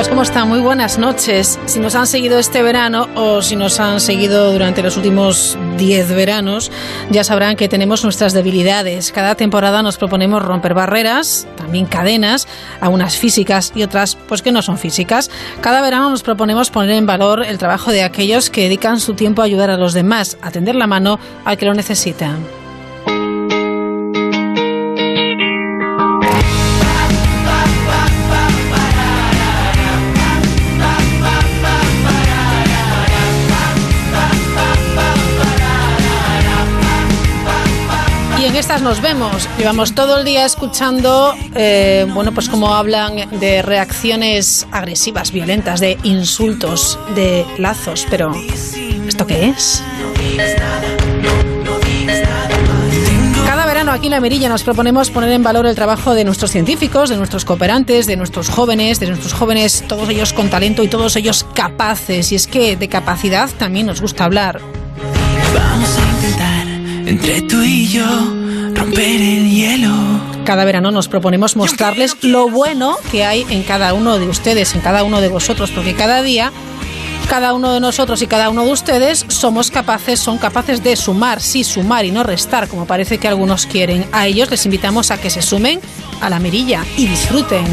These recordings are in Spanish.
Amigos? ¿Cómo están? Muy buenas noches. Si nos han seguido este verano o si nos han seguido durante los últimos 10 veranos, ya sabrán que tenemos nuestras debilidades. Cada temporada nos proponemos romper barreras, también cadenas, algunas físicas y otras pues que no son físicas. Cada verano nos proponemos poner en valor el trabajo de aquellos que dedican su tiempo a ayudar a los demás, a tender la mano al que lo necesita. Nos vemos. Llevamos todo el día escuchando, eh, bueno, pues cómo hablan de reacciones agresivas, violentas, de insultos, de lazos. Pero, ¿esto qué es? Cada verano aquí en La Merilla nos proponemos poner en valor el trabajo de nuestros científicos, de nuestros cooperantes, de nuestros jóvenes, de nuestros jóvenes, todos ellos con talento y todos ellos capaces. Y es que de capacidad también nos gusta hablar. Vamos a intentar entre tú y yo romper el hielo. Cada verano nos proponemos mostrarles lo bueno que hay en cada uno de ustedes, en cada uno de vosotros, porque cada día cada uno de nosotros y cada uno de ustedes somos capaces, son capaces de sumar, sí, sumar y no restar, como parece que algunos quieren. A ellos les invitamos a que se sumen a la mirilla y disfruten.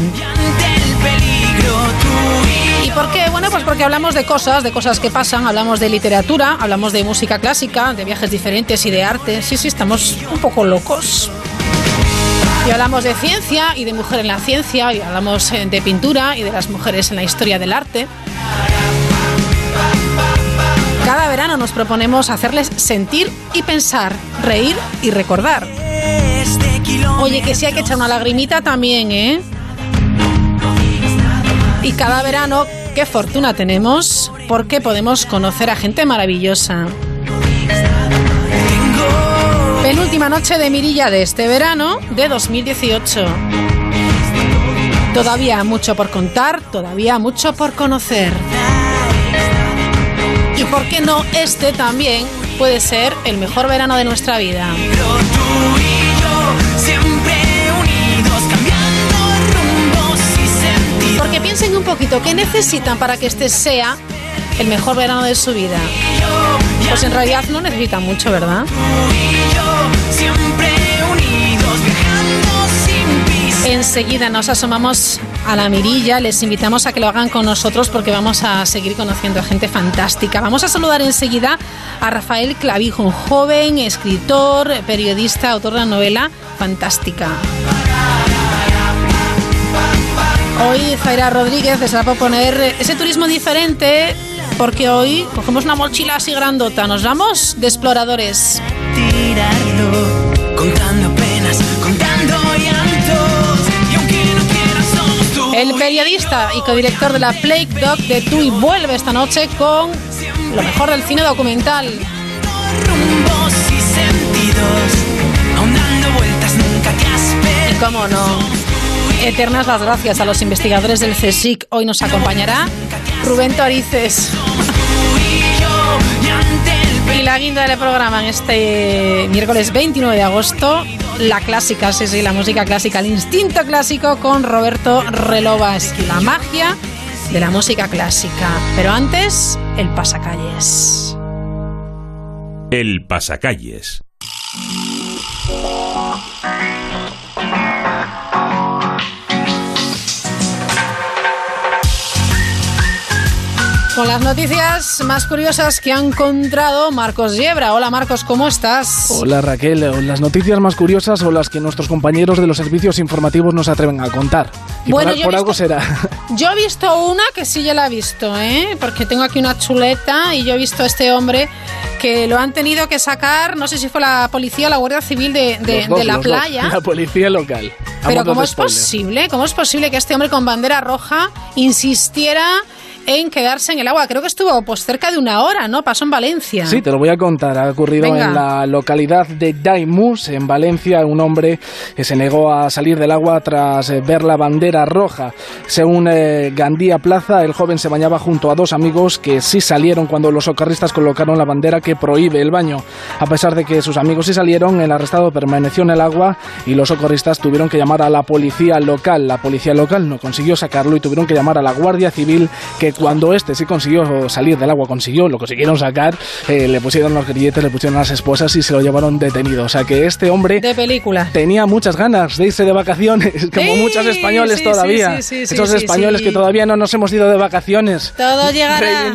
¿Y por qué? Bueno, pues porque hablamos de cosas, de cosas que pasan, hablamos de literatura, hablamos de música clásica, de viajes diferentes y de arte. Sí, sí, estamos un poco locos. Y hablamos de ciencia y de mujer en la ciencia, y hablamos eh, de pintura y de las mujeres en la historia del arte. Cada verano nos proponemos hacerles sentir y pensar, reír y recordar. Oye, que si hay que echar una lagrimita también, ¿eh? Y cada verano, qué fortuna tenemos, porque podemos conocer a gente maravillosa. Penúltima noche de Mirilla de este verano de 2018. Todavía mucho por contar, todavía mucho por conocer. Y por qué no, este también puede ser el mejor verano de nuestra vida. Piensen un poquito, ¿qué necesitan para que este sea el mejor verano de su vida? Pues en realidad no necesitan mucho, ¿verdad? Enseguida nos asomamos a la mirilla, les invitamos a que lo hagan con nosotros porque vamos a seguir conociendo a gente fantástica. Vamos a saludar enseguida a Rafael Clavijo, un joven escritor, periodista, autor de la novela fantástica. Hoy Zaira Rodríguez les va a proponer ese turismo diferente porque hoy cogemos una mochila así grandota, nos vamos de exploradores. Tirarlo, contando penas, contando llantos, y aunque no El periodista y codirector de la Plague Dog de TUI vuelve esta noche con lo mejor del cine documental. Rumbos y sentidos, vueltas nunca te Y cómo no eternas las gracias a los investigadores del CSIC. Hoy nos acompañará Rubén Torices. Y la guinda del programa en este miércoles 29 de agosto, la clásica, sí, sí, la música clásica, el instinto clásico con Roberto Relovas, la magia de la música clásica. Pero antes, el pasacalles. El pasacalles. Con las noticias más curiosas que ha encontrado Marcos Yebra. Hola Marcos, ¿cómo estás? Hola Raquel, las noticias más curiosas o las que nuestros compañeros de los servicios informativos nos atreven a contar. Y bueno, por, algo será. Yo he visto una que sí ya la he visto, ¿eh? porque tengo aquí una chuleta y yo he visto a este hombre que lo han tenido que sacar, no sé si fue la policía o la Guardia Civil de, de, la playa. La policía local. Pero ¿cómo es posible? ¿Cómo es posible que este hombre con bandera roja insistiera en quedarse en el agua. Creo que estuvo pues cerca de una hora, ¿no? Pasó en Valencia. Sí, te lo voy a contar. Ha ocurrido en la localidad de Daimus, en Valencia. Un hombre que se negó a salir del agua tras eh, ver la bandera roja. Según eh, Gandía Plaza, el joven se bañaba junto a dos amigos que sí salieron cuando los socorristas colocaron la bandera que prohíbe el baño. A pesar de que sus amigos sí salieron, el arrestado permaneció en el agua y los socorristas tuvieron que llamar a la policía local. La policía local no consiguió sacarlo y tuvieron que llamar a la Guardia Civil que cuando este sí consiguió salir del agua, consiguió, lo consiguieron sacar, eh, le pusieron los grilletes, le pusieron las esposas y se lo llevaron detenido. O sea que este hombre de película. tenía muchas ganas de irse de vacaciones, como muchos españoles todavía. Esos españoles que todavía no nos hemos ido de vacaciones. Todo llegará.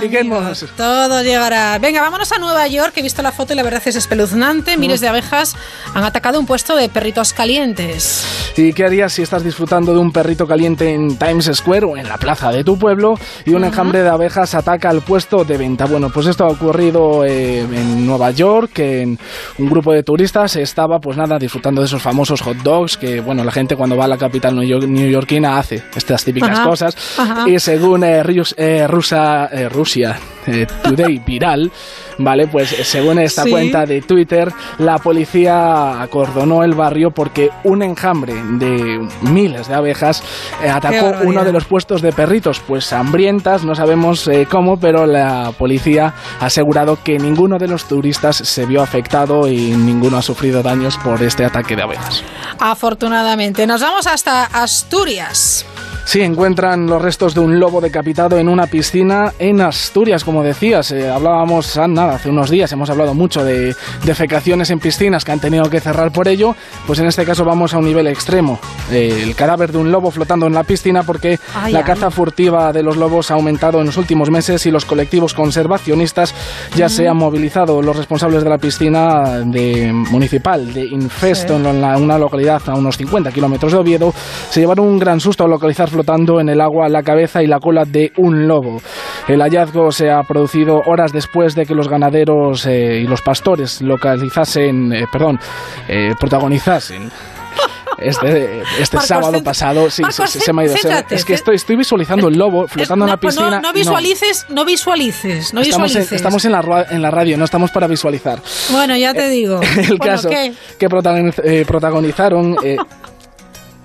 Todo llegará. Venga, vámonos a Nueva York, he visto la foto y la verdad es espeluznante. Miles de abejas han atacado un puesto de perritos calientes. ¿Y qué harías si estás disfrutando de un perrito caliente en Times Square o en la plaza de tu pueblo y un enjambre de abejas ataca al puesto de venta? Bueno, pues esto ha ocurrido eh, en Nueva York, en un grupo de turistas estaba, pues nada, disfrutando de esos famosos hot dogs que, bueno, la gente cuando va a la capital neoyorquina hace estas típicas cosas. Y según eh, eh, Rusa, Rusia Today Viral, ¿vale? Pues según esta cuenta de Twitter, la policía acordonó el barrio porque un enjambre de miles de abejas eh, atacó uno de los puestos de perritos, pues hambrientas, no sabemos eh, cómo, pero la policía ha asegurado que ninguno de los turistas se vio afectado y ninguno ha sufrido daños por este ataque de abejas. Afortunadamente, nos vamos hasta Asturias. Sí, encuentran los restos de un lobo decapitado en una piscina en Asturias, como decías. Eh, hablábamos ah, nada, hace unos días, hemos hablado mucho de defecaciones en piscinas que han tenido que cerrar por ello. Pues en este caso vamos a un nivel extremo. Eh, el cadáver de un lobo flotando en la piscina porque la caza furtiva de los lobos ha aumentado en los últimos meses y los colectivos conservacionistas ya se han movilizado. Los responsables de la piscina de, municipal de Infesto, en una localidad a unos 50 kilómetros de Oviedo, se llevaron un gran susto al localizar flotando en el agua la cabeza y la cola de un lobo. El hallazgo se ha producido horas después de que los ganaderos eh, y los pastores localizasen, eh, perdón, eh, protagonizasen este, este sábado pasado. Sí, se, me ha ido. es que estoy, estoy visualizando el lobo flotando en la pues piscina. No, visualices, no, visualices, no estamos visualices. En, estamos en la, en la radio, no estamos para visualizar. Bueno, ya te digo. El caso que protagonizaron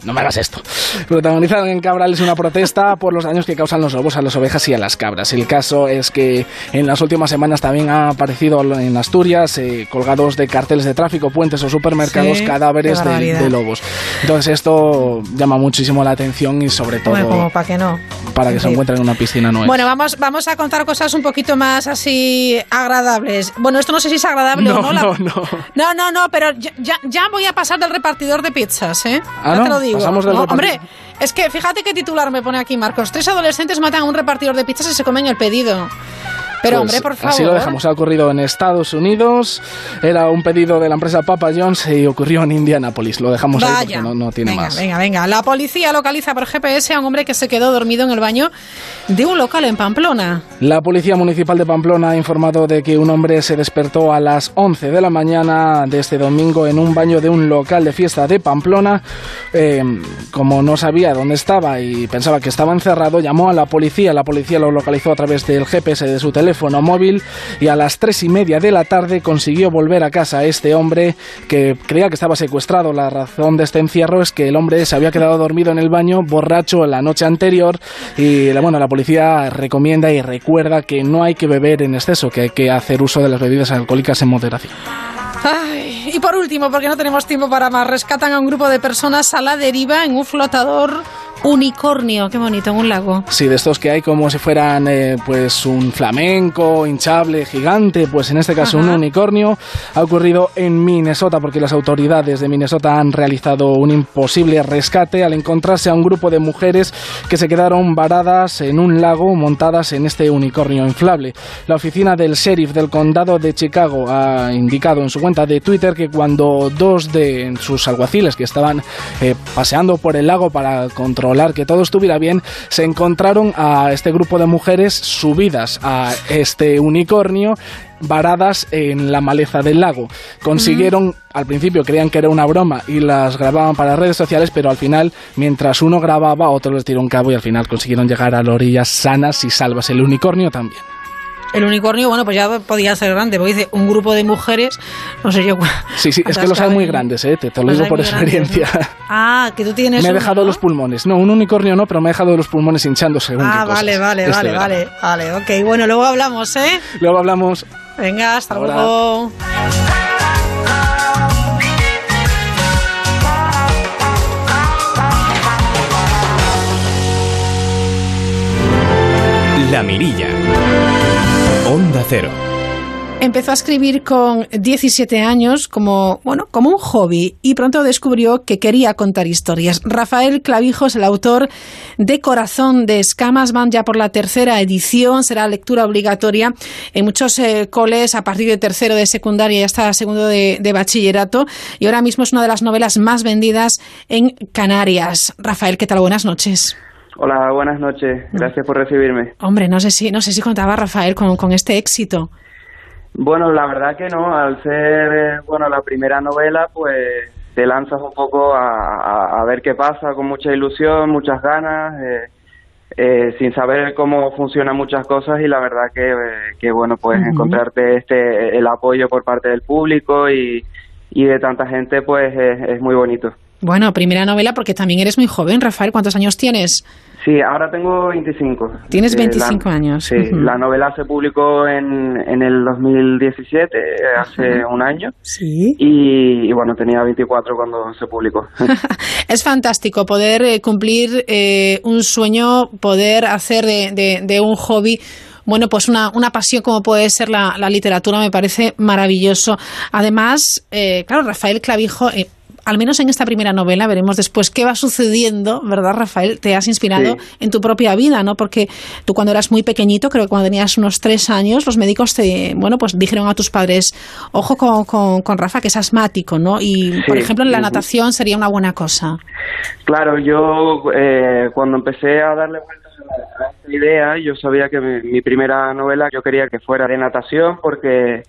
no me hagas esto. Protagonizaron en Cabrales una protesta por los daños que causan los lobos a las ovejas y a las cabras. El caso es que en las últimas semanas también ha aparecido en Asturias eh, colgados de carteles de tráfico, puentes o supermercados cadáveres de, lobos. Entonces esto llama muchísimo la atención y sobre todo para que no para que se encuentren en una piscina no Bueno, vamos vamos a contar cosas un poquito más así agradables. Bueno, esto no sé si es agradable o no. No, no. No, no, no, pero ya, ya, voy a pasar del repartidor de pizzas, ¿eh? Ah, ya te lo digo. Pasamos del hombre, es que fíjate qué titular me pone aquí, Marcos. Tres adolescentes matan a un repartidor de pizzas y se comen el pedido. Pero pues hombre, por favor. Así lo dejamos. Ha ocurrido en Estados Unidos. Era un pedido de la empresa Papa John's y ocurrió en Indianapolis. Lo dejamos ahí porque no, tiene venga, más. Venga, venga. La policía localiza por GPS a un hombre que se quedó dormido en el baño de un local en Pamplona. La policía municipal de Pamplona ha informado de que un hombre se despertó a las 11 de la mañana de este domingo en un baño de un local de fiesta de Pamplona. Eh, como no sabía dónde estaba y pensaba que estaba encerrado, llamó a la policía. La policía lo localizó a través del GPS de su teléfono teléfono móvil y a las tres y media de la tarde consiguió volver a casa este hombre que creía que estaba secuestrado. La razón de este encierro es que el hombre se había quedado dormido en el baño, borracho la noche anterior y bueno, la policía recomienda y recuerda que no hay que beber en exceso, que hay que hacer uso de las bebidas alcohólicas en moderación. Y por último, porque no tenemos tiempo para más, rescatan a un grupo de personas a la deriva en un flotador unicornio, qué bonito, en un lago. Sí, de estos que hay como si fueran eh, pues un flamenco hinchable gigante, pues en este caso un unicornio ha ocurrido en Minnesota porque las autoridades de Minnesota han realizado un imposible rescate al encontrarse a un grupo de mujeres que se quedaron varadas en un lago montadas en este unicornio inflable. La oficina del sheriff del condado de Chicago ha indicado en su cuenta de Twitter que cuando dos de sus alguaciles que estaban eh, paseando por el lago para controlar que todo estuviera bien, se encontraron a este grupo de mujeres subidas a este unicornio varadas en la maleza del lago. Consiguieron, al principio creían que era una broma y las grababan para redes sociales, pero al final, mientras uno grababa, otro les tiró un cabo y al final consiguieron llegar a las orillas sanas y salvas. El unicornio también. El unicornio, bueno, pues ya podía ser grande, porque dice un grupo de mujeres, no sé yo. Sí, sí, es que los hay muy grandes, ¿eh? te, lo digo por experiencia. Ah, que tú tienes. Me he dejado los pulmones. No, un unicornio no, pero me he dejado los pulmones hinchándose. Ah, vale, vale, este vale, vale, vale. Ok, bueno, luego hablamos, ¿eh? Luego hablamos. Venga, hasta luego. La Mirilla. Onda. Empezó a escribir con 17 años como, bueno, como un hobby y pronto descubrió que quería contar historias. Rafael Clavijo es el autor de Corazón de Escamas, van ya por la tercera edición, será lectura obligatoria en muchos eh, coles a partir de tercero de secundaria y hasta segundo de bachillerato y ahora mismo es una de las novelas más vendidas en Canarias. Rafael, ¿qué tal? Buenas noches. Hola, buenas noches. Gracias por recibirme. Hombre, no sé si, no sé si contaba Rafael con, con este éxito. Bueno, la verdad que no. Al ser, eh, bueno, la primera novela, pues te lanzas un poco a, a, ver qué pasa con mucha ilusión, muchas ganas, eh, eh, sin saber cómo funcionan muchas cosas y la verdad que, eh, que bueno, pues encontrarte este el apoyo por parte del público y, y de tanta gente, pues es muy bonito. Bueno, primera novela porque también eres muy joven, Rafael. ¿Cuántos años tienes? Sí, ahora tengo 25. Tienes 25 eh, años. Sí, la novela se publicó en, en el 2017, hace un año. Sí. Y, bueno, tenía 24 cuando se publicó. es fantástico poder eh, cumplir eh, un sueño, poder hacer de, de, de un hobby bueno, pues una, una pasión como puede ser la, la, literatura me parece maravilloso. Además, eh, claro, Rafael Clavijo, eh, al menos en esta primera novela, veremos después qué va sucediendo, ¿verdad, Rafael? Te has inspirado en tu propia vida, ¿no? Porque tú cuando eras muy pequeñito, creo que cuando tenías unos tres años, los médicos te, bueno, pues dijeron a tus padres, ojo con, con, Rafa, que es asmático, ¿no? Y, por ejemplo, en la natación sería una buena cosa. Claro, yo eh, cuando empecé a darle vueltas a esta idea, yo sabía que mi, mi primera novela yo quería que fuera de natación porque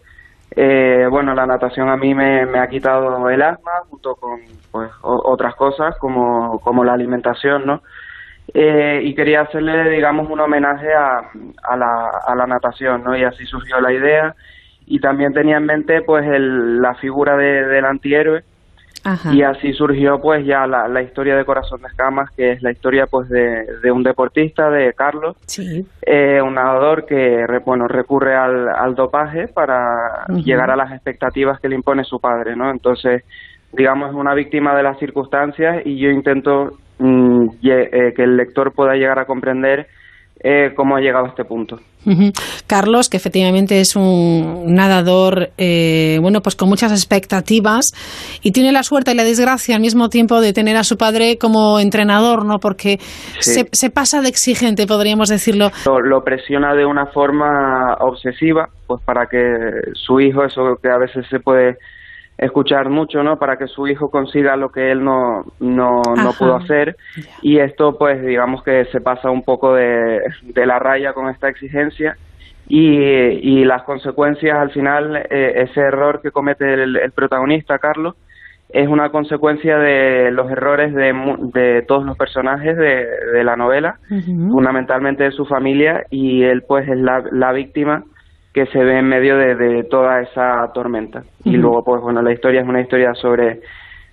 eh, bueno, la natación a mí me, ha quitado el asma junto con pues, otras cosas como, como la alimentación, ¿no? Eh, y quería hacerle, digamos, un homenaje a, a, la, a la natación, ¿no? Y así surgió la idea. Y también tenía en mente, pues, el, la figura de, del antihéroe, Ajá. Y así surgió pues ya la, la, historia de Corazón de Escamas, que es la historia pues de, de un deportista, de Carlos, sí. eh, un nadador que bueno recurre al, al dopaje para uh -huh. llegar a las expectativas que le impone su padre, ¿no? Entonces, digamos, es una víctima de las circunstancias y yo intento mmm, eh, que el lector pueda llegar a comprender eh, cómo ha llegado a este punto. Uh -huh. Carlos, que efectivamente es un nadador, eh, bueno, pues con muchas expectativas y tiene la suerte y la desgracia al mismo tiempo de tener a su padre como entrenador, ¿no? Porque sí. se, se, pasa de exigente, podríamos decirlo. Lo, lo, presiona de una forma obsesiva, pues para que su hijo, eso que a veces se puede escuchar mucho, ¿no? Para que su hijo consiga lo que él no, no, no pudo hacer. Y esto, pues, digamos que se pasa un poco de, de la raya con esta exigencia. Y, y las consecuencias, al final, eh, ese error que comete el, el, protagonista, Carlos, es una consecuencia de los errores de, de todos los personajes de, de la novela, uh -huh. fundamentalmente de su familia, y él, pues, es la, la víctima que se ve en medio de, de toda esa tormenta. Uh -huh. Y luego, pues bueno, la historia es una historia sobre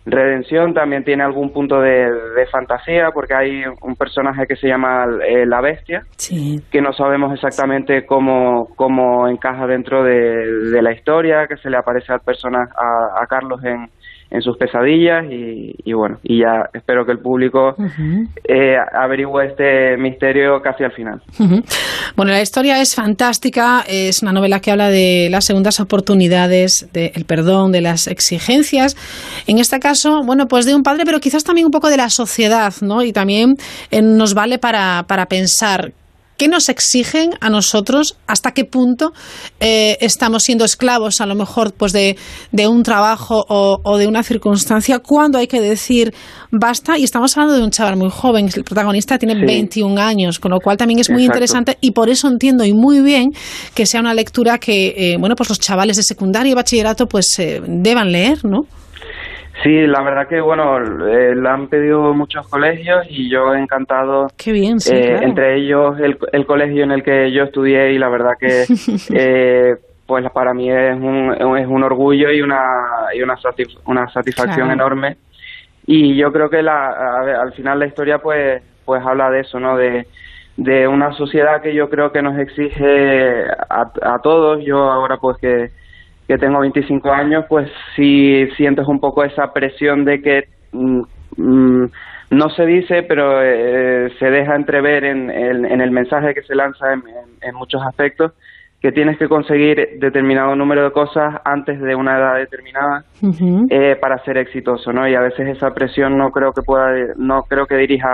redención, también tiene algún punto de, de fantasía, porque hay un personaje que se llama eh, la bestia, sí. que no sabemos exactamente cómo, cómo encaja dentro de, de, la historia, que se le aparece al personaje, a, a Carlos en, en sus pesadillas y, y, bueno, y ya espero que el público uh -huh. eh, averigüe este misterio casi al final. Uh -huh. Bueno, la historia es fantástica, es una novela que habla de las segundas oportunidades, del de perdón, de las exigencias. En este caso, bueno, pues de un padre, pero quizás también un poco de la sociedad, ¿no? Y también eh, nos vale para, para pensar ¿Qué nos exigen a nosotros? ¿Hasta qué punto eh, estamos siendo esclavos, a lo mejor, pues de, un trabajo o, de una circunstancia? ¿Cuándo hay que decir basta? Y estamos hablando de un chaval muy joven, el protagonista tiene 21 años, con lo cual también es muy interesante y por eso entiendo y muy bien que sea una lectura que, eh, bueno, pues los chavales de secundaria y bachillerato pues eh, deban leer, ¿no? Sí, la verdad que, bueno, eh, la han pedido muchos colegios y yo he encantado. Qué bien, sí, eh, Entre ellos el, el, colegio en el que yo estudié y la verdad que, eh, pues para mí es un, es un orgullo y una, y una, una satisfacción enorme. Y yo creo que la, al final la historia pues, pues habla de eso, ¿no? De, de una sociedad que yo creo que nos exige a, a todos. Yo ahora pues que que tengo 25 años, pues sí sientes un poco esa presión de que mm, mm, no se dice, pero eh, se deja entrever en, en, el mensaje que se lanza en, en, muchos aspectos, que tienes que conseguir determinado número de cosas antes de una edad determinada eh, para ser exitoso, ¿no? Y a veces esa presión no creo que pueda, no creo que dirija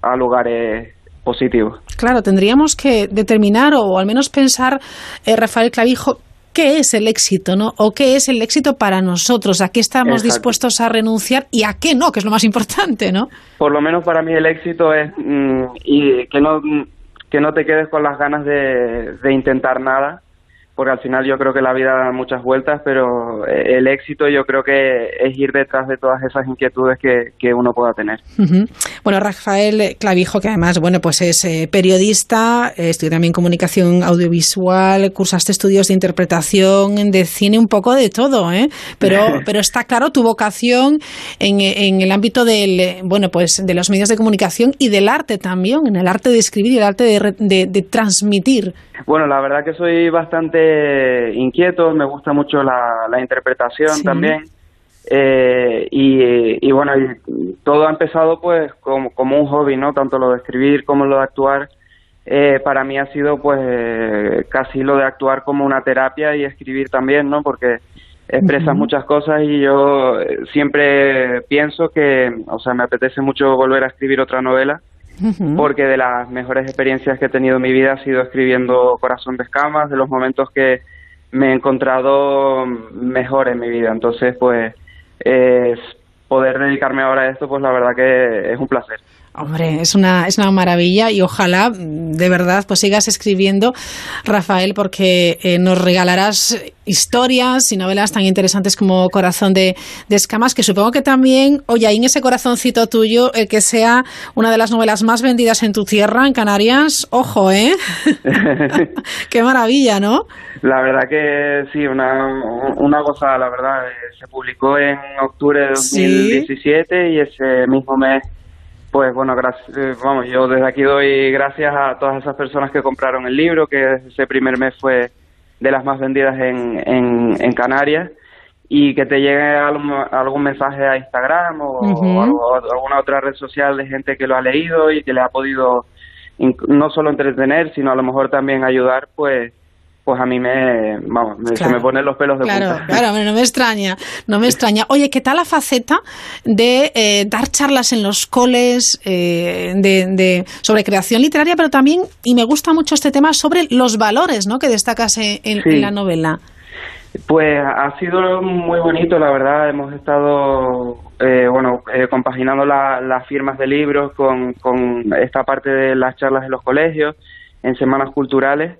a lugares positivos. Claro, tendríamos que determinar o al menos pensar, eh, Rafael Clavijo, qué es el éxito, ¿no? O qué es el éxito para nosotros, a qué estamos dispuestos a renunciar y a qué no, que es lo más importante, ¿no? Por lo menos para mí el éxito es mm, y que no que no te quedes con las ganas de, de intentar nada, porque al final yo creo que la vida da muchas vueltas, pero eh, el éxito yo creo que es ir detrás de todas esas inquietudes que, que uno pueda tener. Bueno, Rafael Clavijo, que además, bueno, pues es eh, periodista, estudia también comunicación audiovisual, cursaste estudios de interpretación, de cine, un poco de todo, ¿eh? Pero, pero está claro tu vocación en, en el ámbito del, bueno, pues de los medios de comunicación y del arte también, en el arte de escribir y el arte de, de transmitir. Bueno, la verdad que soy bastante inquieto, me gusta mucho la, interpretación también. Eh, y, bueno, todo ha empezado pues como, como, un hobby, ¿no? Tanto lo de escribir como lo de actuar. Eh, para mí ha sido pues casi lo de actuar como una terapia y escribir también, ¿no? Porque expresas muchas cosas y yo siempre pienso que, o sea, me apetece mucho volver a escribir otra novela porque de las mejores experiencias que he tenido en mi vida ha sido escribiendo Corazón de Escamas, de los momentos que me he encontrado mejor en mi vida. Entonces, pues, es poder dedicarme ahora a esto, pues la verdad que es un placer. Hombre, es una, es una maravilla y ojalá de verdad pues sigas escribiendo, Rafael, porque eh, nos regalarás historias y novelas tan interesantes como Corazón de, Escamas, que supongo que también, oye, ahí en ese corazoncito tuyo, el que sea una de las novelas más vendidas en tu tierra, en Canarias, ojo, ¿eh? Qué maravilla, ¿no? La verdad que sí, una, una gozada, la verdad. Eh, se publicó en octubre de 2017 y ese mismo mes pues bueno, gracias, eh, vamos, yo desde aquí doy gracias a todas esas personas que compraron el libro, que ese primer mes fue de las más vendidas en, en, Canarias y que te llegue algún, mensaje a Instagram o, o, alguna otra red social de gente que lo ha leído y que le ha podido no solo entretener, sino a lo mejor también ayudar, pues pues a mí me, vamos, se me ponen los pelos de claro, punta. Claro, no me extraña, no me extraña. Oye, ¿qué tal la faceta de eh, dar charlas en los coles eh, de, sobre creación literaria, pero también, y me gusta mucho este tema, sobre los valores ¿no? que destacas en, la novela? Pues ha sido muy bonito, la verdad. Hemos estado, eh, bueno, compaginando las firmas de libros con, con esta parte de las charlas en los colegios, en semanas culturales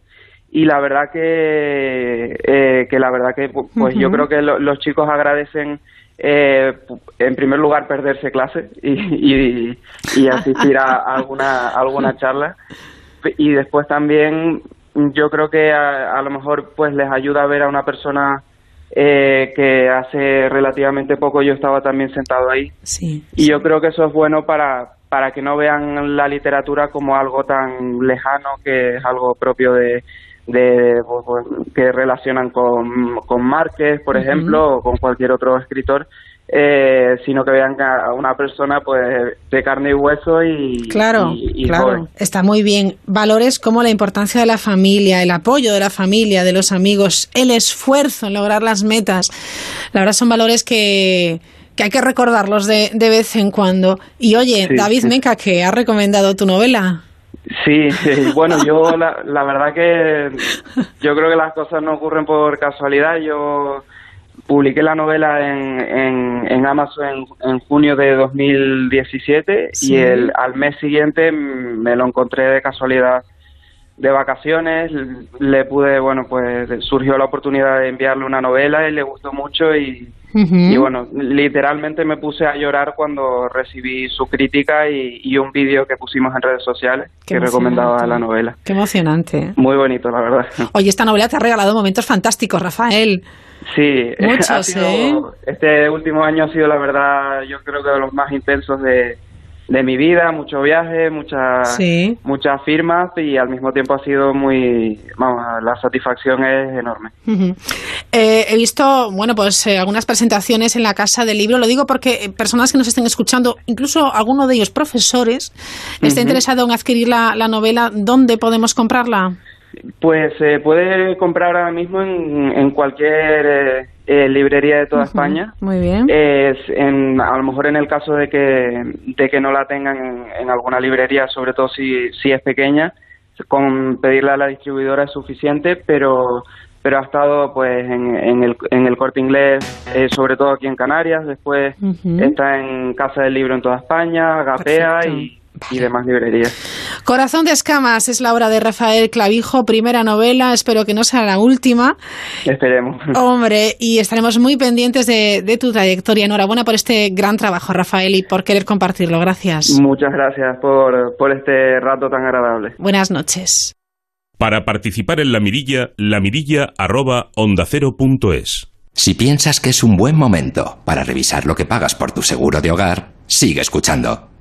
y la verdad que eh, que la verdad que pues yo creo que los chicos agradecen eh, en primer lugar perderse clase y, y, asistir a, alguna alguna charla. Y después también yo creo que a, lo mejor pues les ayuda a ver a una persona eh, que hace relativamente poco yo estaba también sentado ahí. Y yo creo que eso es bueno para para que no vean la literatura como algo tan lejano que es algo propio de de pues, pues, que relacionan con, con Márquez, por ejemplo, o con cualquier otro escritor, eh, sino que vean a una persona pues de carne y hueso y claro claro. está muy bien. Valores como la importancia de la familia el apoyo de la familia de los amigos el esfuerzo en lograr las metas la verdad son valores que que hay que recordarlos de, de vez en cuando. Y oye David Meca que ha recomendado tu novela Sí, sí, bueno, yo la, la verdad que yo creo que las cosas no ocurren por casualidad. Yo publiqué la novela en, en, en Amazon en, junio de 2017 y el, al mes siguiente me lo encontré de casualidad de vacaciones, le pude, bueno, pues surgió la oportunidad de enviarle una novela y le gustó mucho y, y bueno, literalmente me puse a llorar cuando recibí su crítica y, un vídeo que pusimos en redes sociales que recomendaba la novela. Qué emocionante. Muy bonito, la verdad. Oye, esta novela te ha regalado momentos fantásticos, Rafael. Sí, Muchos, ¿eh? este último año ha sido la verdad, yo creo que de los más intensos de, de mi vida, mucho viaje, muchas muchas firmas y al mismo tiempo ha sido muy, vamos, la satisfacción es enorme. Eh, he visto, bueno, pues eh, algunas presentaciones en la Casa del Libro, lo digo porque eh, personas que nos estén escuchando, incluso alguno de ellos profesores, está interesado en adquirir la, la novela, ¿dónde podemos comprarla? Pues se puede comprar ahora mismo en, en cualquier eh, eh, librería de toda España. Muy bien. Es en, a lo mejor en el caso de que, de que no la tengan en, alguna librería, sobre todo si, si es pequeña, con pedirle a la distribuidora es suficiente, pero pero ha estado pues en, en, el, en el corte inglés, eh, sobre todo aquí en Canarias, después está en Casa del Libro en toda España, Gapea y y demás librerías. Corazón de escamas es la obra de Rafael Clavijo, primera novela, espero que no sea la última. Esperemos. Hombre, y estaremos muy pendientes de, de tu trayectoria. Enhorabuena por este gran trabajo, Rafael, y por querer compartirlo. Gracias. Muchas gracias por, por este rato tan agradable. Buenas noches. Para participar en la mirilla, lamirilla arroba onda cero punto es. Si piensas que es un buen momento para revisar lo que pagas por tu seguro de hogar, sigue escuchando.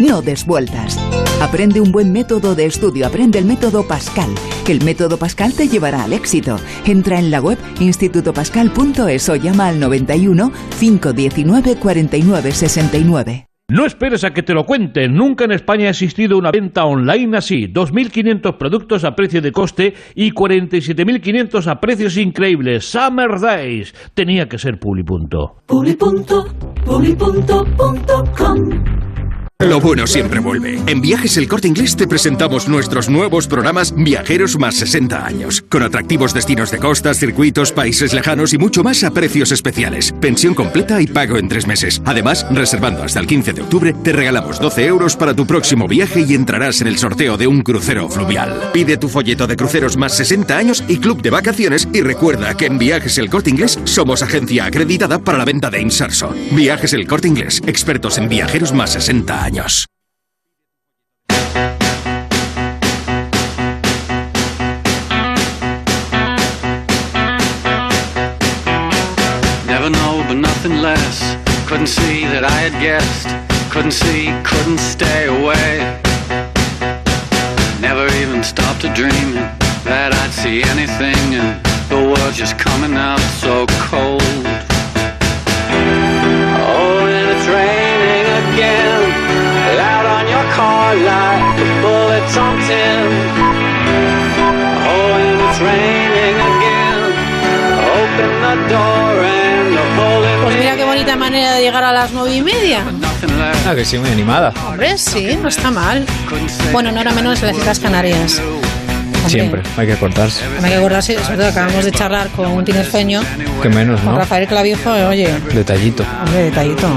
No des vueltas. Aprende un buen método de estudio, aprende el método Pascal, que el método Pascal te llevará al éxito. Entra en la web institutopascal.es o llama al 91 519 49 69. No esperes a que te lo cuenten. Nunca en España ha existido una venta online así. 2.500 productos a precio de coste y 47.500 a precios increíbles. Summer Days. Tenía que ser Publipunto. Publipunto, publipunto.com lo bueno siempre vuelve. En Viajes El Corte Inglés te presentamos nuestros nuevos programas Viajeros más 60 años, con atractivos destinos de costas, circuitos, países lejanos y mucho más a precios especiales. Pensión completa y pago en tres meses. Además, reservando hasta el 15 de octubre, te regalamos 12 euros para tu próximo viaje y entrarás en el sorteo de un crucero fluvial. Pide tu folleto de cruceros más 60 años y club de vacaciones y recuerda que en Viajes El Corte Inglés somos agencia acreditada para la venta de Insarso. Viajes El Corte Inglés, expertos en viajeros más 60 años. Años. Never know, but nothing less. Couldn't see that I had guessed. Couldn't see, couldn't stay away. Never even stopped to dream that I'd see anything. And the world just coming out so cold. Tin. Oh, and it's raining again. Open the door and the. Pues mira qué bonita manera de llegar a las nueve y media. Ah, que sí, muy animada. Hombre, sí, no está mal. Bueno, no era menos en las Islas Canarias. Hombre, Siempre, hay que cortarse. Hay que acordarse, sobre todo acabamos de charlar con un tinerfeño, Que menos, con ¿no? Rafael Clavijo, eh, oye, Detallito. hombre, detallito.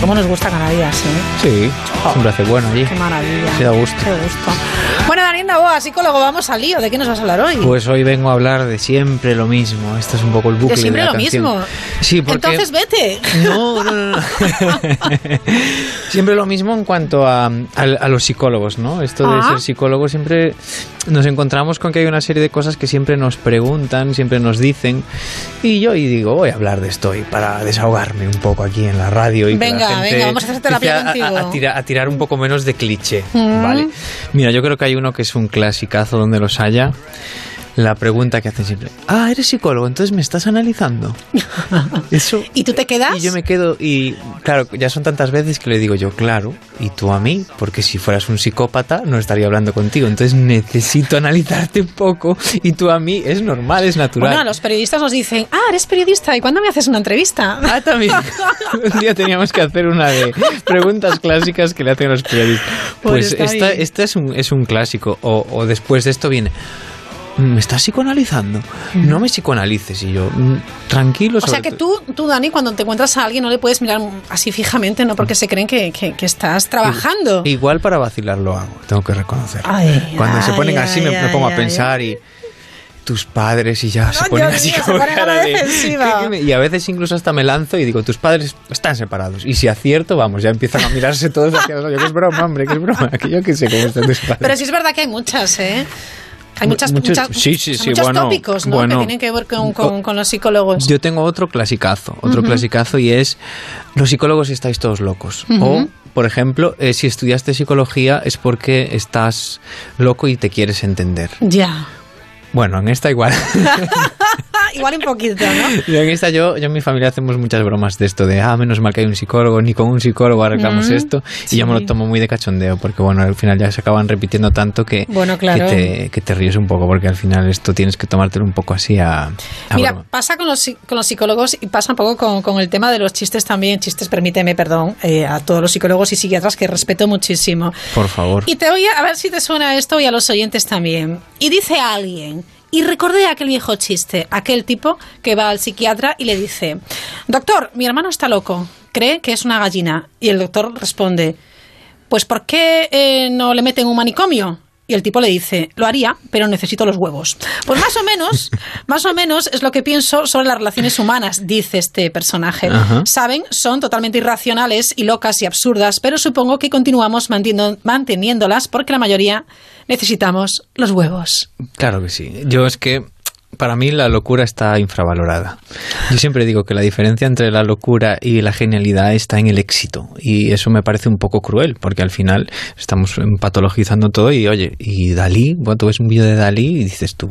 ¿Cómo nos gusta Canarias, eh? Sí, siempre hace bueno allí. Qué maravilla. Sí, da gusto. Qué gusto. Bueno, Daniel Novoa, psicólogo, vamos al lío. ¿De qué nos vas a hablar hoy? Pues hoy vengo a hablar de siempre lo mismo. Esto es un poco el bucle de siempre la lo canción. mismo. Sí, porque Entonces vete. No, no, no, no. siempre lo mismo en cuanto a, a- a los psicólogos, ¿no? Esto de Ah. ser psicólogo siempre nos encontramos con que hay una serie de cosas que siempre nos preguntan, siempre nos dicen. Y yo y digo, voy a hablar de esto hoy para desahogarme un poco aquí en la radio. Y que Venga, la gente venga, vamos a hacer terapia a- a- contigo. A, tira- a tirar un poco menos de cliché, Mm. ¿vale? Mira, yo creo que hay uno que es un clasicazo donde los haya. La pregunta que hacen siempre. Ah, eres psicólogo, entonces me estás analizando. Eso. ¿Y tú te quedas? Y yo me quedo y claro, ya son tantas veces que le digo yo, claro, y tú a mí, porque si fueras un psicópata no estaría hablando contigo, entonces necesito analizarte un poco y tú a mí es normal, es natural. Bueno, los periodistas nos dicen, ah, eres periodista, ¿y cuándo me haces una entrevista? Ah, también. un día teníamos que hacer una de preguntas clásicas que le hacen los periodistas. Pues, esta, esta, es, un, es un clásico, o, o después de esto viene... ¿me estás psicoanalizando? No me psicoanalices. Y yo, mm, tranquilo. O sea que tú, tú, Dani, cuando te encuentras a alguien no le puedes mirar así fijamente, ¿no? Porque se creen que, que, estás trabajando. Igual para vacilar lo hago, tengo que reconocer. cuando se ponen así me, pongo a pensar y tus padres y ya se ponen así como cara de, y a veces incluso hasta me lanzo y digo tus padres están separados y si acierto vamos ya empiezan a mirarse todos hacia los ojos que es broma hombre que es broma que yo que sé cómo están tus padres pero sí es verdad que hay muchas eh hay muchas, muchos, muchos tópicos ¿no? que tienen que ver con, los psicólogos. Yo tengo otro clasicazo, otro clasicazo y es los psicólogos estáis todos locos. O, por ejemplo, eh, si estudiaste psicología es porque estás loco y te quieres entender. Ya. Bueno, en esta igual. igual un poquito, ¿no? En esta, yo, yo en mi familia hacemos muchas bromas de esto, de, ah, menos mal que hay un psicólogo, ni con un psicólogo arreglamos mm, esto. Y yo me lo tomo muy de cachondeo, porque bueno, al final ya se acaban repitiendo tanto que, bueno, claro. que, te, ríes un poco, porque al final esto tienes que tomártelo un poco así a... Mira, pasa con los, con los psicólogos y pasa un poco con, con el tema de los chistes también, chistes, permíteme, perdón, eh, a todos los psicólogos y psiquiatras que respeto muchísimo. Por favor. Y te voy a, a ver si te suena esto y a los oyentes también. Y dice alguien, y recordé aquel viejo chiste, aquel tipo que va al psiquiatra y le dice, doctor, mi hermano está loco, cree que es una gallina. Y el doctor responde, pues ¿por qué eh, no le meten un manicomio? Y el tipo le dice, lo haría, pero necesito los huevos. Pues más o menos, más o menos es lo que pienso sobre las relaciones humanas, dice este personaje. Saben, son totalmente irracionales y locas y absurdas, pero supongo que continuamos manteniéndolas porque la mayoría necesitamos los huevos. Claro que sí. Yo es que para mí la locura está infravalorada. Yo siempre digo que la diferencia entre la locura y la genialidad está en el éxito. Y eso me parece un poco cruel, porque al final estamos patologizando todo y oye, y Dalí, bueno, tú ves un vídeo de Dalí y dices tú,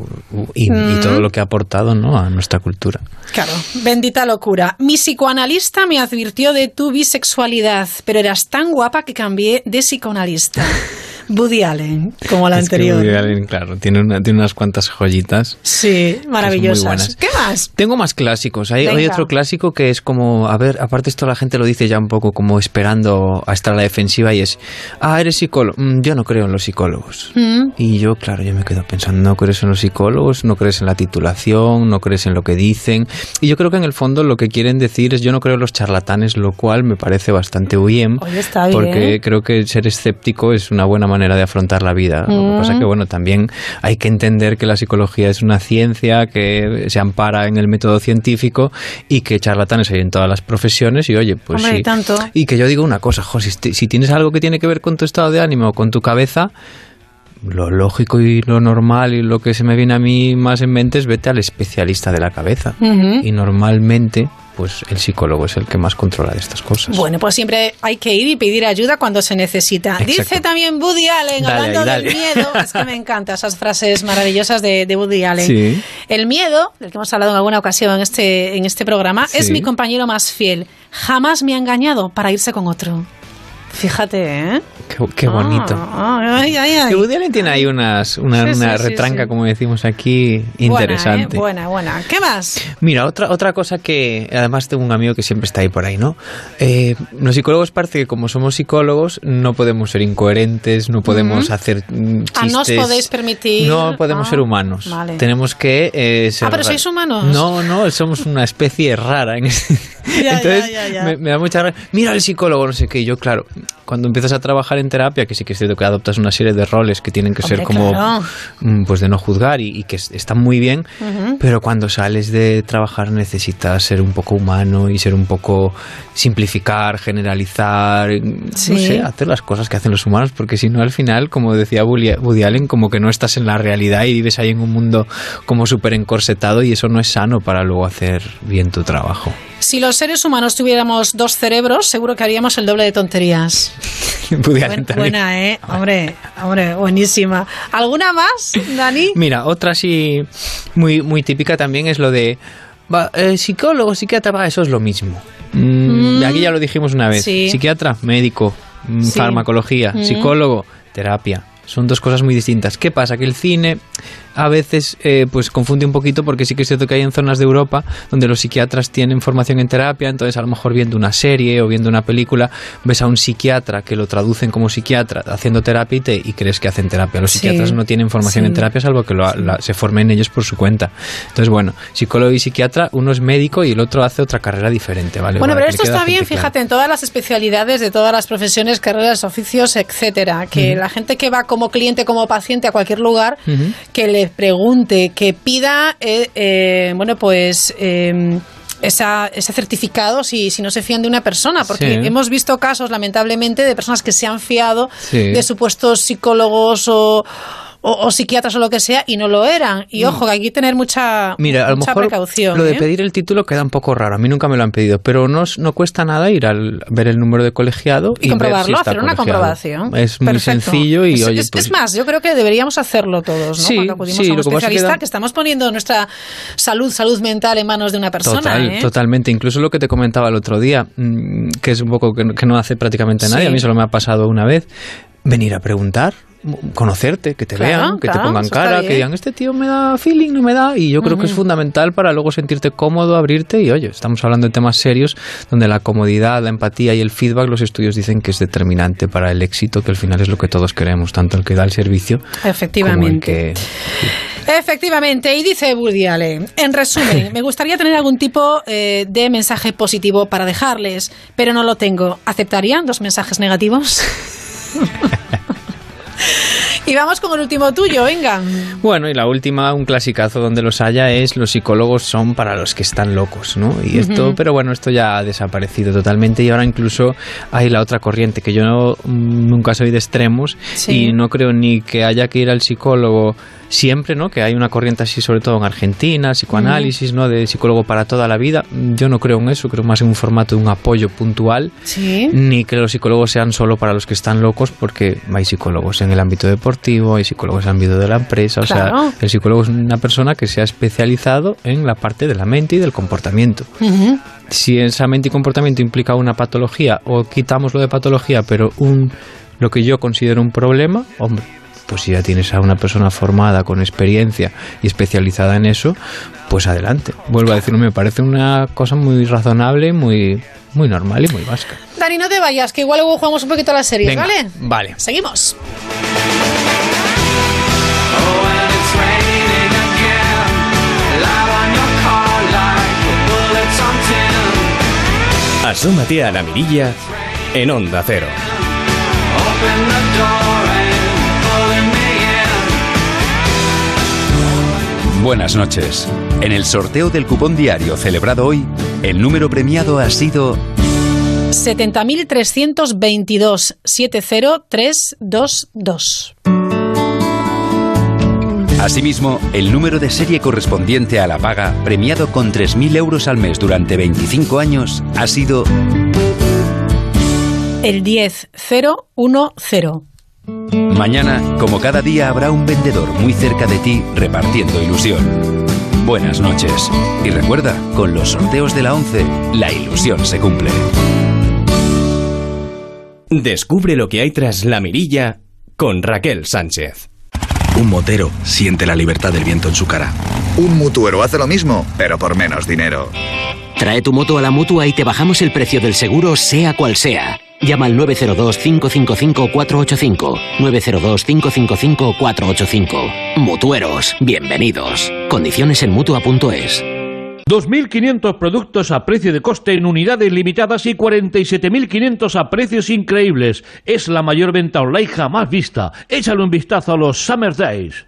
y, mm. todo lo que ha aportado ¿no? a nuestra cultura. Claro, bendita locura. Mi psicoanalista me advirtió de tu bisexualidad, pero eras tan guapa que cambié de psicoanalista. Woody Allen, como la anterior. Woody Allen, claro, tiene, tiene unas cuantas joyitas. Sí, maravillosas. ¿Qué más? Tengo más clásicos. Hay, hay, otro clásico que es como, a ver, aparte esto la gente lo dice ya un poco como esperando a estar a la defensiva y es, ah, eres psicólogo. Mm, yo no creo en los psicólogos. Mm. Y yo, claro, yo me quedo pensando, no crees en los psicólogos, no crees en la titulación, no crees en lo que dicen. Y yo creo que en el fondo lo que quieren decir es, yo no creo en los charlatanes, lo cual me parece bastante bien. Oye, está bien. Porque creo que ser escéptico es una buena manera de afrontar la vida. Lo que pasa es que, mm. bueno, también hay que entender que la psicología es una ciencia que se ampara en el método científico y que charlatanes hay en todas las profesiones y, oye, pues sí. Y que yo digo una cosa, jo, si, tienes algo que tiene que ver con tu estado de ánimo o con tu cabeza, lo lógico y lo normal y lo que se me viene a mí más en mente es vete al especialista de la cabeza. Y normalmente pues el psicólogo es el que más controla de estas cosas. Bueno, pues siempre hay que ir y pedir ayuda cuando se necesita. Dice también Woody Allen, hablando del miedo, es que me encantan esas frases maravillosas de, de Woody Allen. El miedo, del que hemos hablado en alguna ocasión en este, en este programa, es mi compañero más fiel. Jamás me ha engañado para irse con otro. Fíjate, ¿eh? Qué, bonito. Ah, ay, ay, Que Woody Allen tiene ahí unas, una, retranca, como decimos aquí, interesante. Buena, buena, ¿Qué más? Mira, otra, otra cosa que además tengo un amigo que siempre está ahí por ahí, ¿no? Eh, los psicólogos parece que como somos psicólogos no podemos ser incoherentes, no podemos hacer chistes. Ah, no os podéis permitir. No podemos ser humanos. Tenemos que eh, ser. Ah, pero sois humanos. No, no, somos una especie rara. En Entonces me, da mucha Mira el psicólogo, no sé qué. yo, claro, cuando empiezas a trabajar en terapia, que sí que es cierto que adoptas una serie de roles que tienen que ser como, mm, pues de no juzgar y, que están muy bien, pero cuando sales de trabajar necesitas ser un poco humano y ser un poco simplificar, generalizar, no sé, hacer las cosas que hacen los humanos, porque si no al final, como decía Woody Allen, como que no estás en la realidad y vives ahí en un mundo como súper encorsetado y eso no es sano para luego hacer bien tu trabajo. Si los seres humanos tuviéramos dos cerebros, seguro que haríamos el doble de tonterías. buena, ¿eh? Hombre, hombre, buenísima. ¿Alguna más, Dani? Mira, otra sí muy, muy típica también es lo de eh, psicólogo, psiquiatra, eso es lo mismo. Mm, mm. Aquí ya lo dijimos una vez. Psiquiatra, médico, mm, farmacología, psicólogo, terapia. Son dos cosas muy distintas. ¿Qué pasa? Que el cine a veces eh, pues confunde un poquito porque sí que es cierto que hay en zonas de Europa donde los psiquiatras tienen formación en terapia, entonces a lo mejor viendo una serie o viendo una película ves a un psiquiatra que lo traducen como psiquiatra haciendo terapia y, crees que hacen terapia. Los psiquiatras no tienen formación en terapia salvo que se formen ellos por su cuenta. Entonces, bueno, psicólogo y psiquiatra, uno es médico y el otro hace otra carrera diferente, ¿vale? Bueno, pero esto está bien, fíjate, en todas las especialidades de todas las profesiones, carreras, oficios, etcétera, que la gente que va como cliente, como paciente a cualquier lugar, que le pregunte, que pida, eh, eh, bueno, pues... Em, esa, ese certificado si, si no se fían de una persona, porque hemos visto casos, lamentablemente, de personas que se han fiado de supuestos psicólogos o, o, psiquiatras o lo que sea y no lo eran. Y mm. ojo, que hay que tener mucha, Mira, a lo mejor precaución. Lo de ¿eh? pedir el título queda un poco raro. A mí nunca me lo han pedido, pero no, no cuesta nada ir al ver el número de colegiado y, comprobarlo, hacer una comprobación. Es muy sencillo y es, oye, es, pues más, yo creo que deberíamos hacerlo todos, ¿no? Cuando acudimos a un especialista, que, estamos poniendo nuestra salud, salud mental en manos de una persona. ¿eh? Totalmente. Incluso lo que te comentaba el otro día, mm, que es un poco que, que no hace prácticamente nadie, a mí solo me ha pasado una vez, venir a preguntar conocerte, que te vean, que te pongan cara, que digan, este tío me da feeling, no me da. Y yo creo que es fundamental para luego sentirte cómodo, abrirte. Y oye, estamos hablando de temas serios donde la comodidad, la empatía y el feedback, los estudios dicen que es determinante para el éxito, que al final es lo que todos queremos, tanto el que da el servicio Efectivamente. Efectivamente, y dice Woody Allen, en resumen, me gustaría tener algún tipo eh, de mensaje positivo para dejarles, pero no lo tengo. ¿Aceptarían dos mensajes negativos? Y vamos con el último tuyo, venga. Bueno, y la última, un clasicazo donde los haya, es los psicólogos son para los que están locos, ¿no? Y esto, pero bueno, esto ya ha desaparecido totalmente y ahora incluso hay la otra corriente, que yo nunca soy de extremos y no creo ni que haya que ir al psicólogo siempre, ¿no? Que hay una corriente así, sobre todo en Argentina, psicoanálisis, ¿no? De psicólogo para toda la vida. Yo no creo en eso, creo más en un formato de un apoyo puntual. Ni que los psicólogos sean solo para los que están locos, porque hay psicólogos en el ámbito deportivo, hay psicólogos en el ámbito de la empresa. O sea, el psicólogo es una persona que se ha especializado en la parte de la mente y del comportamiento. Si esa mente y comportamiento implica una patología, o quitamos lo de patología, pero un lo que yo considero un problema, hombre, pues si ya tienes a una persona formada, con experiencia y especializada en eso, pues adelante. Vuelvo a decir, me parece una cosa muy razonable, muy, muy normal y muy básica. Dani, no te vayas, que igual luego jugamos un poquito a las series, ¿vale? Vale. Seguimos. Asómate a la mirilla en Onda Cero. Buenas noches. En el sorteo del cupón diario celebrado hoy, el número premiado ha sido 70.322 70322. Asimismo, el número de serie correspondiente a la paga, premiado con 3.000 euros al mes durante 25 años, ha sido el 10010. Mañana, como cada día, habrá un vendedor muy cerca de ti repartiendo ilusión. Buenas noches. Y recuerda, con los sorteos de la 11, la ilusión se cumple. Descubre lo que hay tras la mirilla con Raquel Sánchez. Un motero siente la libertad del viento en su cara. Un mutuero hace lo mismo, pero por menos dinero. Trae tu moto a la mutua y te bajamos el precio del seguro, sea cual sea. Llama al 902-555-485. 902-555-485. Mutueros, bienvenidos. Condiciones en mutua.es. 2.500 productos a precio de coste en unidades limitadas y 47.500 a precios increíbles. Es la mayor venta online jamás vista. Échale un vistazo a los Summer Days.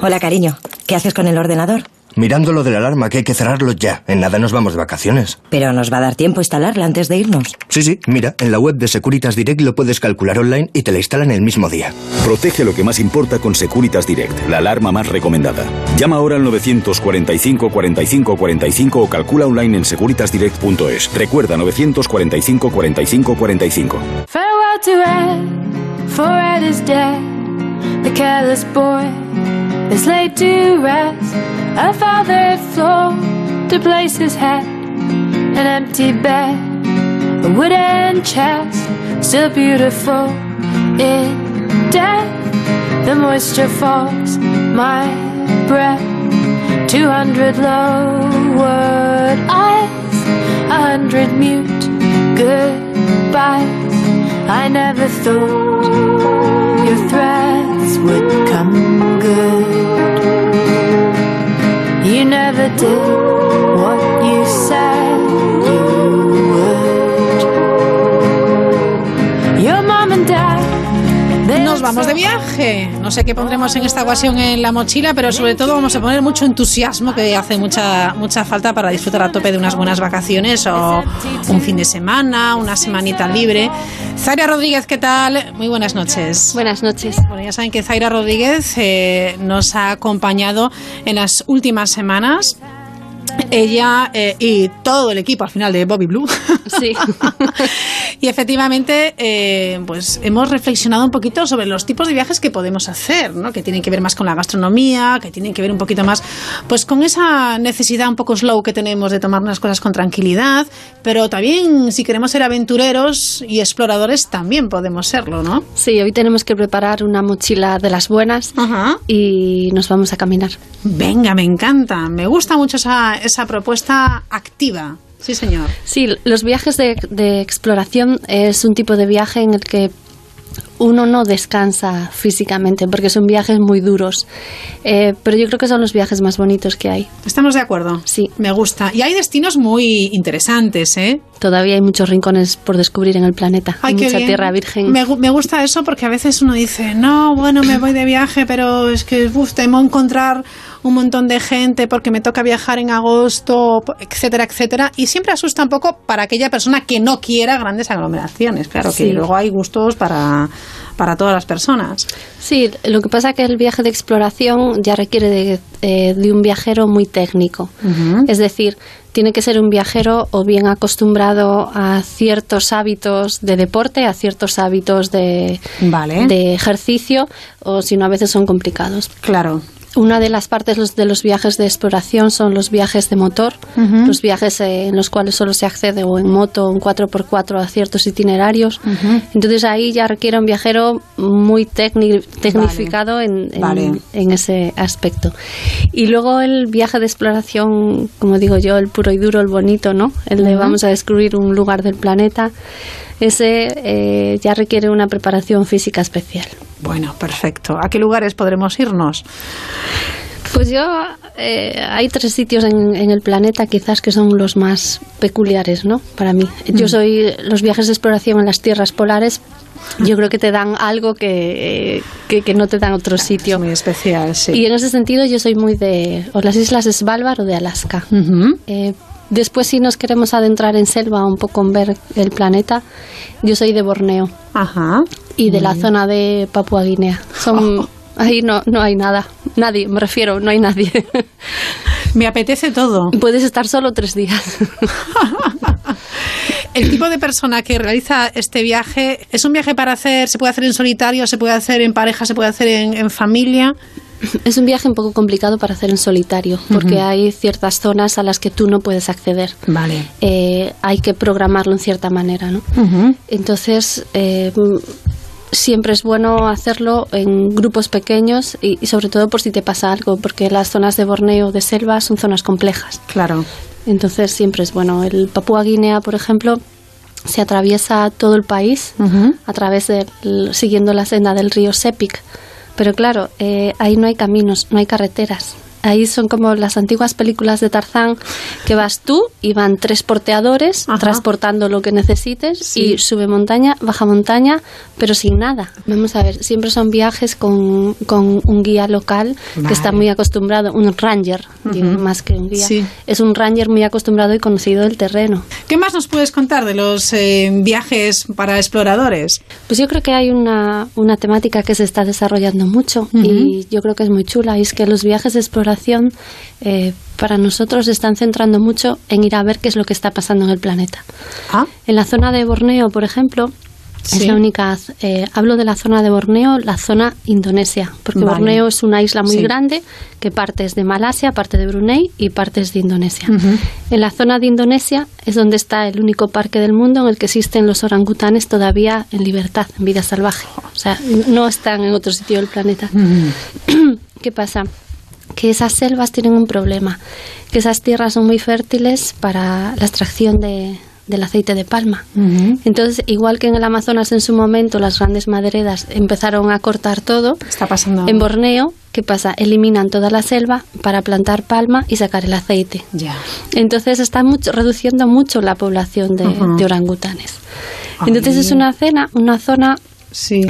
Hola, cariño. ¿Qué haces con el ordenador? Mirando lo de la alarma, que hay que cerrarlo ya. En nada nos vamos de vacaciones. Pero nos va a dar tiempo a instalarla antes de irnos. Sí, sí, mira, en la web de Securitas Direct lo puedes calcular online y te la instalan el mismo día. Protege lo que más importa con Securitas Direct, la alarma más recomendada. Llama ahora al 945 45 45 o calcula online en securitasdirect.es. Recuerda 945 45 45. Farewell to Ed, for Ed is dead. The careless boy is laid to rest. A father floor to place his head. An empty bed, a wooden chest, still beautiful in death. The moisture fogs my breath. Two hundred lowered eyes, a hundred mute goodbyes. I never thought your threats would come good. You never did what you said Nos vamos de viaje. No sé qué pondremos en esta ocasión en la mochila, pero sobre todo vamos a poner mucho entusiasmo que hace mucha mucha falta para disfrutar a tope de unas buenas vacaciones o un fin de semana, una semanita libre. Zaira Rodríguez, ¿qué tal? Muy buenas noches. Buenas noches. Bueno, ya saben que Zaira Rodríguez eh, nos ha acompañado en las últimas semanas ella eh, y todo el equipo al final de Bobby Blue. Sí. y efectivamente, eh, pues hemos reflexionado un poquito sobre los tipos de viajes que podemos hacer, ¿no? Que tienen que ver más con la gastronomía, que tienen que ver un poquito más, pues con esa necesidad un poco slow que tenemos de tomar las cosas con tranquilidad, pero también si queremos ser aventureros y exploradores también podemos serlo, ¿no? Sí, hoy tenemos que preparar una mochila de las buenas y nos vamos a caminar. Venga, me encanta. Me gusta mucho esa, esa propuesta activa. Sí, señor. Sí, los viajes de, exploración es un tipo de viaje en el que uno no descansa físicamente porque son viajes muy duros. Eh, pero yo creo que son los viajes más bonitos que hay. ¿Estamos de acuerdo? Sí. Me gusta. Y hay destinos muy interesantes, ¿eh? Todavía hay muchos rincones por descubrir en el planeta. Ay, hay mucha bien. tierra virgen. Me, gu- me gusta eso porque a veces uno dice, no, bueno, me voy de viaje, pero es que uf, temo encontrar un montón de gente porque me toca viajar en agosto, etcétera, etcétera. Y siempre asusta un poco para aquella persona que no quiera grandes aglomeraciones. Claro que Sí. luego hay gustos para, para todas las personas. Sí, lo que pasa es que el viaje de exploración ya requiere de, eh, de un viajero muy técnico. Es decir, tiene que ser un viajero o bien acostumbrado a ciertos hábitos de deporte, a ciertos hábitos de, Vale. de ejercicio, o si no, a veces son complicados. Claro. Una de las partes de los viajes de exploración son los viajes de motor, los viajes en los cuales solo se accede o en moto o en 4x4 a ciertos itinerarios. Entonces ahí ya requiere un viajero muy tecnificado en, en- Vale. en ese aspecto. Y luego el viaje de exploración, como digo yo, el puro y duro, el bonito, ¿no? El de vamos a descubrir un lugar del planeta. Ese eh, ya requiere una preparación física especial. Bueno, perfecto. ¿A qué lugares podremos irnos? Pues yo, eh, hay tres sitios en, en el planeta quizás que son los más peculiares, ¿no? Para mí. Yo Mm. soy los viajes de exploración en las tierras polares. Yo creo que te dan algo que, eh, que, que no te dan otro sitio. Muy especial, sí. Y en ese sentido yo soy muy de o las islas de Svalbard o de Alaska. Eh, después si nos queremos adentrar en selva un poco en ver el planeta, yo soy de Borneo. Ajá. Y de la zona de Papua Guinea. Son, Ahí no, no hay nada. Nadie, me refiero, no hay nadie. Me apetece todo. Puedes estar solo tres días. El tipo de persona que realiza este viaje es un viaje para hacer, se puede hacer en solitario, se puede hacer en pareja, se puede hacer en, en familia. Es un viaje un poco complicado para hacer en solitario, porque hay ciertas zonas a las que tú no puedes acceder. Vale. Eh, hay que programarlo en cierta manera, ¿no? Entonces, eh, siempre es bueno hacerlo en grupos pequeños y, y sobre todo por si te pasa algo, porque las zonas de Borneo, de selva, son zonas complejas. Claro. Entonces, siempre es bueno. El Papúa Guinea, por ejemplo, se atraviesa todo el país a través de siguiendo la senda del río Sepik. Pero claro, eh, ahí no hay caminos, no hay carreteras. Ahí son como las antiguas películas de Tarzán, que vas tú y van tres porteadores transportando lo que necesites y sube montaña, baja montaña, pero sin nada. Vamos a ver, siempre son viajes con, con un guía local que está muy acostumbrado, un ranger, digo, Ujú. más que un guía. Sí. Es un ranger muy acostumbrado y conocido del terreno. ¿Qué más nos puedes contar de los eh, viajes para exploradores? Pues yo creo que hay una, una temática que se está desarrollando mucho y yo creo que es muy chula y es que los viajes de exploración eh, para nosotros se están centrando mucho en ir a ver qué es lo que está pasando en el planeta. En la zona de Borneo, por ejemplo, es Sí. la única. eh, hablo de la zona de Borneo, la zona Indonesia, porque Vale. Borneo es una isla muy Sí. grande que parte es de Malasia, parte de Brunei y parte es de Indonesia. En la zona de Indonesia es donde está el único parque del mundo en el que existen los orangutanes todavía en libertad, en vida salvaje. O sea, no están en otro sitio del planeta. ¿Qué pasa? Que esas selvas tienen un problema, que esas tierras son muy fértiles para la extracción de- del aceite de palma. Entonces, igual que en el Amazonas en su momento las grandes madereras empezaron a cortar todo, está pasando en Borneo, ¿qué pasa? Eliminan toda la selva para plantar palma y sacar el aceite. Entonces está mucho, reduciendo mucho la población de, orangutanes. Entonces es una cena, una zona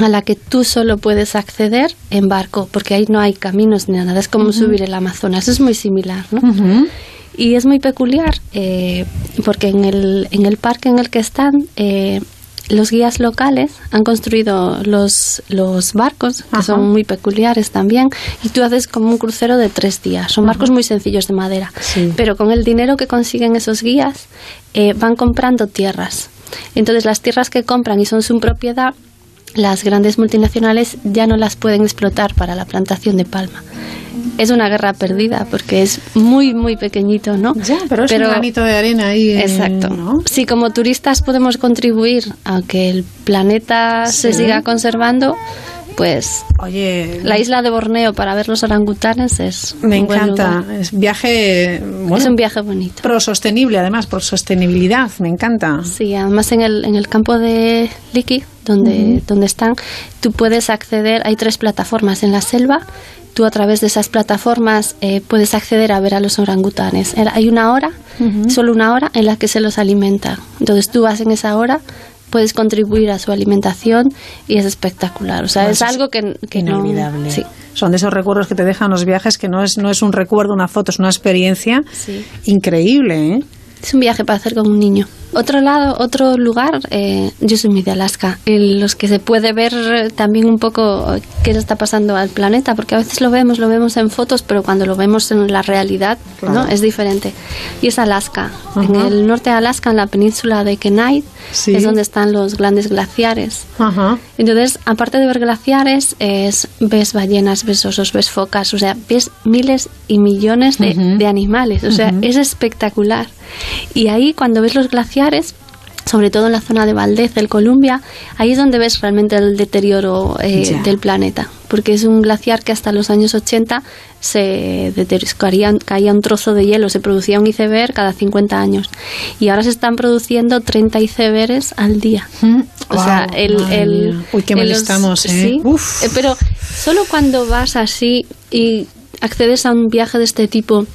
a la que tú solo puedes acceder en barco, porque ahí no hay caminos ni nada. Es como subir el Amazonas, es muy similar, ¿no? Y es muy peculiar eh, porque en el, en el parque en el que están, eh, los guías locales han construido los, los barcos, que son muy peculiares también, y tú haces como un crucero de tres días. Son barcos muy sencillos de madera, pero con el dinero que consiguen esos guías eh, van comprando tierras. Entonces las tierras que compran y son su propiedad, las grandes multinacionales ya no las pueden explotar para la plantación de palma. Es una guerra perdida porque es muy, muy pequeñito, ¿no? Ya, pero es un granito de arena ahí. eh, Exacto. Si como turistas podemos contribuir a que el planeta se siga conservando, pues Oye, la isla de Borneo para ver los orangutanes es Me un buen encanta. lugar. Es viaje. Bueno, es un viaje bonito. Pro sostenible, además, por sostenibilidad. Me encanta. Sí, además en el, en el campo de Liki, donde, Ujú. donde están, tú puedes acceder, hay tres plataformas en la selva, tú a través de esas plataformas eh, puedes acceder a ver a los orangutanes. Hay una hora, solo una hora, en la que se los alimenta. Entonces tú vas en esa hora, puedes contribuir a su alimentación y es espectacular. O sea, No, es algo que, que no... Inolvidable. Sí. Son de esos recuerdos que te dejan los viajes que no es, no es un recuerdo, una foto, es una experiencia increíble. ¿eh? Es un viaje para hacer con un niño. Otro lado, otro lugar, eh, yo soy muy de Alaska, en los que se puede ver también un poco qué le está pasando al planeta, porque a veces lo vemos, lo vemos en fotos, pero cuando lo vemos en la realidad, Claro. ¿no? Es diferente. Y es Alaska. En el norte de Alaska, en la península de Kenai, Sí. es donde están los grandes glaciares. Entonces, aparte de ver glaciares, es, ves ballenas, ves osos, ves focas, o sea, ves miles y millones de, de animales, o sea, es espectacular. Y ahí, cuando ves los glaciares, sobre todo en la zona de Valdez, el Columbia, ahí es donde ves realmente el deterioro eh, del planeta, porque es un glaciar que hasta los años 80 se caía, caía un trozo de hielo, se producía un iceberg cada 50 años, y ahora se están produciendo 30 icebergs al día. O sea, Guau, el, madre el- mía. Uy, qué mal los- estamos, ¿eh? sí, eh, pero solo cuando vas así y accedes a un viaje de este tipo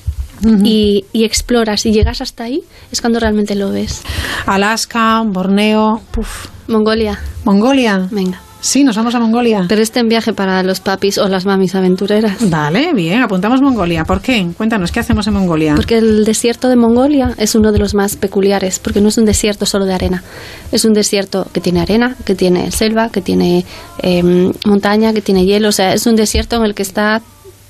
y, y exploras y llegas hasta ahí, es cuando realmente lo ves. Alaska, Borneo, puf. Mongolia. Mongolia. Venga. Sí, nos vamos a Mongolia. Pero este en viaje para los papis o las mamis aventureras. Vale, bien, apuntamos Mongolia. ¿Por qué? Cuéntanos, ¿qué hacemos en Mongolia? Porque el desierto de Mongolia es uno de los más peculiares, porque no es un desierto solo de arena. Es un desierto que tiene arena, que tiene selva, que tiene eh, montaña, que tiene hielo. O sea, es un desierto en el que está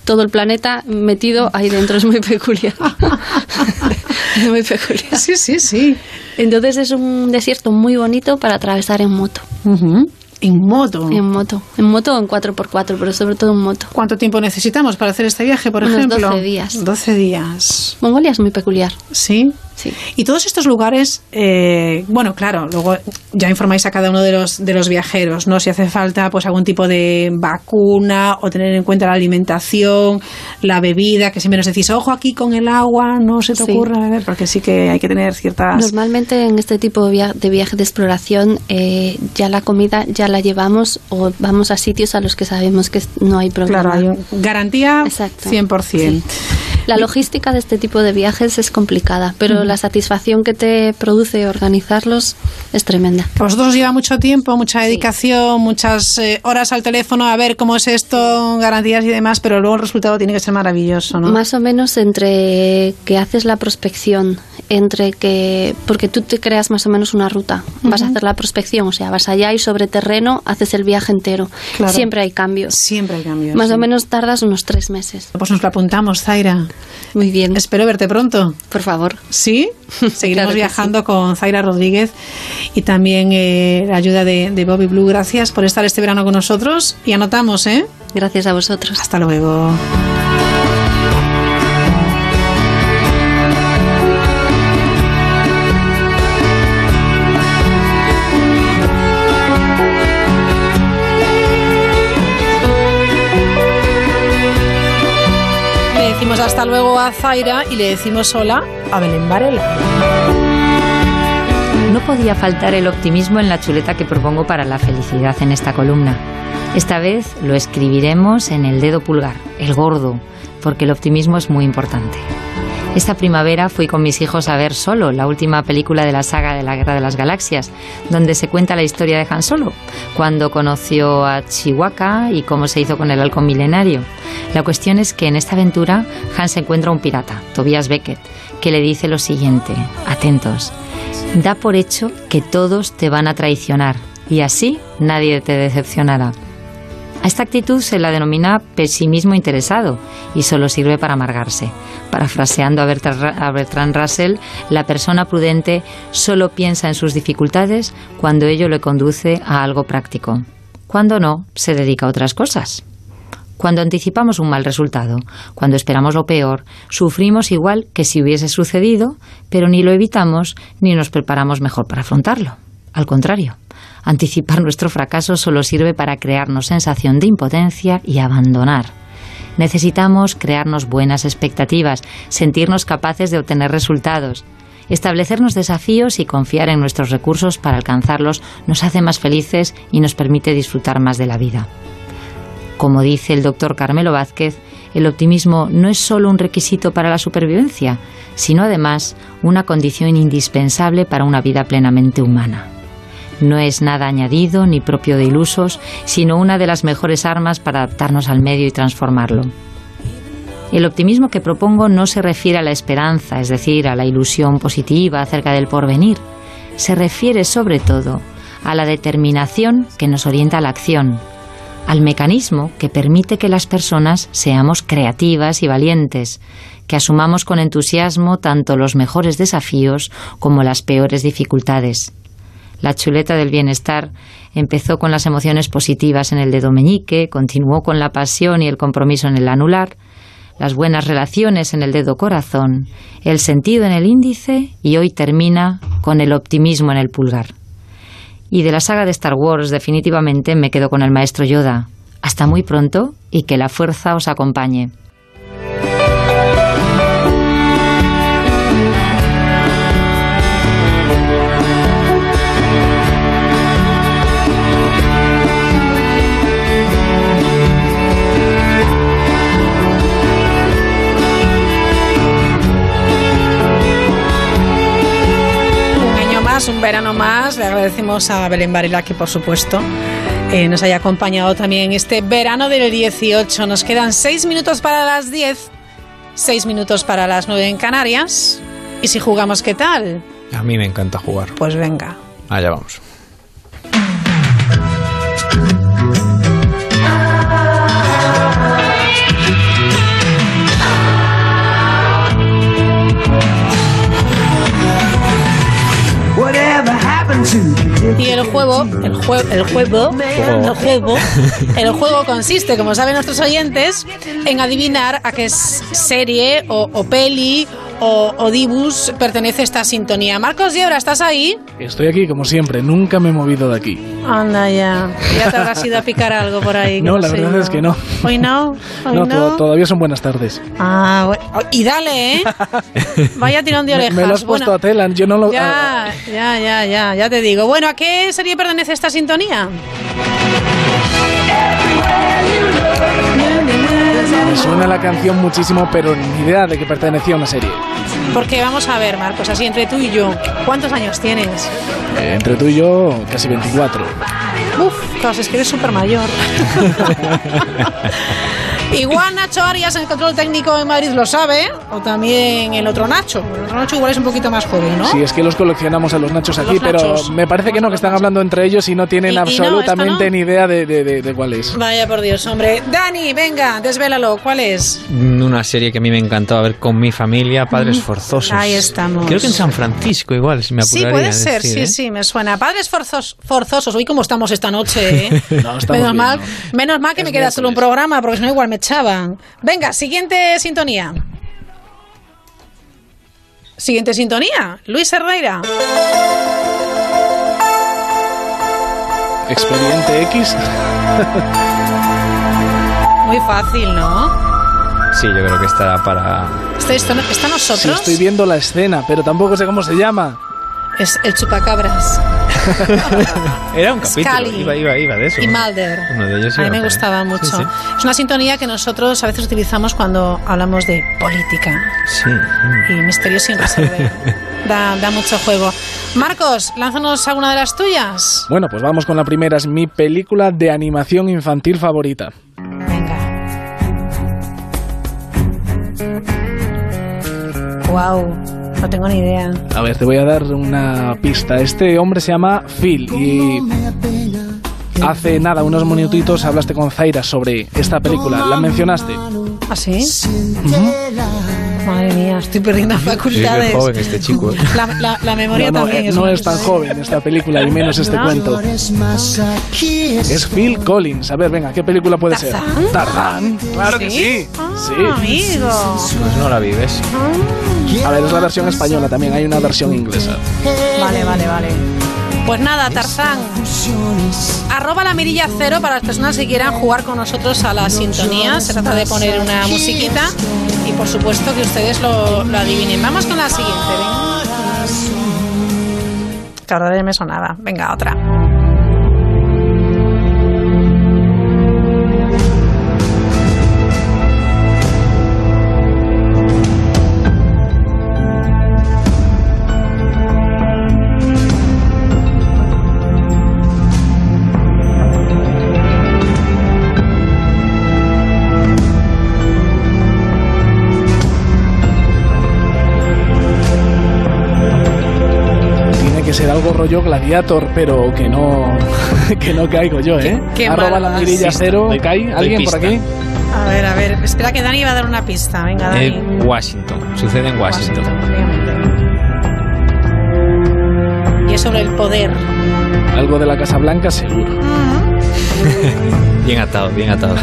todo el planeta metido ahí dentro. Es muy peculiar. es muy peculiar. Sí, sí, sí. Entonces es un desierto muy bonito para atravesar en moto. ¿En moto? En moto. En moto o en 4x4, pero sobre todo en moto. ¿Cuánto tiempo necesitamos para hacer este viaje, por Unos ejemplo? 12 días. 12 días. Mongolia es muy peculiar. ¿Sí? Sí. Y todos estos lugares, eh, bueno, claro, luego ya informáis a cada uno de los, de los viajeros, ¿no? Si hace falta pues algún tipo de vacuna o tener en cuenta la alimentación, la bebida, que siempre nos decís, ojo aquí con el agua, no se te Sí. ocurra beber, porque sí que hay que tener ciertas... Normalmente en este tipo de, via- de viaje de exploración eh, ya la comida ya la llevamos o vamos a sitios a los que sabemos que no hay problema. Claro, hay un- garantía 100%. La logística de este tipo de viajes es complicada, pero la satisfacción que te produce organizarlos es tremenda. A vosotros os lleva mucho tiempo, mucha dedicación, muchas eh, horas al teléfono a ver cómo es esto, garantías y demás, pero luego el resultado tiene que ser maravilloso, ¿no? Más o menos entre que haces la prospección, entre que. porque tú te creas más o menos una ruta. Vas a hacer la prospección, o sea, vas allá y sobre terreno haces el viaje entero. Claro. Siempre hay cambios. Siempre hay cambios. Más sí. o menos tardas unos tres meses. Pues nos lo apuntamos, Zaira. Muy bien. Espero verte pronto. Por favor. ¿Sí? Seguiremos Claro viajando con Zaira Rodríguez y también eh, la ayuda de, de Bobby Blue. Gracias por estar este verano con nosotros y anotamos, ¿eh? Gracias a vosotros. Hasta luego. Luego a Zaira y le decimos hola a Belén Varela. No podía faltar el optimismo en la chuleta que propongo para la felicidad en esta columna. Esta vez lo escribiremos en el dedo pulgar, el gordo, porque el optimismo es muy importante. Esta primavera fui con mis hijos a ver Solo, la última película de la saga de la Guerra de las Galaxias, donde se cuenta la historia de Han Solo, cuando conoció a Chihuahua y cómo se hizo con el halcón milenario. La cuestión es que en esta aventura Han se encuentra un pirata, Tobias Beckett, que le dice lo siguiente, atentos, da por hecho que todos te van a traicionar y así nadie te decepcionará. A esta actitud se la denomina pesimismo interesado y solo sirve para amargarse. Parafraseando a Bertrand Russell, la persona prudente solo piensa en sus dificultades cuando ello le conduce a algo práctico. Cuando no, se dedica a otras cosas. Cuando anticipamos un mal resultado, cuando esperamos lo peor, sufrimos igual que si hubiese sucedido, pero ni lo evitamos ni nos preparamos mejor para afrontarlo. Al contrario, anticipar nuestro fracaso solo sirve para crearnos sensación de impotencia y abandonar. Necesitamos crearnos buenas expectativas, sentirnos capaces de obtener resultados. Establecernos desafíos y confiar en nuestros recursos para alcanzarlos nos hace más felices y nos permite disfrutar más de la vida. Como dice el doctor Carmelo Vázquez, el optimismo no es solo un requisito para la supervivencia, sino además una condición indispensable para una vida plenamente humana. No es nada añadido ni propio de ilusos, sino una de las mejores armas para adaptarnos al medio y transformarlo. El optimismo que propongo no se refiere a la esperanza, es decir, a la ilusión positiva acerca del porvenir. Se refiere sobre todo a la determinación que nos orienta a la acción, al mecanismo que permite que las personas seamos creativas y valientes, que asumamos con entusiasmo tanto los mejores desafíos como las peores dificultades. La chuleta del bienestar empezó con las emociones positivas en el dedo meñique, continuó con la pasión y el compromiso en el anular, las buenas relaciones en el dedo corazón, el sentido en el índice y hoy termina con el optimismo en el pulgar. Y de la saga de Star Wars definitivamente me quedo con el maestro Yoda. Hasta muy pronto y que la fuerza os acompañe. Verano más. Le agradecemos a Belén Varela que, por supuesto, eh, nos haya acompañado también este verano del 18. Nos quedan seis minutos para las 10, seis minutos para las 9 en Canarias. ¿Y si jugamos qué tal? A mí me encanta jugar. Pues venga. Allá vamos. Y el juego, el, jue- el juego, el juego, el juego consiste, como saben nuestros oyentes, en adivinar a qué serie o, o peli o, o dibus pertenece esta sintonía. Marcos Diebra, ¿estás ahí? Estoy aquí como siempre, nunca me he movido de aquí. Anda ya, ya te habrás ido a picar algo por ahí. No, la verdad yo. es que no. Hoy no, hoy No, no. to- todavía son buenas tardes. Ah, bueno. Y dale, ¿eh? Vaya tirón de orejas. me lo has Bueno, puesto a tela, yo no lo... ya, ya, ya, ya, ya te digo. Bueno, ¿a qué serie pertenece esta sintonía? Me suena la canción muchísimo, pero ni idea de que pertenecía a una serie. Porque vamos a ver, Marcos, así entre tú y yo, ¿cuántos años tienes? Eh, entre tú y yo, casi 24. Uf, claro, es que eres súper mayor. Igual Nacho Arias, el control técnico en Madrid, lo sabe, o también el otro Nacho. El otro Nacho igual es un poquito más joven, ¿no? Sí, es que los coleccionamos a los nachos aquí, Los pero nachos. me parece que no, que están hablando entre ellos y no tienen Y- y no, absolutamente no. ni idea de, de- de- de cuál es. Vaya por Dios, hombre. Dani, venga, desvélalo. ¿Cuál es? Una serie que a mí me encantó a ver con mi familia, Padres Mm, Forzosos. ahí estamos. Creo que en San Francisco igual, si me Sí, apuraría puede a ser, decir, sí, ¿eh? sí, me suena. Padres forzos, forzosos. Uy, cómo estamos esta noche, ¿eh? No, estamos menos, bien, mal, ¿no? menos mal que Es me queda solo un programa, porque si no igual me Venga, siguiente sintonía. Siguiente sintonía. Luis Herrera. Expediente X. Muy fácil, ¿no? Sí, yo creo que estará para... ¿Está, está, está Sí, nosotros? estoy viendo la escena, pero tampoco sé cómo se llama. Es el chupacabras. Era un capítulo, Scully. iba, iba, iba de eso. Y Mulder. Uno de ellos A mí me gustaba mucho. Sí, sí. Es una sintonía que nosotros a veces utilizamos cuando hablamos de política. Sí. y misterio sin resolver. da, da mucho juego. Marcos, lánzanos alguna de las tuyas. Bueno, pues vamos con la primera. Es mi película de animación infantil favorita. Wow, no tengo ni idea. A ver, te voy a dar una pista. Este hombre se llama Phil y hace nada, unos minutitos, hablaste con Zaira sobre esta película. ¿La mencionaste? ¿Ah, sí? Madre mía, estoy perdiendo Es facultades. muy joven este chico. ¿eh? La, la- la memoria no, no, también eh, es no es tan joven esta película y menos este ¿No? cuento. Es Phil Collins. A ver, venga, ¿qué película puede ser? Tarzán. Claro que sí. Sí. Ah, amigo. Pues no la vives. A ver, es la versión española también, hay una versión inglesa. Vale, vale, vale. Pues nada, Tarzán. Arroba la mirilla cero para las personas que quieran jugar con nosotros a la sintonía. Se trata de poner una musiquita y por supuesto que ustedes lo, lo adivinen. Vamos con la siguiente, venga. Que ahora me sonaba. Venga, otra. Rollo gladiator, pero que no que no caigo yo, ¿eh? qué Arroba la mirilla cero. Doy- ¿Cae alguien por aquí? A ver, a ver. Espera que Dani va a dar una pista. Venga, Dani. Eh, Washington. Sucede en Washington. Y es sobre el poder. Algo de la Casa Blanca, seguro. Bien atado, bien atado.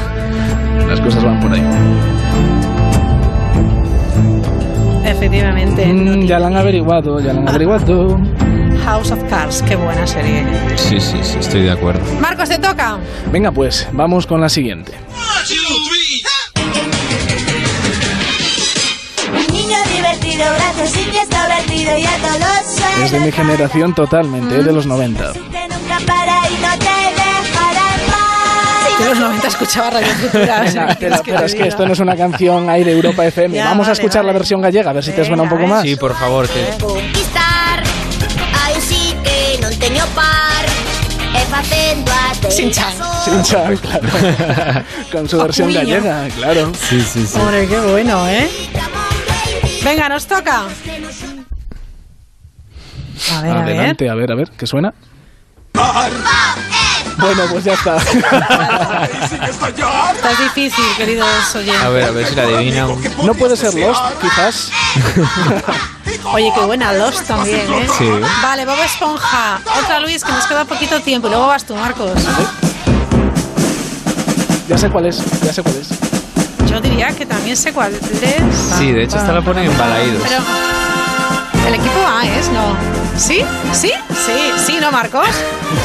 Las cosas van por ahí. Efectivamente. Mm, ya la han averiguado, ya la han averiguado. House of Cards. Qué buena serie. Sí, sí, sí, estoy de acuerdo. Marcos, te toca. Venga, pues, vamos con la siguiente. Es de mi generación totalmente, es de los 90. que nunca para y no te dejará en paz. De los 90 escuchaba Radio Futura. o sea, Venga, ¿qué quieres pero, pero es que esto no es una canción ahí de Europa FM. Ya, Vamos a vale, escuchar la versión gallega, a ver si te suena un poco más. Sí, por favor, que... Sin chan. Sin chan, claro. Con su versión gallega, claro. Sí, sí, sí. Hombre, qué bueno, ¿eh? Venga, nos toca. A ver, a ver. Adelante, a ver, a ver, ¿qué suena? Bueno, pues ya está. Esta es difícil, queridos oyentes. A ver, a ver si la adivina. No puede ser Lost, quizás. Oye, qué buena Lost también, ¿eh? Sí. Vale, Bob Esponja. Otra Luis, que nos queda poquito tiempo. Y luego vas tú, Marcos. Ya sé cuál es, ya sé cuál es. Yo diría que también sé cuál es. Sí, de hecho esta la ponen en balaídos. Pero. ¿Sí? ¿Sí? Sí, sí, ¿no, Marcos?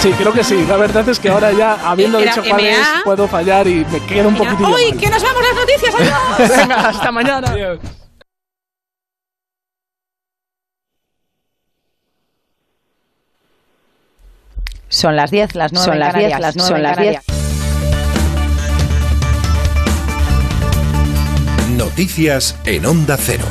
Sí, creo que sí. La verdad es que ahora ya, habiendo Era dicho cuál es, puedo fallar y me quedo un poquitillo ¡Uy, mal. que nos vamos las noticias! ¡Adiós! Venga, hasta mañana. Son las 10, las 9 Son las Canarias, 10, las 9 son las Canarias. 10. Noticias en Onda Cero.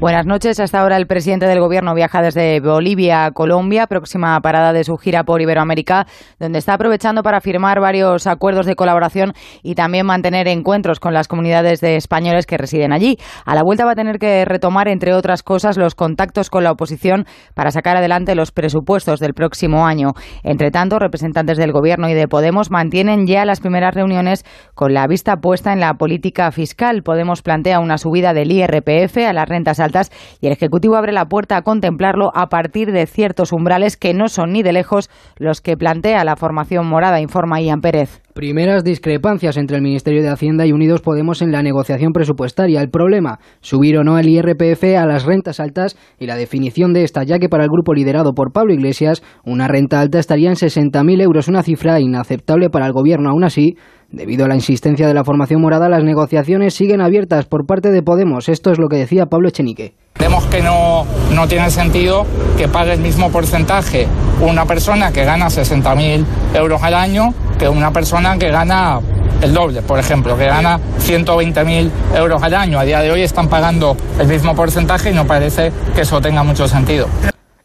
Buenas noches. Hasta ahora el presidente del gobierno viaja desde Bolivia a Colombia, próxima parada de su gira por Iberoamérica, donde está aprovechando para firmar varios acuerdos de colaboración y también mantener encuentros con las comunidades de españoles que residen allí. A la vuelta va a tener que retomar, entre otras cosas, los contactos con la oposición para sacar adelante los presupuestos del próximo año. Entre tanto, representantes del gobierno y de Podemos mantienen ya las primeras reuniones con la vista puesta en la política fiscal. Podemos plantea una subida del IRPF a las rentas y el Ejecutivo abre la puerta a contemplarlo a partir de ciertos umbrales que no son ni de lejos los que plantea la formación morada, informa Ian Pérez. Primeras discrepancias entre el Ministerio de Hacienda y Unidos Podemos en la negociación presupuestaria. El problema, subir o no el IRPF a las rentas altas y la definición de esta, ya que para el grupo liderado por Pablo Iglesias, una renta alta estaría en 60.000 euros, una cifra inaceptable para el Gobierno. Aún así, Debido a la insistencia de la formación morada, las negociaciones siguen abiertas por parte de Podemos. Esto es lo que decía Pablo Echenique. Vemos que no, no tiene sentido que pague el mismo porcentaje una persona que gana 60.000 euros al año que una persona que gana el doble, por ejemplo, que gana 120.000 euros al año. A día de hoy están pagando el mismo porcentaje y no parece que eso tenga mucho sentido.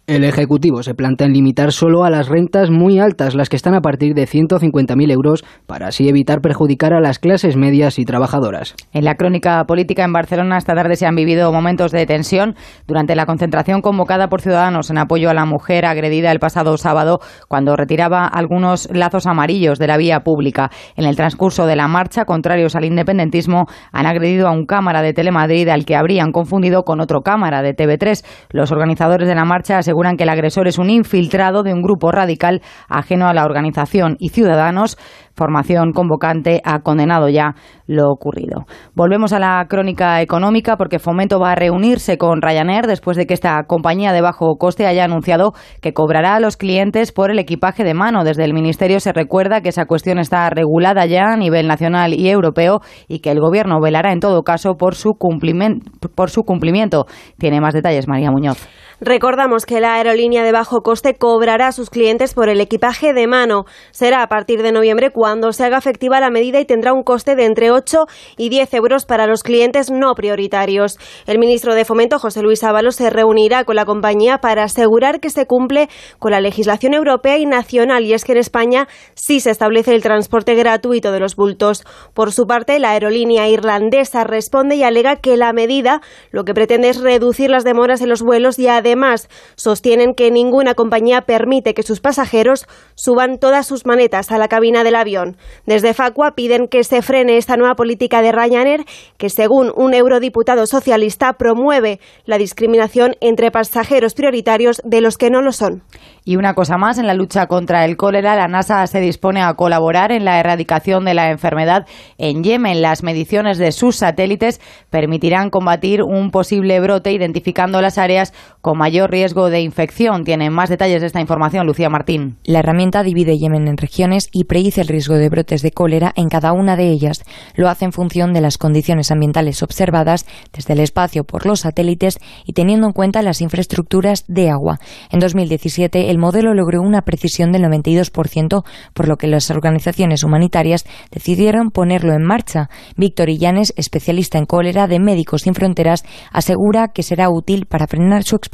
El Ejecutivo se plantea en limitar solo a las rentas muy altas, las que están a partir de 150.000 euros, para así evitar perjudicar a las clases medias y trabajadoras. En la crónica política en Barcelona esta tarde se han vivido momentos de tensión durante la concentración convocada por Ciudadanos en apoyo a la mujer agredida el pasado sábado cuando retiraba algunos lazos amarillos de la vía pública. En el transcurso de la marcha, contrarios al independentismo, han agredido a un cámara de Telemadrid al que habrían confundido con otro cámara de TV3. Los organizadores de la marcha aseguran que el agresor es un infiltrado de un grupo radical ajeno a la organización y Ciudadanos, formación convocante, ha condenado ya lo ocurrido. Volvemos a la crónica económica porque Fomento va a reunirse con Ryanair después de que esta compañía de bajo coste haya anunciado que cobrará a los clientes por el equipaje de mano. Desde el Ministerio se recuerda que esa cuestión está regulada ya a nivel nacional y europeo y que el Gobierno velará en todo caso por su cumplimiento. Por su cumplimiento. Tiene más detalles María Muñoz. Recordamos que la aerolínea de bajo coste cobrará a sus clientes por el equipaje de mano. Será a partir de noviembre cuando se haga efectiva la medida y tendrá un coste de entre 8 y 10 euros para los clientes no prioritarios. El ministro de Fomento, José Luis Ábalos, se reunirá con la compañía para asegurar que se cumple con la legislación europea y nacional. Y es que en España sí se establece el transporte gratuito de los bultos. Por su parte, la aerolínea irlandesa responde y alega que la medida lo que pretende es reducir las demoras en los vuelos y además Además, sostienen que ninguna compañía permite que sus pasajeros suban todas sus maletas a la cabina del avión. Desde Facua piden que se frene esta nueva política de Ryanair que, según un eurodiputado socialista, promueve la discriminación entre pasajeros prioritarios de los que no lo son. Y una cosa más, en la lucha contra el cólera, la NASA se dispone a colaborar en la erradicación de la enfermedad en Yemen. Las mediciones de sus satélites permitirán combatir un posible brote identificando las áreas con mayor riesgo de infección. Tienen más detalles de esta información Lucía Martín. La herramienta divide Yemen en regiones y predice el riesgo de brotes de cólera en cada una de ellas. Lo hace en función de las condiciones ambientales observadas desde el espacio por los satélites y teniendo en cuenta las infraestructuras de agua. En 2017 el modelo logró una precisión del 92%, por lo que las organizaciones humanitarias decidieron ponerlo en marcha. Víctor Illanes, especialista en cólera de Médicos Sin Fronteras, asegura que será útil para frenar su expansión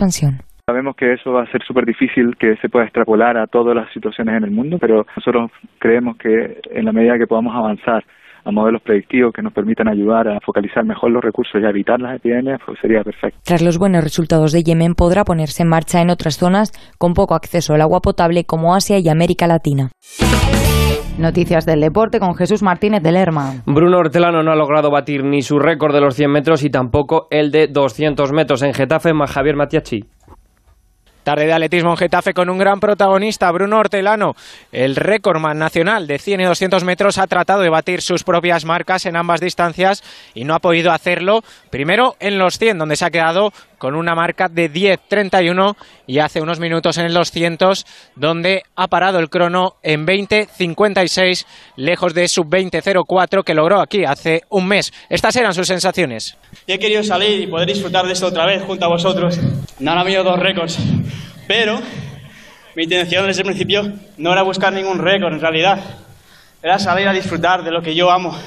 Sabemos que eso va a ser súper difícil que se pueda extrapolar a todas las situaciones en el mundo, pero nosotros creemos que en la medida que podamos avanzar a modelos predictivos que nos permitan ayudar a focalizar mejor los recursos y a evitar las epidemias, pues sería perfecto. Tras los buenos resultados de Yemen, podrá ponerse en marcha en otras zonas con poco acceso al agua potable como Asia y América Latina. Noticias del deporte con Jesús Martínez de Lerma. Bruno Hortelano no ha logrado batir ni su récord de los 100 metros y tampoco el de 200 metros en Getafe más Javier Matiachi. Tarde de atletismo en Getafe con un gran protagonista, Bruno Hortelano. El récordman nacional de 100 y 200 metros ha tratado de batir sus propias marcas en ambas distancias y no ha podido hacerlo. Primero en los 100, donde se ha quedado con una marca de 10.31 y hace unos minutos en el 200, donde ha parado el crono en 20.56, lejos de su 20.04 que logró aquí hace un mes. Estas eran sus sensaciones. He querido salir y poder disfrutar de esto otra vez junto a vosotros. No han habido dos récords, pero mi intención desde el principio no era buscar ningún récord en realidad. Era salir a disfrutar de lo que yo amo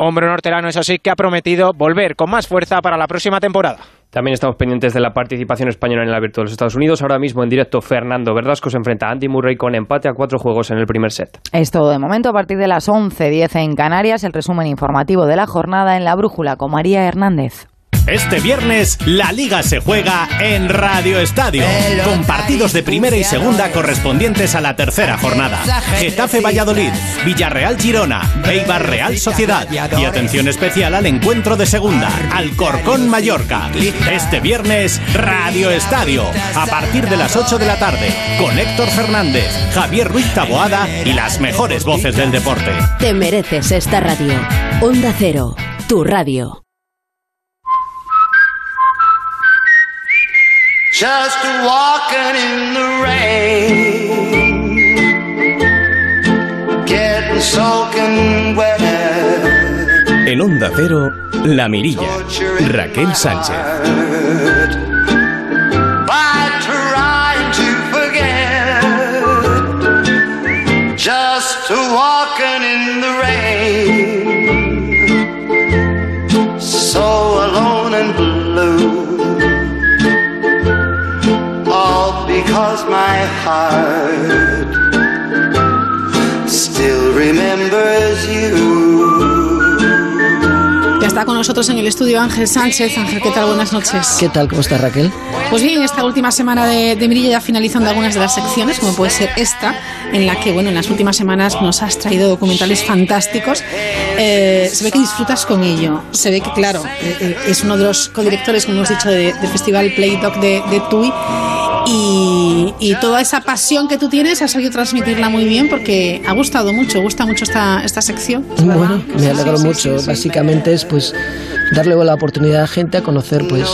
Hombre norterano, eso sí, que ha prometido volver con más fuerza para la próxima temporada. También estamos pendientes de la participación española en el Abierto de los Estados Unidos. Ahora mismo en directo Fernando Verdasco se enfrenta a Andy Murray con empate a cuatro juegos en el primer set. Es todo de momento a partir de las 11.10 en Canarias. El resumen informativo de la jornada en la brújula con María Hernández. Este viernes la liga se juega en Radio Estadio, con partidos de primera y segunda correspondientes a la tercera jornada. Getafe Valladolid, Villarreal Girona, Eibar Real Sociedad y atención especial al encuentro de segunda, Alcorcón Mallorca. Este viernes Radio Estadio, a partir de las 8 de la tarde, con Héctor Fernández, Javier Ruiz Taboada y las mejores voces del deporte. Te mereces esta radio. Onda Cero, tu radio. Just walking in the rain. En Onda Cero, La Mirilla, Raquel Sánchez. Because my heart still remembers you. Ya está con nosotros en el estudio Ángel Sánchez. Ángel, ¿qué tal? Buenas noches. ¿Qué tal? ¿Cómo estás, Raquel? Pues bien, esta última semana de, de Mirilla ya finalizando algunas de las secciones, como puede ser esta, en la que, bueno, en las últimas semanas nos has traído documentales fantásticos. Eh, se ve que disfrutas con ello. Se ve que, claro, eh, eh, es uno de los codirectores, como hemos dicho, de- del Festival Play Doc de, de TUI. Y, y toda esa pasión que tú tienes has sabido transmitirla muy bien porque ha gustado mucho, gusta mucho esta, esta sección. Bueno, me alegro mucho. Básicamente es pues darle la oportunidad a gente a conocer pues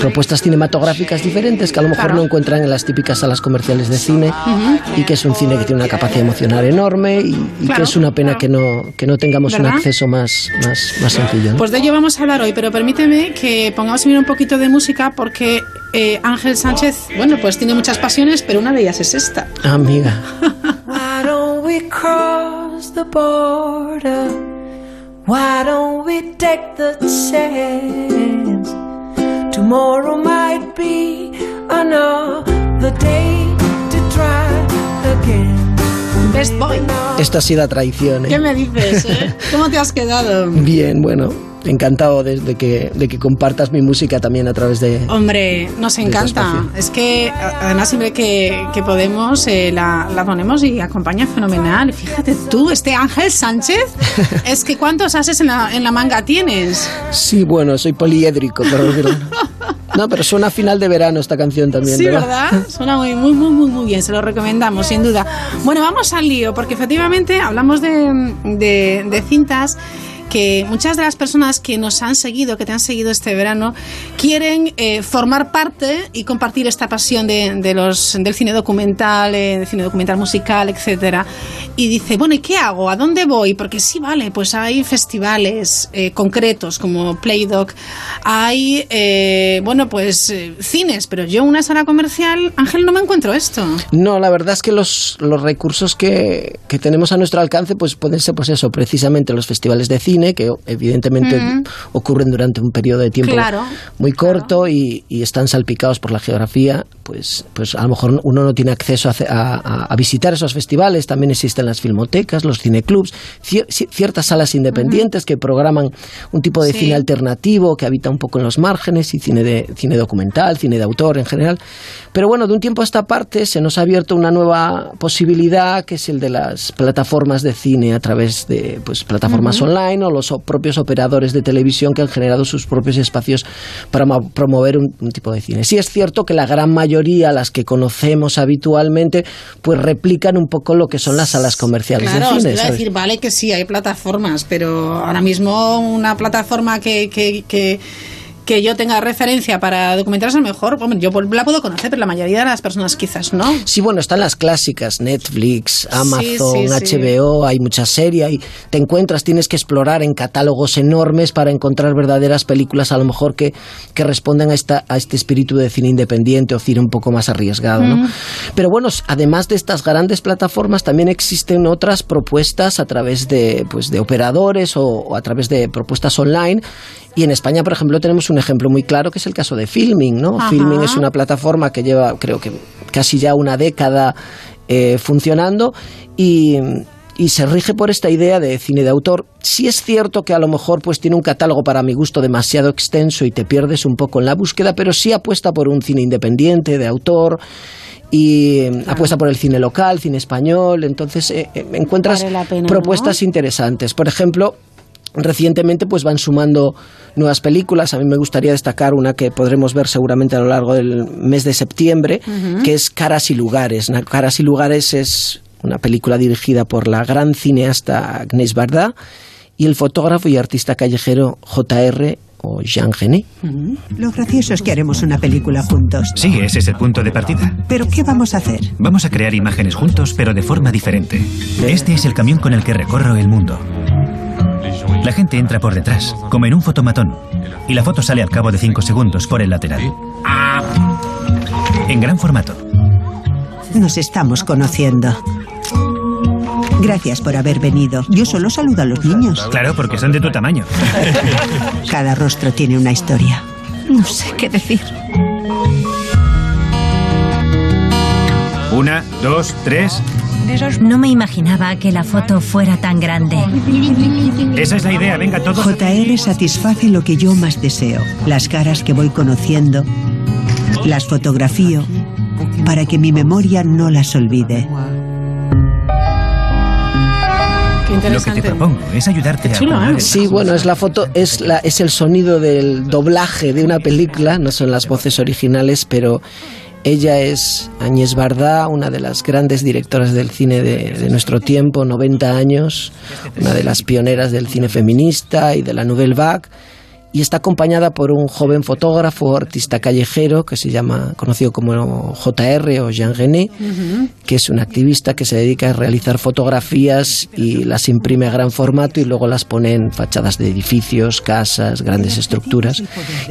propuestas cinematográficas diferentes que a lo mejor Claro. no encuentran en las típicas salas comerciales de cine Ujú. y que es un cine que tiene una capacidad emocional enorme y, y Claro, que es una pena que no que no tengamos un ¿Verdad? acceso más más, más sencillo. ¿no? Pues de ello vamos a hablar hoy, pero permíteme que pongamos un poquito de música porque eh, Ángel Sánchez, bueno, pues tiene muchas pasiones, pero una de ellas es esta. Amiga. Why don't we take the chance? Tomorrow might be another day Best Boy. Esta ha sido la traición. ¿eh? ¿Qué me dices? eh? ¿Cómo te has quedado? Bien, bueno, encantado de, de que, de que compartas mi música también a través de... Hombre, nos Desde encanta. Es que a- además siempre que, que podemos eh, la, la ponemos y acompaña fenomenal. Fíjate tú, este Ángel Sánchez, es que ¿cuántos ases en la, en la manga tienes? Sí, bueno, soy poliédrico, pero... No, pero suena a final de verano esta canción también, Sí, ¿verdad? Suena muy, muy, muy, muy, muy bien, se lo recomendamos, sin duda. Bueno, vamos al lío, porque efectivamente hablamos de, de- de cintas que muchas de las personas que nos han seguido, que te han seguido este verano, quieren eh, formar parte y compartir esta pasión de, de los, del cine documental, eh, del cine documental musical, etcétera. Y dice, bueno, ¿y qué hago? ¿A dónde voy? Porque sí, vale, pues hay festivales eh, concretos como Playdoc, hay, eh, bueno, pues eh, cines, pero yo una sala comercial, Ángel, no me encuentro esto. No, la verdad es que los, los recursos que, que tenemos a nuestro alcance pues pueden ser pues eso, precisamente los festivales de cine, que evidentemente ocurren durante un periodo de tiempo Claro, muy corto y, y están salpicados por la geografía, pues, pues a lo mejor uno no tiene acceso a, visitar esos festivales. También existen las filmotecas, los cineclubs, cier- ci- ciertas salas independientes que programan un tipo de Sí. cine alternativo que habita un poco en los márgenes y cine de cine documental, cine de autor en general. Pero bueno, de un tiempo a esta parte se nos ha abierto una nueva posibilidad que es el de las plataformas de cine a través de pues plataformas online o los propios operadores de televisión que han generado sus propios espacios para promover un, un tipo de cine. Sí es cierto que la gran mayoría, las que conocemos habitualmente, pues replican un poco lo que son las salas comerciales Claro, de cine. decir, vale que sí, hay plataformas, pero ahora mismo una plataforma que, que, que, que yo tenga referencia para documentarse, a lo mejor, hombre, yo la puedo conocer, pero la mayoría de las personas quizás no. Sí, bueno, están las clásicas, Netflix, Amazon, sí, sí. HBO, hay mucha serie, y te encuentras, tienes que explorar en catálogos enormes para encontrar verdaderas películas a lo mejor que, que respondan a, esta, a este espíritu de cine independiente o cine un poco más arriesgado, ¿no? Mm. Pero bueno, además de estas grandes plataformas, también existen otras propuestas a través de, pues, de operadores o, o a través de propuestas online. Y en España, por ejemplo, tenemos un ejemplo muy claro que es el caso de Filming, ¿no? Ajá. Filming es una plataforma que lleva, creo que casi ya una década eh, funcionando y, y se rige por esta idea de cine de autor. Sí es cierto que a lo mejor pues tiene un catálogo para mi gusto demasiado extenso y te pierdes un poco en la búsqueda, pero sí apuesta por un cine independiente de autor y apuesta por el cine local, cine español, entonces eh, eh, encuentras propuestas interesantes. Por ejemplo, recientemente pues van sumando nuevas películas. A mí me gustaría destacar una que podremos ver seguramente a lo largo del mes de septiembre, que es Caras y Lugares. Caras y Lugares es una película dirigida por la gran cineasta Agnès Varda y el fotógrafo y artista callejero J.R. o Jean Genet. Lo gracioso es que haremos una película juntos. Sí, ese es el punto de partida. ¿Pero qué vamos a hacer? Vamos a crear imágenes juntos, pero de forma diferente. Este es el camión con el que recorro el mundo. La gente entra por detrás, como en un fotomatón, y la foto sale al cabo de 5 segundos por el lateral. En gran formato. Nos estamos conociendo. Gracias por haber venido. Yo solo saludo a los niños. Claro, porque son de tu tamaño. Cada rostro tiene una historia. No sé qué decir. Una, dos, tres. No me imaginaba que la foto fuera tan grande. Esa es la idea, venga todos. JR satisface lo que yo más deseo. Las caras que voy conociendo, las fotografío para que mi memoria no las olvide. Lo que te propongo es ayudarte a chulo, ¿eh? Sí, bueno, es la foto, es la, es el sonido del doblaje de una película, no son las voces originales, pero ella es Agnès Varda, una de las grandes directoras del cine de, de nuestro tiempo, 90 años, una de las pioneras del cine feminista y de la Nouvelle Vague. Y está acompañada por un joven fotógrafo, artista callejero, que se llama, conocido como JR o Jean Genet, que es un activista que se dedica a realizar fotografías y las imprime a gran formato y luego las pone en fachadas de edificios, casas, grandes estructuras.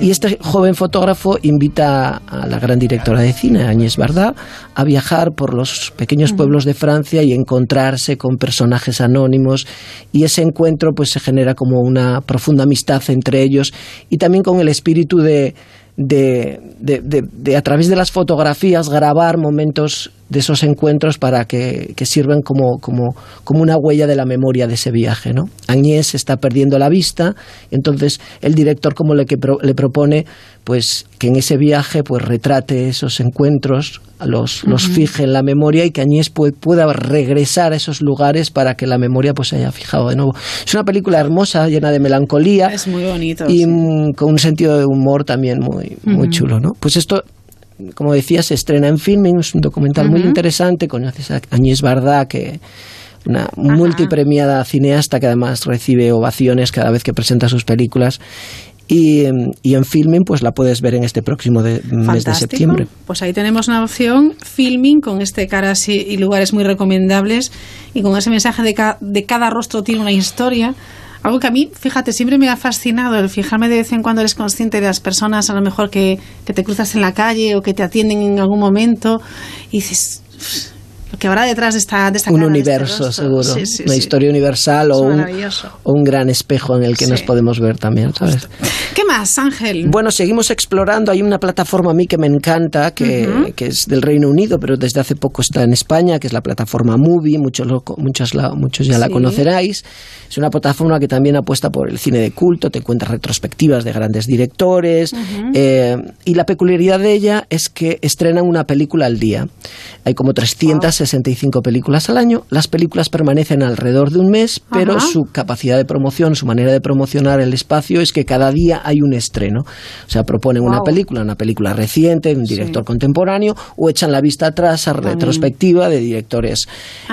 Y este joven fotógrafo invita a la gran directora de cine, Agnès Varda, a viajar por los pequeños pueblos de Francia y encontrarse con personajes anónimos. Y ese encuentro pues se genera como una profunda amistad entre ellos y también con el espíritu de de, de, a través de las fotografías grabar momentos de esos encuentros para que, que sirvan como, como, como una huella de la memoria de ese viaje. ¿no? Agnès está perdiendo la vista, entonces el director como le, que pro- le propone pues que en ese viaje pues retrate esos encuentros, los, fije en la memoria y que Agnès pue- pueda regresar a esos lugares para que la memoria pues se haya fijado de nuevo. Es una película hermosa, llena de melancolía Es muy bonito. y sí. con un sentido de humor también muy, muy chulo, ¿no? Pues esto, como decía, se estrena en Filming, es un documental muy interesante, conoces a Agnès Varda, que una multipremiada cineasta que además recibe ovaciones cada vez que presenta sus películas. Y, y en Filming pues la puedes ver en este próximo de- mes de septiembre. Pues ahí tenemos una opción, filming, con este caras y, y lugares muy recomendables y con ese mensaje de, ca- de cada rostro tiene una historia. Algo que a mí, fíjate, siempre me ha fascinado el fijarme de vez en cuando eres consciente de las personas a lo mejor que, que te cruzas en la calle o que te atienden en algún momento y dices, "Uf, lo que habrá detrás de esta, de esta Un cara, de este universo, rostro". seguro. Sí, sí, una sí. historia universal o un, o un gran espejo en el que nos podemos ver también, ¿sabes? ¿Qué más, Ángel? Bueno, seguimos explorando. Hay una plataforma a mí que me encanta, que, Ujú. que es del Reino Unido, pero desde hace poco está en España, que es la plataforma Movie. Muchos, lo- muchos, la- muchos ya la Sí. conoceráis. Es una plataforma que también apuesta por el cine de culto, te encuentras retrospectivas de grandes directores. eh, y la peculiaridad de ella es que estrenan una película al día. Hay como 365 películas al año. Las películas permanecen alrededor de un mes, pero Ajá. su capacidad de promoción, su manera de promocionar el espacio es que cada día hay hay un estreno. O sea, proponen una película, una película reciente, un director contemporáneo, o echan la vista atrás a retrospectiva de directores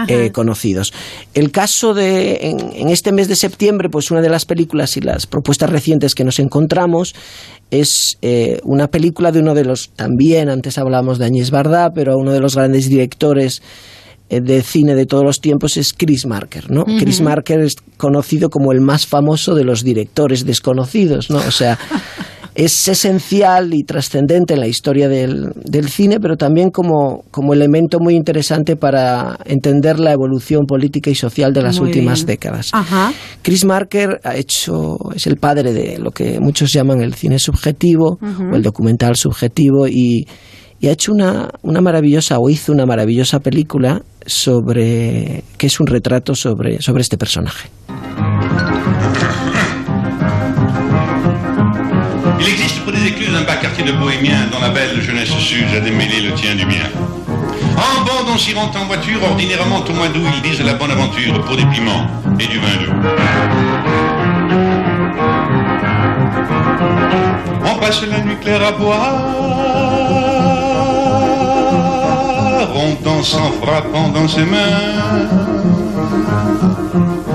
eh, conocidos. El caso de, en, en este mes de septiembre, pues una de las películas y las propuestas recientes que nos encontramos es eh, una película de uno de los, también antes hablábamos de Añez Bardá, pero uno de los grandes directores de cine de todos los tiempos es Chris Marker, ¿no? Chris Marker es conocido como el más famoso de los directores desconocidos, ¿no? O sea, es esencial y trascendente en la historia del, del cine, pero también como, como elemento muy interesante para entender la evolución política y social de las Muy últimas bien. décadas. Ajá. Chris Marker ha hecho, es el padre de lo que muchos llaman el cine subjetivo o el documental subjetivo y, y ha hecho una, una maravillosa o hizo una maravillosa película sobre que un retrato sobre, sobre este. Il existe pour des écluses un bas quartier de bohémiens dont la belle jeunesse s'use à démêler le tien du mien. En bande, on s'y rend en voiture, ordinairement au mois d'août, ils disent la bonne aventure pour des piments et du vin doux. On passe la nuit claire à boire, danse en frappant dans ses mains.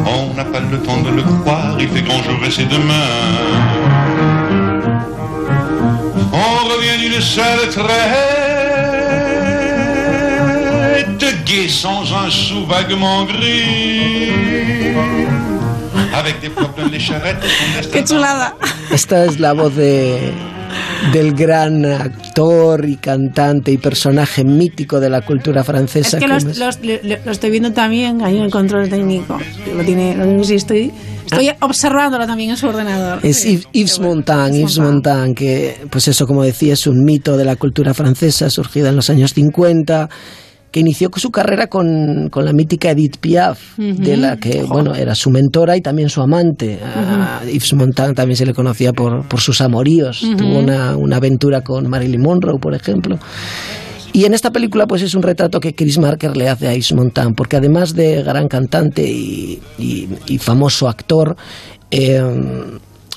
On n'a pas le temps de le croire, il fait grand jour et c'est demain. On revient d'une seule traite, gai sans un sou vaguement gris. Qué chulada. Esta es la voz de, del gran actor y cantante y personaje mítico de la cultura Es francesa. que como los- es- los- lo, lo estoy viendo también ahí en el control técnico. Lo tiene, lo tiene- estoy, estoy observándolo también en su ordenador. Es Yves, Yves Montand, Yves Montand, que, pues eso, como decía, es un mito de la cultura francesa, surgida en los años 50, que inició su carrera con, con la mítica Edith Piaf, de la que, bueno, era su mentora y también su amante. A Yves Montand también se le conocía por, por sus amoríos. Tuvo una, una aventura con Marilyn Monroe, por ejemplo. Y en esta película pues es un retrato que Chris Marker le hace a Yves Montand, porque además de gran cantante y, y- y famoso actor, eh,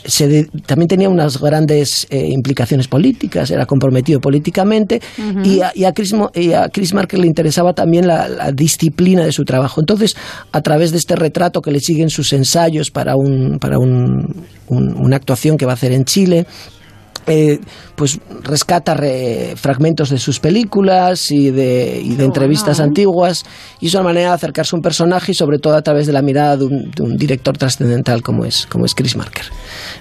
se de- también tenía unas grandes eh, implicaciones políticas, era comprometido políticamente y, a, y a Chris, y a Chris Marker le interesaba también la, la disciplina de su trabajo. Entonces, a través de este retrato que le siguen sus ensayos para, un, para un- un- una actuación que va a hacer en Chile, eh, pues rescata re- fragmentos de sus películas y de, y de entrevistas antiguas y es una manera de acercarse a un personaje y sobre todo a través de la mirada de un, de un director trascendental como es, como es Chris Marker.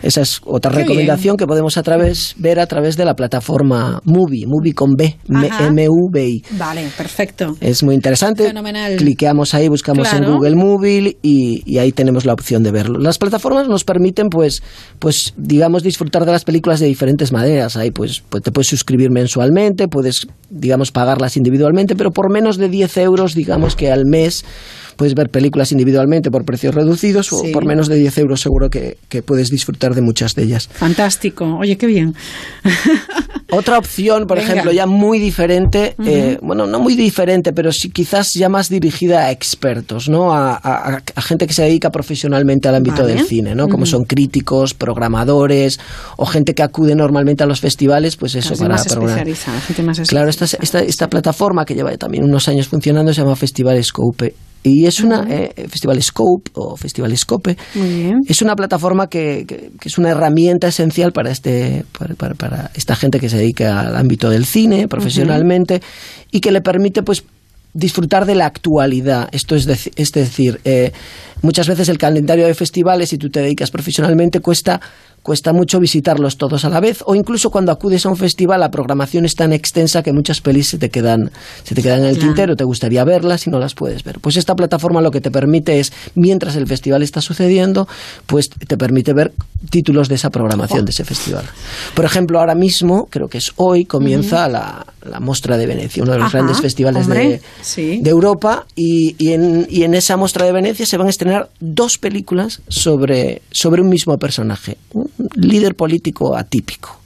Esa es otra Qué recomendación que podemos a través, ver a través de la plataforma Movie, Movie con B. M-U-V-I. Vale, perfecto. Es muy interesante. Fenomenal. Cliqueamos ahí, buscamos en. Google Movie y, y ahí tenemos la opción de verlo. Las plataformas nos permiten, pues, pues, digamos, disfrutar de las películas de diferentes maneras. Pues, pues te puedes suscribir mensualmente, puedes, digamos, pagarlas individualmente, pero por menos de 10 euros, digamos que al mes puedes ver películas individualmente por precios reducidos Sí. o por menos de 10 euros seguro que, que puedes disfrutar de muchas de ellas. Fantástico. Oye, qué bien. Otra opción, por Venga. ejemplo, ya muy diferente, eh, bueno, no muy diferente, pero sí quizás ya más dirigida a expertos, ¿no? A, a- a- a gente que se dedica profesionalmente al ámbito Vale. del cine, ¿no? Como son críticos, programadores o gente que acude normalmente a los festivales, pues eso, para más programar. gente más Claro, esta, esta, esta plataforma que lleva también unos años funcionando se llama Festival Scope. Y es una, eh, Festival Scope o Festival Scope, Muy bien. es una plataforma que, que- que es una herramienta esencial para, este, para, para- para esta gente que se dedica al ámbito del cine profesionalmente y que le permite pues disfrutar de la actualidad. Esto es, deci- es decir, eh, muchas veces el calendario de festivales, si tú te dedicas profesionalmente, cuesta cuesta mucho visitarlos todos a la vez o incluso cuando acudes a un festival la programación es tan extensa que muchas pelis se te quedan se te quedan en el Claro. tintero. Te gustaría verlas y no las puedes ver. Pues esta plataforma lo que te permite es mientras el festival está sucediendo pues te permite ver títulos de esa programación de ese festival. Por ejemplo ahora mismo creo que es hoy comienza la, la Mostra de Venecia uno de los Ajá, grandes festivales hombre, de, sí. de Europa y, y en, y en esa muestra de Venecia se van a estrenar dos películas sobre, sobre un mismo personaje, un líder político atípico.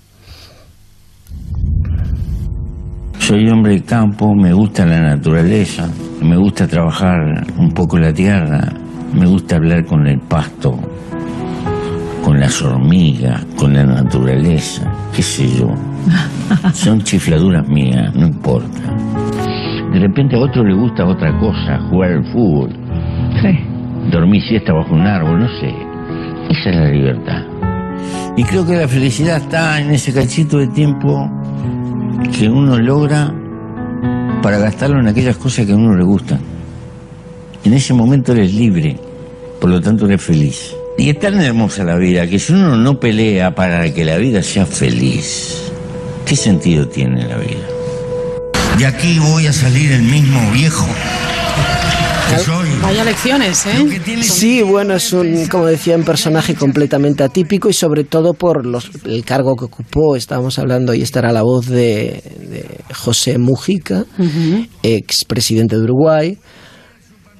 Soy hombre de campo, me gusta la naturaleza, me gusta trabajar un poco la tierra, me gusta hablar con el pasto, con las hormigas, con la naturaleza. qué sé yo. Son chifladuras mías, no importa. De repente a otro le gusta otra cosa, jugar al fútbol. Dormir siesta bajo un árbol, no sé. Esa es la libertad. Y creo que la felicidad está en ese cachito de tiempo que uno logra para gastarlo en aquellas cosas que a uno le gustan. En ese momento eres libre, por lo tanto eres feliz. Y es tan hermosa la vida que si uno no pelea para que la vida sea feliz, ¿qué sentido tiene la vida? De aquí voy a salir el mismo viejo que soy. Vaya lecciones, ¿eh? Sí, bueno, es un, como decía, un personaje completamente atípico y sobre todo por los, el cargo que ocupó. Estábamos hablando, y esta era la voz de, de José Mujica, ex presidente de Uruguay,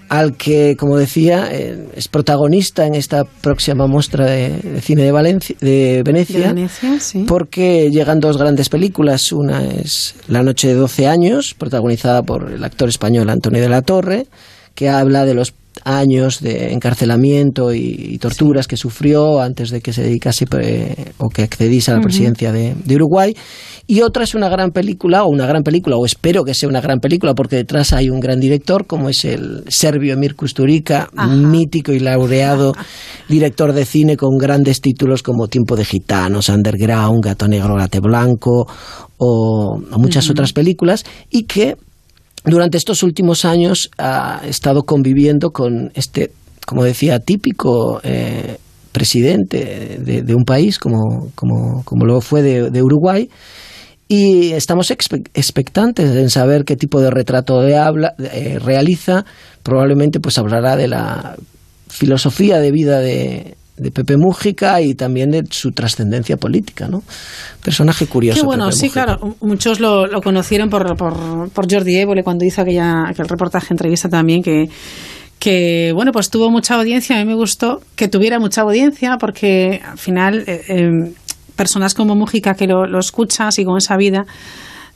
al que, como decía, eh, es protagonista en esta próxima muestra de, de cine de, Valencia, de Venecia. De Venecia, sí. Porque llegan dos grandes películas. Una es La noche de 12 años, protagonizada por el actor español Antonio de la Torre, que habla de los años de encarcelamiento y, y torturas que sufrió antes de que se dedicase o que accediese a la presidencia de, de Uruguay. Y otra es una gran película, o una gran película, o espero que sea una gran película, porque detrás hay un gran director, como es el serbio Emir Kusturica, mítico y laureado director de cine con grandes títulos como Tiempo de Gitanos, Underground, Gato Negro, Gate Blanco, o, o muchas otras películas, y que durante estos últimos años ha estado conviviendo con este, como decía, típico eh, presidente de, de un país como, como, como lo fue de, de Uruguay. Y estamos expe- expectantes en saber qué tipo de retrato de habla, eh, realiza. Probablemente pues hablará de la filosofía de vida de, de Pepe Mújica y también de su trascendencia política, ¿no? Personaje curioso. Qué bueno, Pepe sí, Mújica. claro. Muchos lo, lo conocieron por, por, por Jordi Évole cuando hizo aquella, aquel reportaje, entrevista también, que, que, bueno, pues tuvo mucha audiencia. A mí me gustó que tuviera mucha audiencia porque al final eh, eh, personas como Mújica que lo, lo escuchas y con esa vida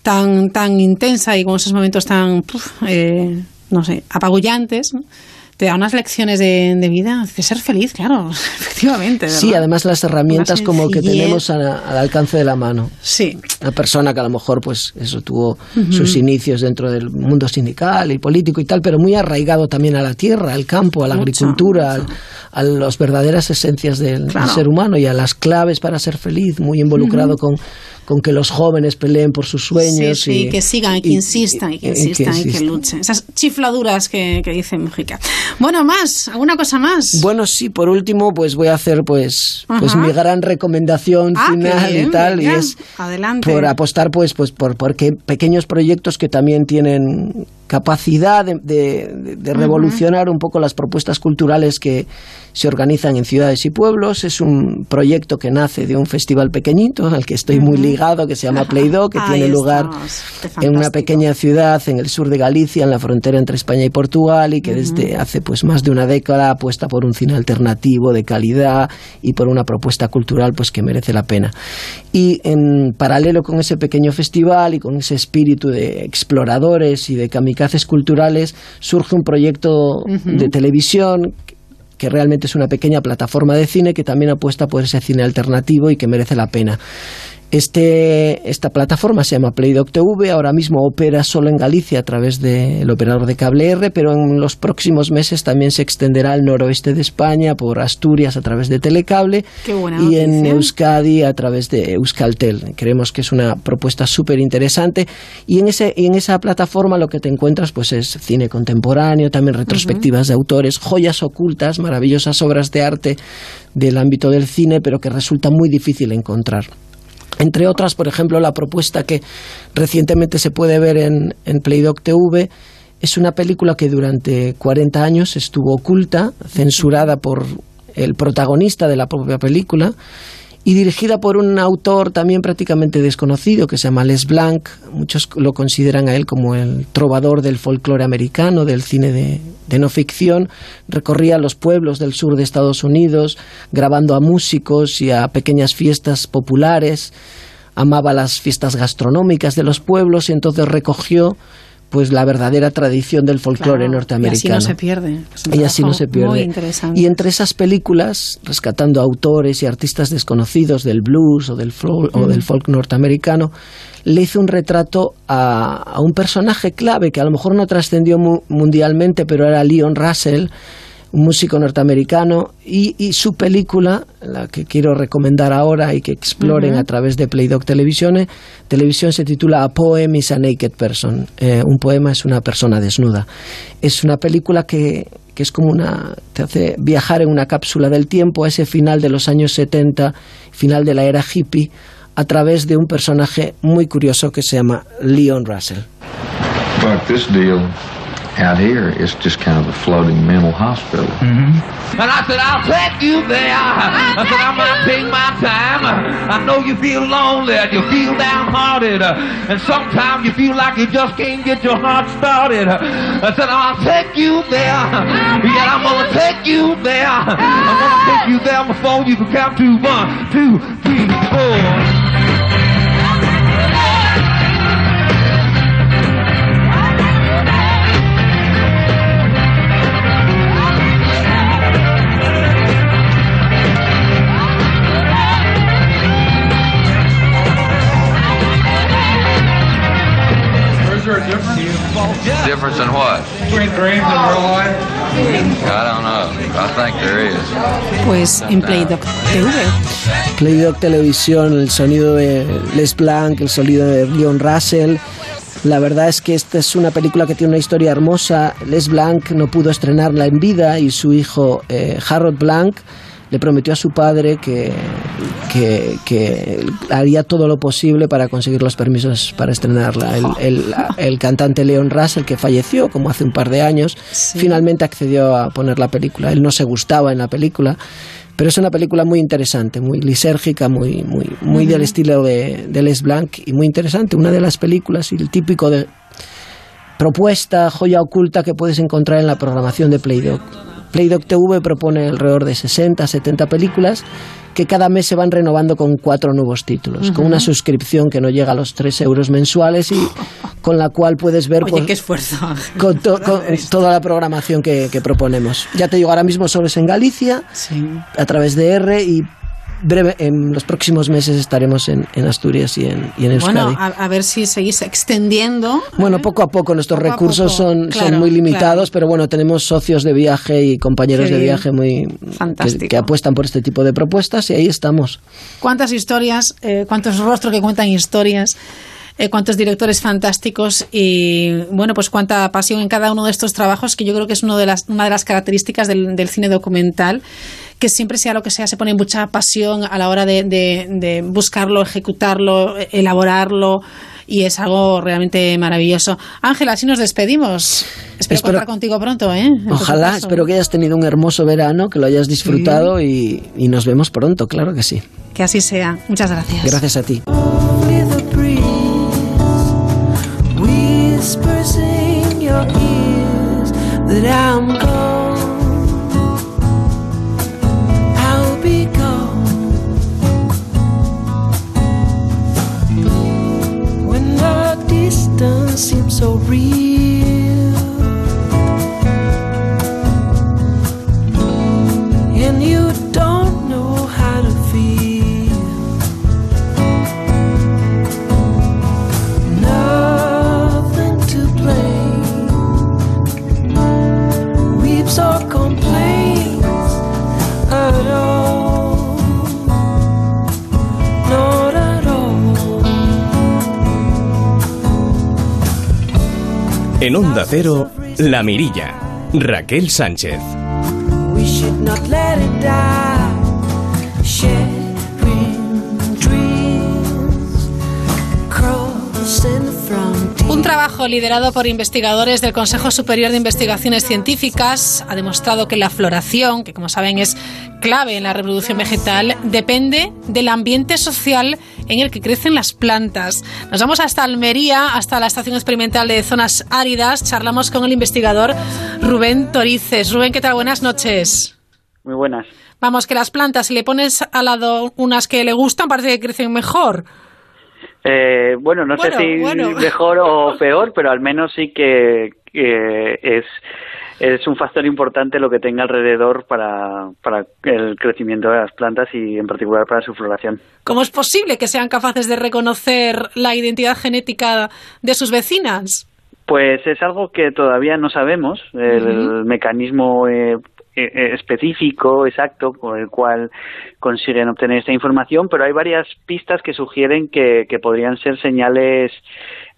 tan, tan intensa y con esos momentos tan, eh, no sé, apabullantes, ¿no? Te da unas lecciones de, de vida, de ser feliz, claro, efectivamente. Sí, además las herramientas como que tenemos a- al alcance de la mano. Sí. Una persona que a lo mejor, pues, eso tuvo sus inicios dentro del mundo sindical y político y tal, pero muy arraigado también a la tierra, al campo, a la Mucho, agricultura, al- a las verdaderas esencias del, ser humano y a las claves para ser feliz, muy involucrado con, con que los jóvenes peleen por sus sueños. Sí, sí, y, que sigan y que insistan y que y- y que insistan y que luchen. Esas chifladuras que, que dice Mujica. Bueno, más, ¿alguna cosa más? Bueno, sí, por último, pues voy a hacer pues, pues mi gran recomendación Ah, final bien, y tal, y es adelante. por apostar pues, pues por porque pequeños proyectos que también tienen capacidad de, de- revolucionar un poco las propuestas culturales que se organizan en ciudades y pueblos. Es un proyecto que nace de un festival pequeñito al que estoy muy ligado, que se llama Play-Doh, que Ahí tiene lugar estamos. En una pequeña ciudad en el sur de Galicia, en la frontera entre España y Portugal, y que desde hace pues más de una década apuesta por un cine alternativo de calidad y por una propuesta cultural pues que merece la pena. Y en paralelo con ese pequeño festival y con ese espíritu de exploradores y de kamikazes culturales, surge un proyecto de televisión que realmente es una pequeña plataforma de cine que también apuesta por ese cine alternativo y que merece la pena. Este, esta plataforma se llama Playdoc TV, ahora mismo opera solo en Galicia a través del operador de cable R, pero en los próximos meses también se extenderá al noroeste de España, por Asturias a través de Telecable Qué buena y en. Euskadi a través de Euskaltel. Creemos que es una propuesta súper interesante y en, ese, en esa plataforma lo que te encuentras pues es cine contemporáneo, también retrospectivas de autores, joyas ocultas, maravillosas obras de arte del ámbito del cine, pero que resulta muy difícil encontrar. Entre otras, por ejemplo, la propuesta que recientemente se puede ver en, en Playdoc TV es una película que durante 40 años estuvo oculta, censurada por el protagonista de la propia película y dirigida por un autor también prácticamente desconocido que se llama Les Blanc. Muchos lo consideran a él como el trovador del folclore americano, del cine de, de no ficción. Recorría los pueblos del sur de Estados Unidos grabando a músicos y a pequeñas fiestas populares. Amaba las fiestas gastronómicas de los pueblos y entonces recogió pues la verdadera tradición del folclore Claro, norteamericano. Y así no se pierde. Y así no se pierde. Muy interesante. Y entre esas películas, rescatando autores y artistas desconocidos del blues o del folk, o del folk norteamericano, le hizo un retrato a, a un personaje clave que a lo mejor no trascendió mu- mundialmente, pero era Leon Russell, un músico norteamericano, y, y su película, la que quiero recomendar ahora y que exploren a través de Playdoc Televisión, televisión se titula A Poem is a Naked Person. Eh, un poema es una persona desnuda. Es una película que, que es como una. te hace viajar en una cápsula del tiempo a ese final de los años 70, final de la era hippie, a través de un personaje muy curioso que se llama Leon Russell. Buck, this deal out here, it's just kind of a floating mental hospital. Mm-hmm. And I said, I'll take you there. I said, I might take my time. I know you feel lonely and you feel downhearted. And sometimes you feel like you just can't get your heart started. I said, I'll take you there. Yeah, I'm gonna take you there. I'm gonna take you there before you can count to one, two, three, four. Difference? In what? Between dreams and real life? I don't know. I think there is. Pues en Playdoc TV. Playdoc Televisión, el sonido de Les Blanc, el sonido de Leon Russell. La verdad es que esta es una película que tiene una historia hermosa. Les Blanc no pudo estrenarla en vida y su hijo eh, Harold Blanc le prometió a su padre que, que, que haría todo lo posible para conseguir los permisos para estrenarla. El, el- el cantante Leon Russell, que falleció como hace un par de años, finalmente accedió a poner la película. Él no se gustaba en la película, pero es una película muy interesante, muy lisérgica, muy, muy, muy del estilo de, de Les Blanc y muy interesante. Una de las películas y el típico de propuesta, joya oculta que puedes encontrar en la programación de Playdoc. Playdoc TV propone alrededor de 60, 70 películas que cada mes se van renovando con cuatro nuevos títulos, con una suscripción que no llega a los 3 euros mensuales y con la cual puedes ver Oye, pues, qué esfuerzo, con, to- con toda la programación que, que proponemos. Ya te digo, ahora mismo solo es en Galicia, a través de R y breve, en los próximos meses estaremos en, en Asturias y en, y en Euskadi. Bueno, a, a ver si seguís extendiendo. Bueno, poco a poco nuestros Poco recursos poco, son, claro, son muy limitados, claro. pero bueno, tenemos socios de viaje y compañeros de viaje muy que, que apuestan por este tipo de propuestas y ahí estamos. ¿Cuántas historias, eh, cuántos rostros que cuentan historias? eh, cuántos directores fantásticos y bueno pues cuánta pasión en cada uno de estos trabajos que yo creo que es uno de las, una de las características del, del cine documental que siempre sea lo que sea se pone mucha pasión a la hora de, de- de buscarlo ejecutarlo elaborarlo y es algo realmente maravilloso Ángela así nos despedimos espero, Espero- contar contigo pronto ¿eh? En Ojalá, espero que hayas tenido un hermoso verano, que lo hayas disfrutado y, y nos vemos pronto, claro que sí. que así sea muchas gracias Gracias a ti. En Onda Cero, La Mirilla. Raquel Sánchez. Un trabajo liderado por investigadores del Consejo Superior de Investigaciones Científicas ha demostrado que la floración, que como saben es clave en la reproducción vegetal, depende del ambiente social en el que crecen las plantas. Nos vamos hasta Almería, hasta la Estación Experimental de Zonas Áridas. Charlamos con el investigador Rubén Torices. Rubén, ¿qué tal? Buenas noches. Muy buenas. Vamos, que las plantas, si le pones al lado unas que le gustan, parece que crecen mejor. Eh, bueno, no sé si bueno. mejor o peor, pero al menos sí que, que es, es un factor importante lo que tenga alrededor para, para el crecimiento de las plantas y en particular para su floración. ¿Cómo es posible que sean capaces de reconocer la identidad genética de sus vecinas? Pues es algo que todavía no sabemos, el mecanismo eh, eh, específico, exacto, con el cual consiguen obtener esta información, pero hay varias pistas que sugieren que, que podrían ser señales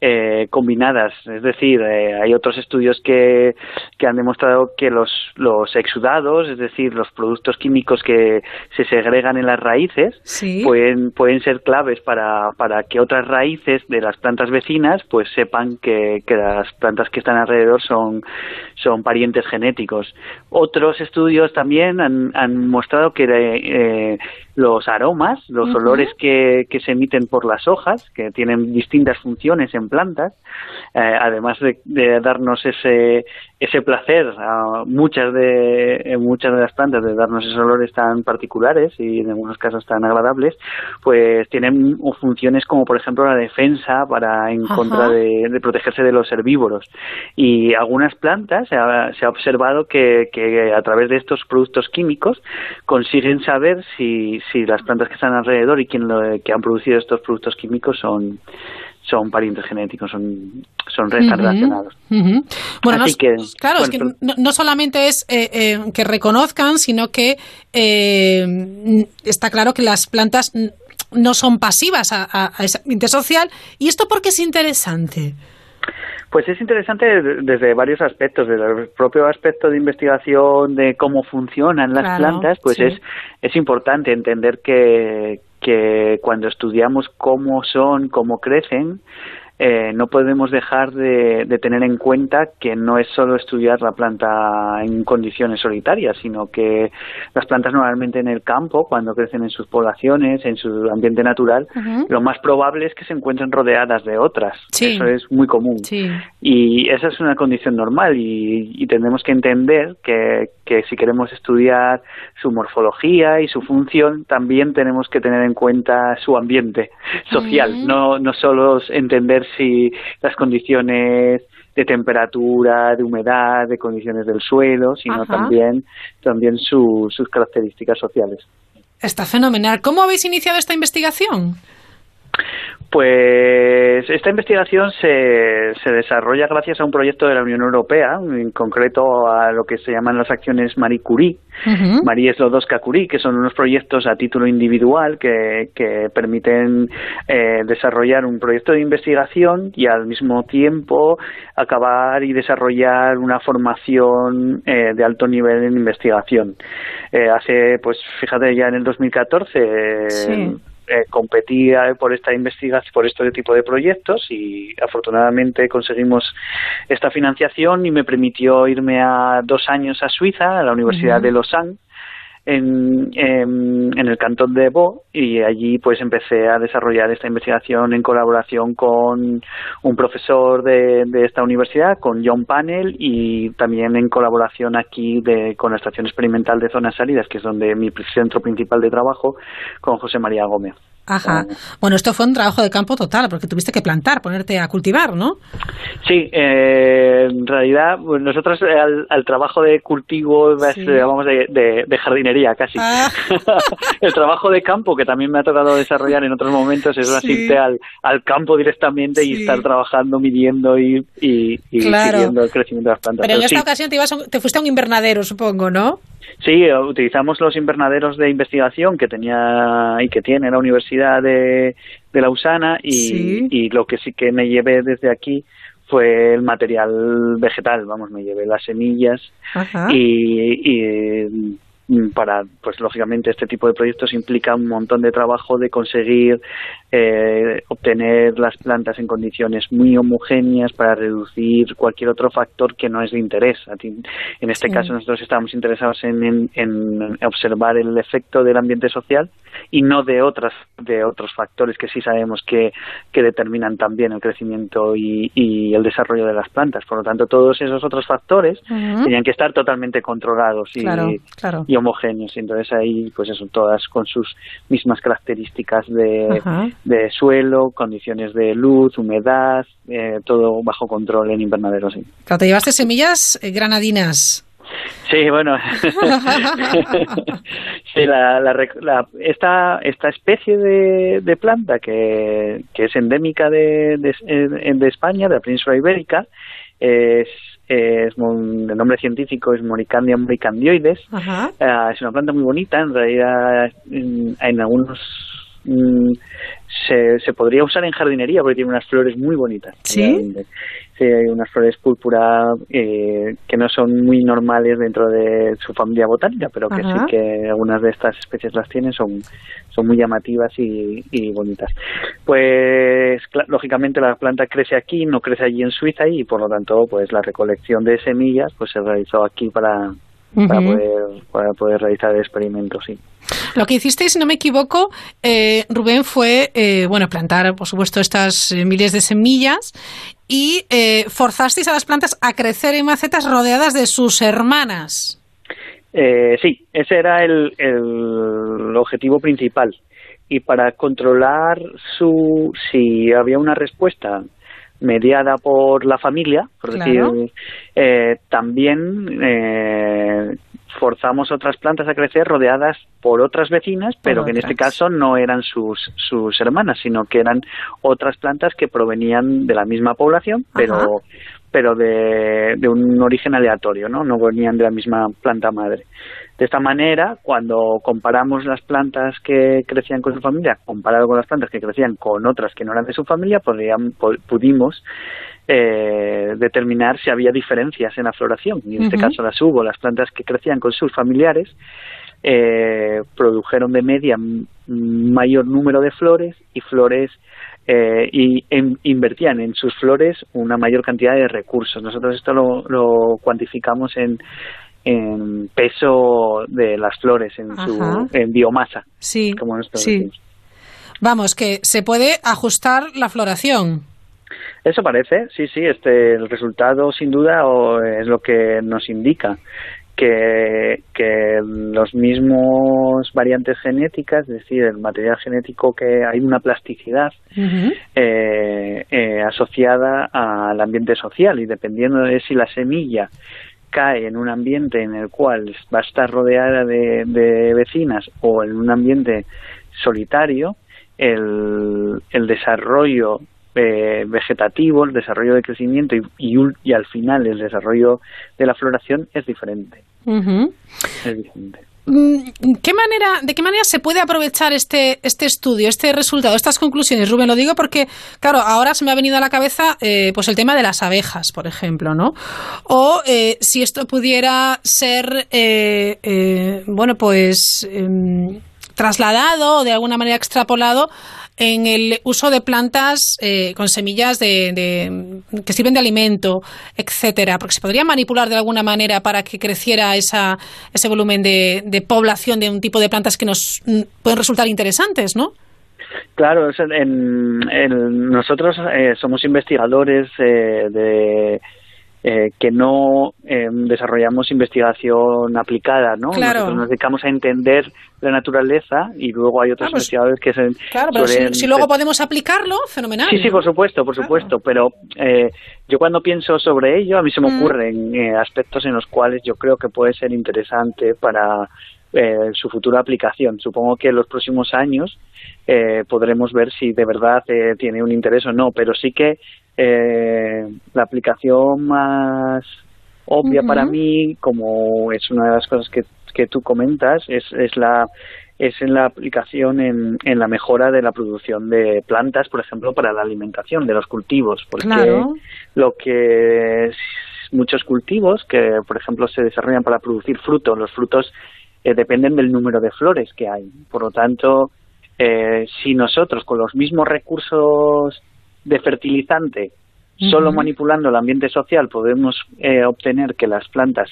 eh, combinadas. Es decir, eh, hay otros estudios que, que han demostrado que los, los exudados, es decir, los productos químicos que se segregan en las raíces, Sí. pueden, pueden ser claves para, para que otras raíces de las plantas vecinas pues sepan que, que las plantas que están alrededor son, son parientes genéticos. Otros estudios también han, han mostrado que eh, los aromas, los olores que, que se emiten por las hojas, que tienen distintas funciones en plantas, eh, además de, de darnos ese, ese placer a muchas de, muchas de las plantas, de darnos esos olores tan particulares y en algunos casos tan agradables, pues tienen funciones como por ejemplo la defensa para en Ajá. contra de, de protegerse de los herbívoros. Y algunas plantas se ha, se ha observado que, que a través de estos productos químicos consiguen saber si, si las plantas que están alrededor y quien lo, que han producido estos productos químicos son son parientes genéticos, son, son relacionados. Bueno, no Así que, claro, es que no, no solamente es eh, eh, que reconozcan, sino que eh, está claro que las plantas no son pasivas a, a- a ese ambiente social. ¿Y esto por qué es interesante? Pues es interesante de- desde varios aspectos, desde el propio aspecto de investigación de cómo funcionan las Claro, plantas, pues sí. es, es importante entender que, que cuando estudiamos cómo son, cómo crecen, eh, no podemos dejar de, de tener en cuenta que no es solo estudiar la planta en condiciones solitarias, sino que las plantas normalmente en el campo, cuando crecen en sus poblaciones, en su ambiente natural, lo más probable es que se encuentren rodeadas de otras. Sí. Eso es muy común. Sí. Y esa es una condición normal y, y tenemos que entender que, que si queremos estudiar su morfología y su función, también tenemos que tener en cuenta su ambiente social, no, no solo entender si las condiciones de temperatura, de humedad, de condiciones del suelo, sino Ajá. también, también su- sus características sociales. Está fenomenal. ¿Cómo habéis iniciado esta investigación? Pues esta investigación se, se desarrolla gracias a un proyecto de la Unión Europea, en concreto a lo que se llaman las acciones Marie Curie, Marie Slodowska Curie, que son unos proyectos a título individual que, que permiten eh, desarrollar un proyecto de investigación y al mismo tiempo acabar y desarrollar una formación eh, de alto nivel en investigación. Eh, hace, pues fíjate, ya en el 2014 eh, Sí. Eh, competía por esta investigación, por este tipo de proyectos y afortunadamente conseguimos esta financiación y me permitió irme a dos años a Suiza, a la Universidad de Lausanne, en, en, en el cantón de Bo y allí pues empecé a desarrollar esta investigación en colaboración con un profesor de, de esta universidad, con John Panel y también en colaboración aquí de, con la Estación Experimental de Zonas Salidas, que es donde mi centro principal de trabajo, con José María Gómez. Ajá. Bueno, esto fue un trabajo de campo total, porque tuviste que plantar, ponerte a cultivar, ¿no? Sí, eh, en realidad pues nosotros eh, al, al trabajo de cultivo Sí. llamamos de, de- de jardinería casi. Ah. el trabajo de campo que también me ha tocado desarrollar en otros momentos es Sí. asistir al, al campo directamente y estar trabajando, midiendo y, y, y Claro. siguiendo el crecimiento de las plantas. Pero en Pero esta ocasión te, ibas a te fuiste a un invernadero, supongo, ¿no? Sí, utilizamos los invernaderos de investigación que tenía y que tiene la Universidad de, de Lausana y, Sí. y lo que sí que me llevé desde aquí fue el material vegetal, vamos, me llevé las semillas Ajá. y, y, para, pues lógicamente este tipo de proyectos implica un montón de trabajo de conseguir eh, obtener las plantas en condiciones muy homogéneas para reducir cualquier otro factor que no es de interés. En este Sí. caso nosotros estamos interesados en, en- en observar el efecto del ambiente social y no de otras de otros factores que sí sabemos que, que determinan también el crecimiento y, y el desarrollo de las plantas. Por lo tanto, todos esos otros factores tenían que estar totalmente controlados y, Claro, claro. y homogéneos. Y entonces ahí, pues eso, todas con sus mismas características de, suelo, condiciones de luz, humedad, eh, todo bajo control en invernadero, sí. Claro, te llevaste semillas eh, granadinas. Sí, bueno. sí, la, la la- esta, esta especie de, de planta que, que es endémica de, de, eh, de España, de la península ibérica, es, el nombre científico es Moricandia moricandioides. Ajá. Eh, es una planta muy bonita, en realidad en, en algunos mm, se, se podría usar en jardinería porque tiene unas flores muy bonitas. ¿Sí? hay unas flores púrpura eh, que no son muy normales dentro de su familia botánica, pero que Ajá. sí que algunas de estas especies las tienen, son, son muy llamativas y, y bonitas. Pues lógicamente la planta crece aquí, no crece allí en Suiza y por lo tanto pues la recolección de semillas pues se realizó aquí para, poder, para poder realizar el experimento, sí. Lo que hicisteis, si no me equivoco, eh, Rubén, fue eh, bueno plantar, por supuesto, estas eh, miles de semillas y eh, forzasteis a las plantas a crecer en macetas rodeadas de sus hermanas. Eh, sí, ese era el, el objetivo principal. Y para controlar su, si había una respuesta mediada por la familia, por Claro. decir, eh, también eh, forzamos otras plantas a crecer rodeadas por otras vecinas, pero que en este caso no eran sus, sus hermanas, sino que eran otras plantas que provenían de la misma población, pero Ajá. Pero de, de un origen aleatorio, ¿no? No venían de la misma planta madre. De esta manera, cuando comparamos las plantas que crecían con su familia, comparado con las plantas que crecían con otras que no eran de su familia, podrían- pu- pudimos eh, determinar si había diferencias en la floración. Y en este caso las hubo. Las plantas que crecían con sus familiares eh, produjeron de media mayor número de flores y flores eh, y en- invertían en sus flores una mayor cantidad de recursos. Nosotros esto lo, lo cuantificamos en, en peso de las flores, en Ajá. su en biomasa. Sí, como sí. decimos. Vamos, que se puede ajustar la floración. Eso parece, sí, sí, este, el resultado sin duda o, es lo que nos indica que, que los mismos variantes genéticas, es decir, el material genético que hay una plasticidad eh, eh, asociada al ambiente social y dependiendo de si la semilla cae en un ambiente en el cual va a estar rodeada de, de vecinas o en un ambiente solitario, el, el desarrollo eh, vegetativo, el desarrollo de crecimiento y, y, ul- y al final el desarrollo de la floración es diferente. Es diferente. Mm, ¿Qué manera, ¿De qué manera se puede aprovechar este, este estudio, este resultado, estas conclusiones? Rubén, lo digo porque, claro, ahora se me ha venido a la cabeza eh, pues el tema de las abejas, por ejemplo, ¿no? O eh, si esto pudiera ser, eh, eh, bueno, pues em, trasladado o de alguna manera extrapolado en el uso de plantas eh, con semillas de, de- que sirven de alimento, etcétera, porque se podría manipular de alguna manera para que creciera esa, ese volumen de, población de un tipo de plantas que nos mm, pueden resultar interesantes, ¿no? Claro, en- nosotros eh, somos investigadores eh, de eh, que no eh, desarrollamos investigación aplicada, ¿no? Claro. Nosotros nos dedicamos a entender la naturaleza y luego hay otros Ah, pues, investigadores que se Claro, pero si, suelen- si luego podemos aplicarlo, fenomenal. Sí, sí, por supuesto, por supuesto, pero eh, yo cuando pienso sobre ello, a mí se me Mm. ocurren eh, aspectos en los cuales yo creo que puede ser interesante para eh, su futura aplicación. Supongo que en los próximos años eh, podremos ver si de verdad eh, tiene un interés o no, pero sí que eh, la aplicación más obvia para mí, como es una de las cosas que, que tú comentas, es, es la es en la aplicación en, en la mejora de la producción de plantas, por ejemplo, para la alimentación de los cultivos, porque Claro. lo que muchos cultivos que, por ejemplo, se desarrollan para producir frutos, los frutos eh, dependen del número de flores que hay. Por lo tanto, eh, si nosotros con los mismos recursos de fertilizante, solo manipulando el ambiente social, podemos eh, obtener que las plantas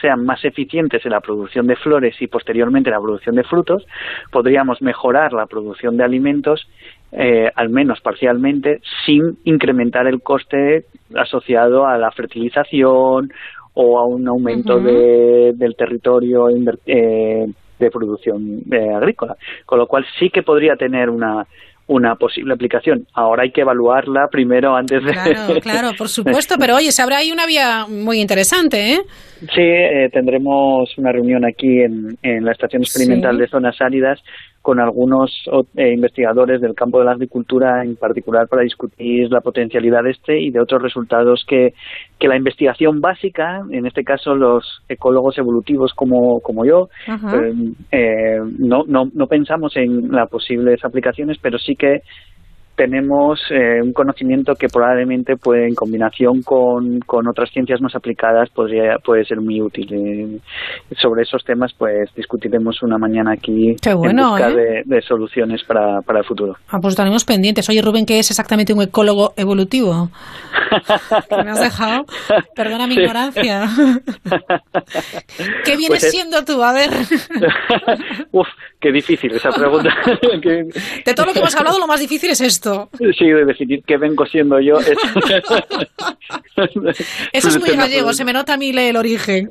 sean más eficientes en la producción de flores y posteriormente en la producción de frutos, podríamos mejorar la producción de alimentos, eh, al menos parcialmente, sin incrementar el coste asociado a la fertilización o a un aumento de, del territorio eh, de producción eh, agrícola. Con lo cual sí que podría tener una, una posible aplicación. Ahora hay que evaluarla primero antes de... Claro, claro, por supuesto, pero oye, se habrá ahí una vía muy interesante, ¿eh? Sí, eh, tendremos una reunión aquí en, en la Estación Experimental Sí. de Zonas Áridas con algunos eh, investigadores del campo de la agricultura en particular para discutir la potencialidad de este y de otros resultados que, que la investigación básica, en este caso los ecólogos evolutivos como, como yo, eh, eh, no, no, no pensamos en las posibles aplicaciones, pero sí que tenemos eh, un conocimiento que probablemente puede, en combinación con, con otras ciencias más aplicadas, podría, puede ser muy útil. Eh, sobre esos temas, pues discutiremos una mañana aquí Qué bueno, en busca ¿eh? de, de soluciones para, para el futuro. Ah, pues estaremos pendientes. Oye, Rubén, ¿qué es exactamente un ecólogo evolutivo? ¿Qué me has dejado? Perdona mi Sí. ignorancia. ¿Qué vienes Pues es- siendo tú? A ver, Uf, qué difícil esa pregunta. Que- de todo lo que hemos hablado, lo más difícil es esto. sí, de definir qué vengo siendo yo. es- Eso es muy gallego, se me nota a mí el origen.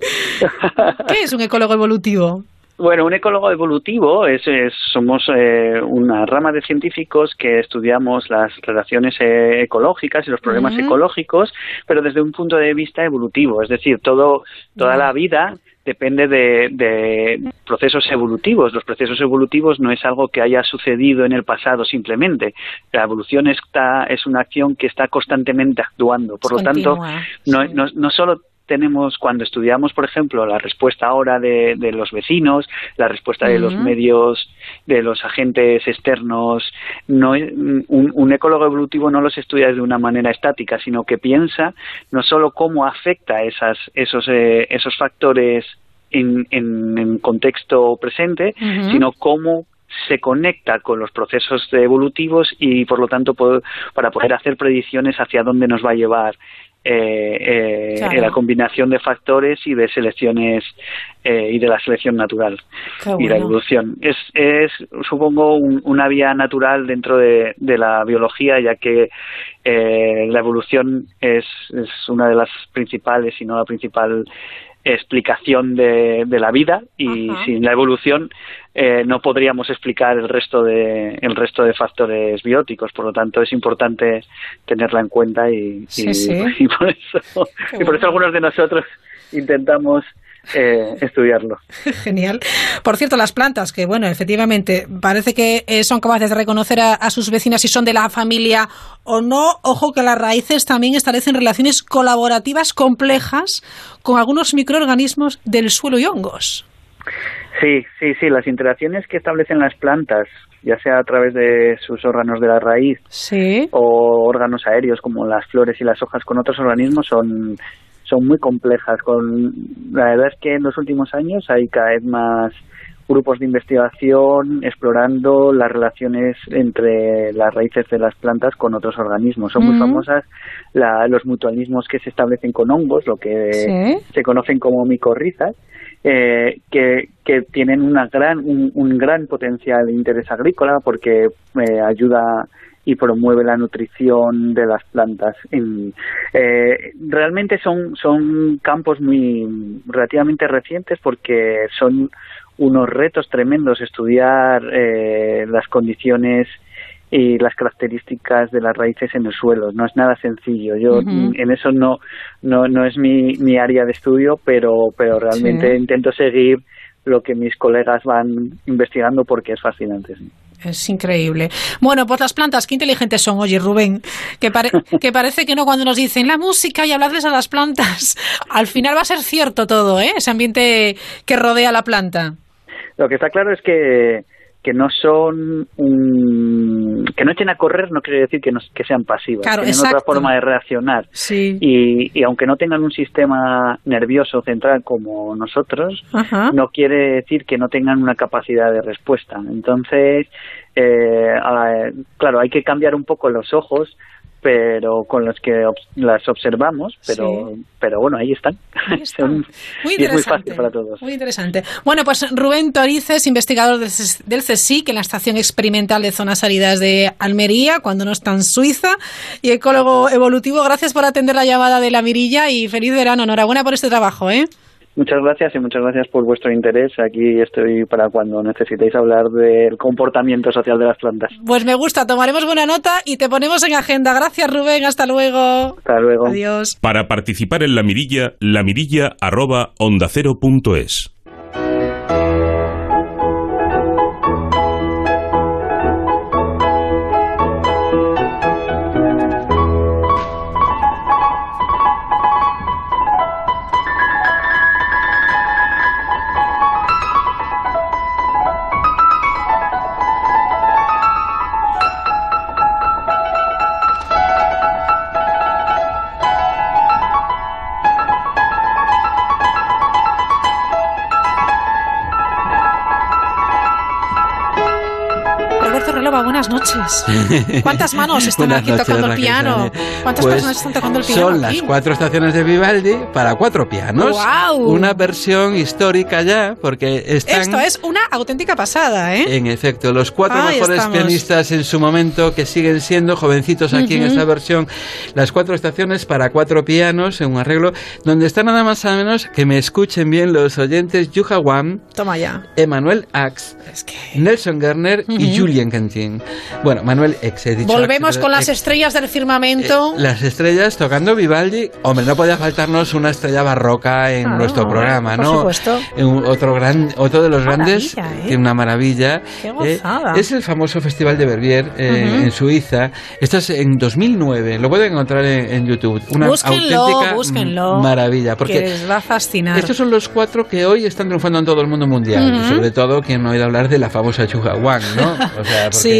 ¿Qué es un ecólogo evolutivo? Bueno, un ecólogo evolutivo es, es- somos eh, una rama de científicos que estudiamos las relaciones eh, ecológicas y los problemas ecológicos, pero desde un punto de vista evolutivo, es decir, todo toda la vida depende de, de procesos evolutivos. Los procesos evolutivos no es algo que haya sucedido en el pasado simplemente. La evolución está, es una acción que está constantemente actuando. Por lo tanto, no, no, no solo tenemos cuando estudiamos, por ejemplo, la respuesta ahora de, de los vecinos, la respuesta de los medios, de los agentes externos, no un, un ecólogo evolutivo no los estudia de una manera estática, sino que piensa no solo cómo afecta esas, esos, eh, esos factores en, en, en contexto presente, sino cómo se conecta con los procesos evolutivos y por lo tanto para poder hacer predicciones hacia dónde nos va a llevar eh, eh, Claro. la combinación de factores y de selecciones eh, y de la selección natural Qué y la evolución. Es, es supongo, un- una vía natural dentro de, de la biología, ya que eh, la evolución es, es una de las principales, si no la principal explicación de, de la vida y Ajá. sin la evolución eh, no podríamos explicar el resto de el resto de factores bióticos por lo tanto es importante tenerla en cuenta y, Sí, y- sí. y por eso Qué y por eso algunos de nosotros intentamos eh, estudiarlo Genial. Por cierto, las plantas, que bueno, efectivamente, parece que eh, son capaces de reconocer a, a sus vecinas si son de la familia o no. Ojo que las raíces también establecen relaciones colaborativas complejas con algunos microorganismos del suelo y hongos. Sí, sí, sí, las interacciones que establecen las plantas, ya sea a través de sus órganos de la raíz Sí. o órganos aéreos como las flores y las hojas con otros organismos son, son muy complejas. Con, la verdad es que en los últimos años hay cada vez más grupos de investigación explorando las relaciones entre las raíces de las plantas con otros organismos. Son muy famosas la- los mutualismos que se establecen con hongos, lo que Sí. se conocen como micorrizas, eh, que, que tienen una gran, un, un gran potencial de interés agrícola porque eh, ayuda y promueve la nutrición de las plantas. En- eh, realmente son, son campos muy relativamente recientes porque son unos retos tremendos estudiar eh, las condiciones y las características de las raíces en el suelo. No es nada sencillo. Yo en eso no, no, no es mi, mi área de estudio, pero, pero realmente Sí. intento seguir lo que mis colegas van investigando porque es fascinante. sí. Es increíble. Bueno, pues las plantas, qué inteligentes son, oye, Rubén, que, pare- que parece que no cuando nos dicen la música y hablarles a las plantas. Al final va a ser cierto todo, ¿eh? Ese ambiente que rodea la planta. Lo que está claro es que, que no son un, que no echen a correr no quiere decir que, no, que sean pasivas. Claro, Tienen exacto. otra forma de reaccionar. Sí. Y, y aunque no tengan un sistema nervioso central como nosotros, Ajá. no quiere decir que no tengan una capacidad de respuesta. Entonces, eh, a- claro, hay que cambiar un poco los ojos pero con los que las observamos, pero, Sí. pero bueno, ahí están. Son- Muy y es muy interesante. fácil para todos. Muy interesante. Bueno, pues Rubén Torices, investigador del CES- del CSIC en la Estación Experimental de Zonas Áridas de Almería, cuando no está en Suiza, y ecólogo evolutivo. Gracias por atender la llamada de la Mirilla y feliz verano. Enhorabuena por este trabajo, ¿eh? Muchas gracias y muchas gracias por vuestro interés. Aquí estoy para cuando necesitéis hablar del comportamiento social de las plantas. Pues me gusta, tomaremos buena nota y te ponemos en agenda. Gracias, Rubén. Hasta luego. Hasta luego. Adiós. Para participar en la mirilla, la mirilla arroba ondacero.es. Roberto Buenas noches. ¿Cuántas manos están Buenas aquí noches, tocando el Raquel piano? Sánchez. ¿Cuántas Pues personas están tocando el piano? Son aquí? las cuatro estaciones de Vivaldi para cuatro pianos. ¡Guau! Una versión histórica ya, porque están... Esto es una auténtica pasada, ¿eh? En efecto, los cuatro Ahí mejores estamos. pianistas en su momento que siguen siendo jovencitos aquí en Ujú. esta versión, las cuatro estaciones para cuatro pianos en un arreglo donde está nada más nada menos que me escuchen bien los oyentes Yuha Wang, Toma ya. Emanuel Ax, Nelson Gerner y Ujú. Julien Bueno, Manuel Ex, he dicho Volvemos con las Ex. estrellas del firmamento. Las estrellas tocando Vivaldi. Hombre, no podía faltarnos una estrella barroca en Claro, nuestro programa, por ¿no? supuesto. En un- otro, gran, otro de los grandes, ¿eh? una maravilla. Qué Eh, es el famoso Festival de Verbier eh, Ujú. en Suiza. Esto es en 2009. Lo pueden encontrar en, en YouTube. Una búsquenlo, auténtica búsquenlo. maravilla. que Porque les va a fascinar. estos son los cuatro que hoy están triunfando en todo el mundo mundial. Sobre todo quien no ha oído hablar de la famosa Chuga Wang, ¿no? O sea, porque, Sí,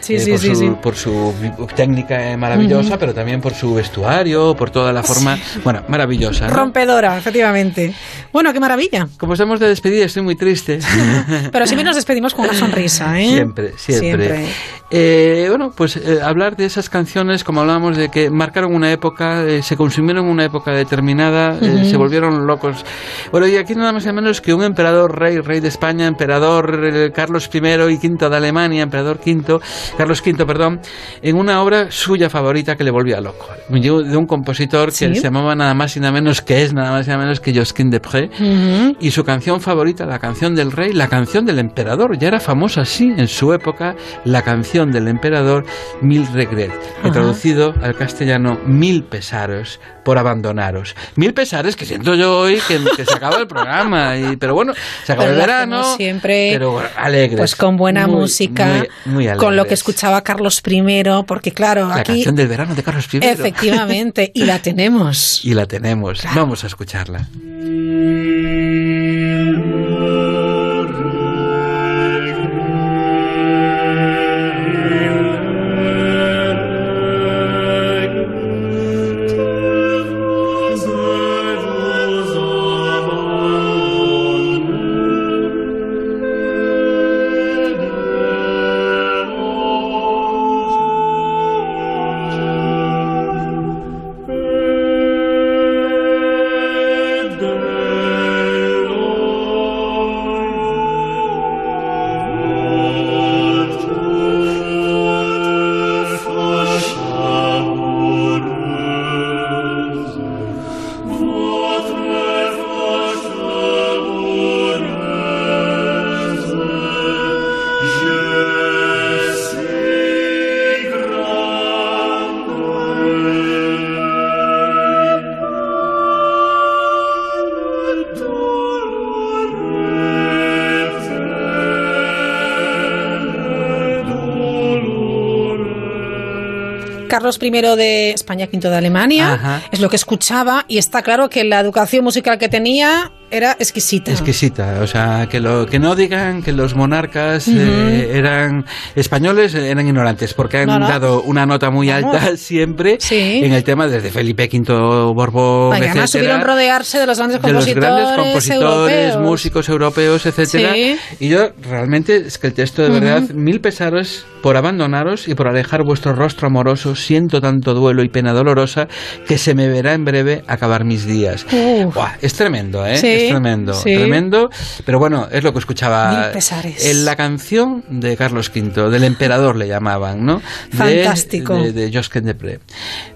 sí, eh, sí, por, sí, su, sí. por su técnica eh, maravillosa, pero también por su vestuario, por toda la forma, bueno, maravillosa. ¿no? Rompedora, efectivamente. Bueno, qué maravilla. Como estamos de despedida, estoy muy triste. Pero siempre nos despedimos con una sonrisa, ¿eh? Siempre, siempre. Eh, bueno, pues eh, hablar de esas canciones, como hablábamos de que marcaron una época, eh, se consumieron una época determinada, eh, Ujú. se volvieron locos. Bueno, y aquí nada más y menos que un emperador rey, rey de España, emperador eh, Carlos I y V de Alemania, emperador V, Carlos V, perdón, en una obra suya favorita que le volvía loco. De un compositor que Sí. se llamaba nada más y nada menos que es nada más y nada menos que Josquin de Pré. Ujú. Y su canción favorita, la canción del rey, la canción del emperador, ya era famosa así en su época, la canción del emperador Mil Regret, que Ajá. traducido al castellano Mil pesaros por abandonaros. Mil pesares que siento yo hoy que, que se acaba el programa, y, pero bueno, se acaba Pero el verano, siempre pero alegres. Pues con buena Muy, música, muy- muy con lo que escuchaba Carlos I, porque claro, La aquí canción del verano de Carlos I. efectivamente, y la tenemos. Y la tenemos. Vamos a escucharla. Carlos I de España, V de Alemania, Ajá. es lo que escuchaba y está claro que la educación musical que tenía era exquisita. Exquisita, o sea, que, lo, que no digan que los monarcas Ujú. eh, eran españoles, eran ignorantes, porque han No, no. dado una nota muy alta siempre en el tema desde Felipe V Borbón, Ay, además etcétera, supieron rodearse de los grandes de los compositores, grandes compositores, europeos. músicos europeos, etcétera. Sí. Y yo realmente es que el texto de Ujú. verdad, mil pesares por abandonaros y por alejar vuestro rostro amoroso, siento tanto duelo y pena dolorosa que se me verá en breve acabar mis días. Buah, es tremendo, ¿eh? Sí, es tremendo, sí. tremendo. Pero bueno, es lo que escuchaba. En la canción de Carlos V, del emperador le llamaban, ¿no? De- Fantástico. De, de Josquin de Pré.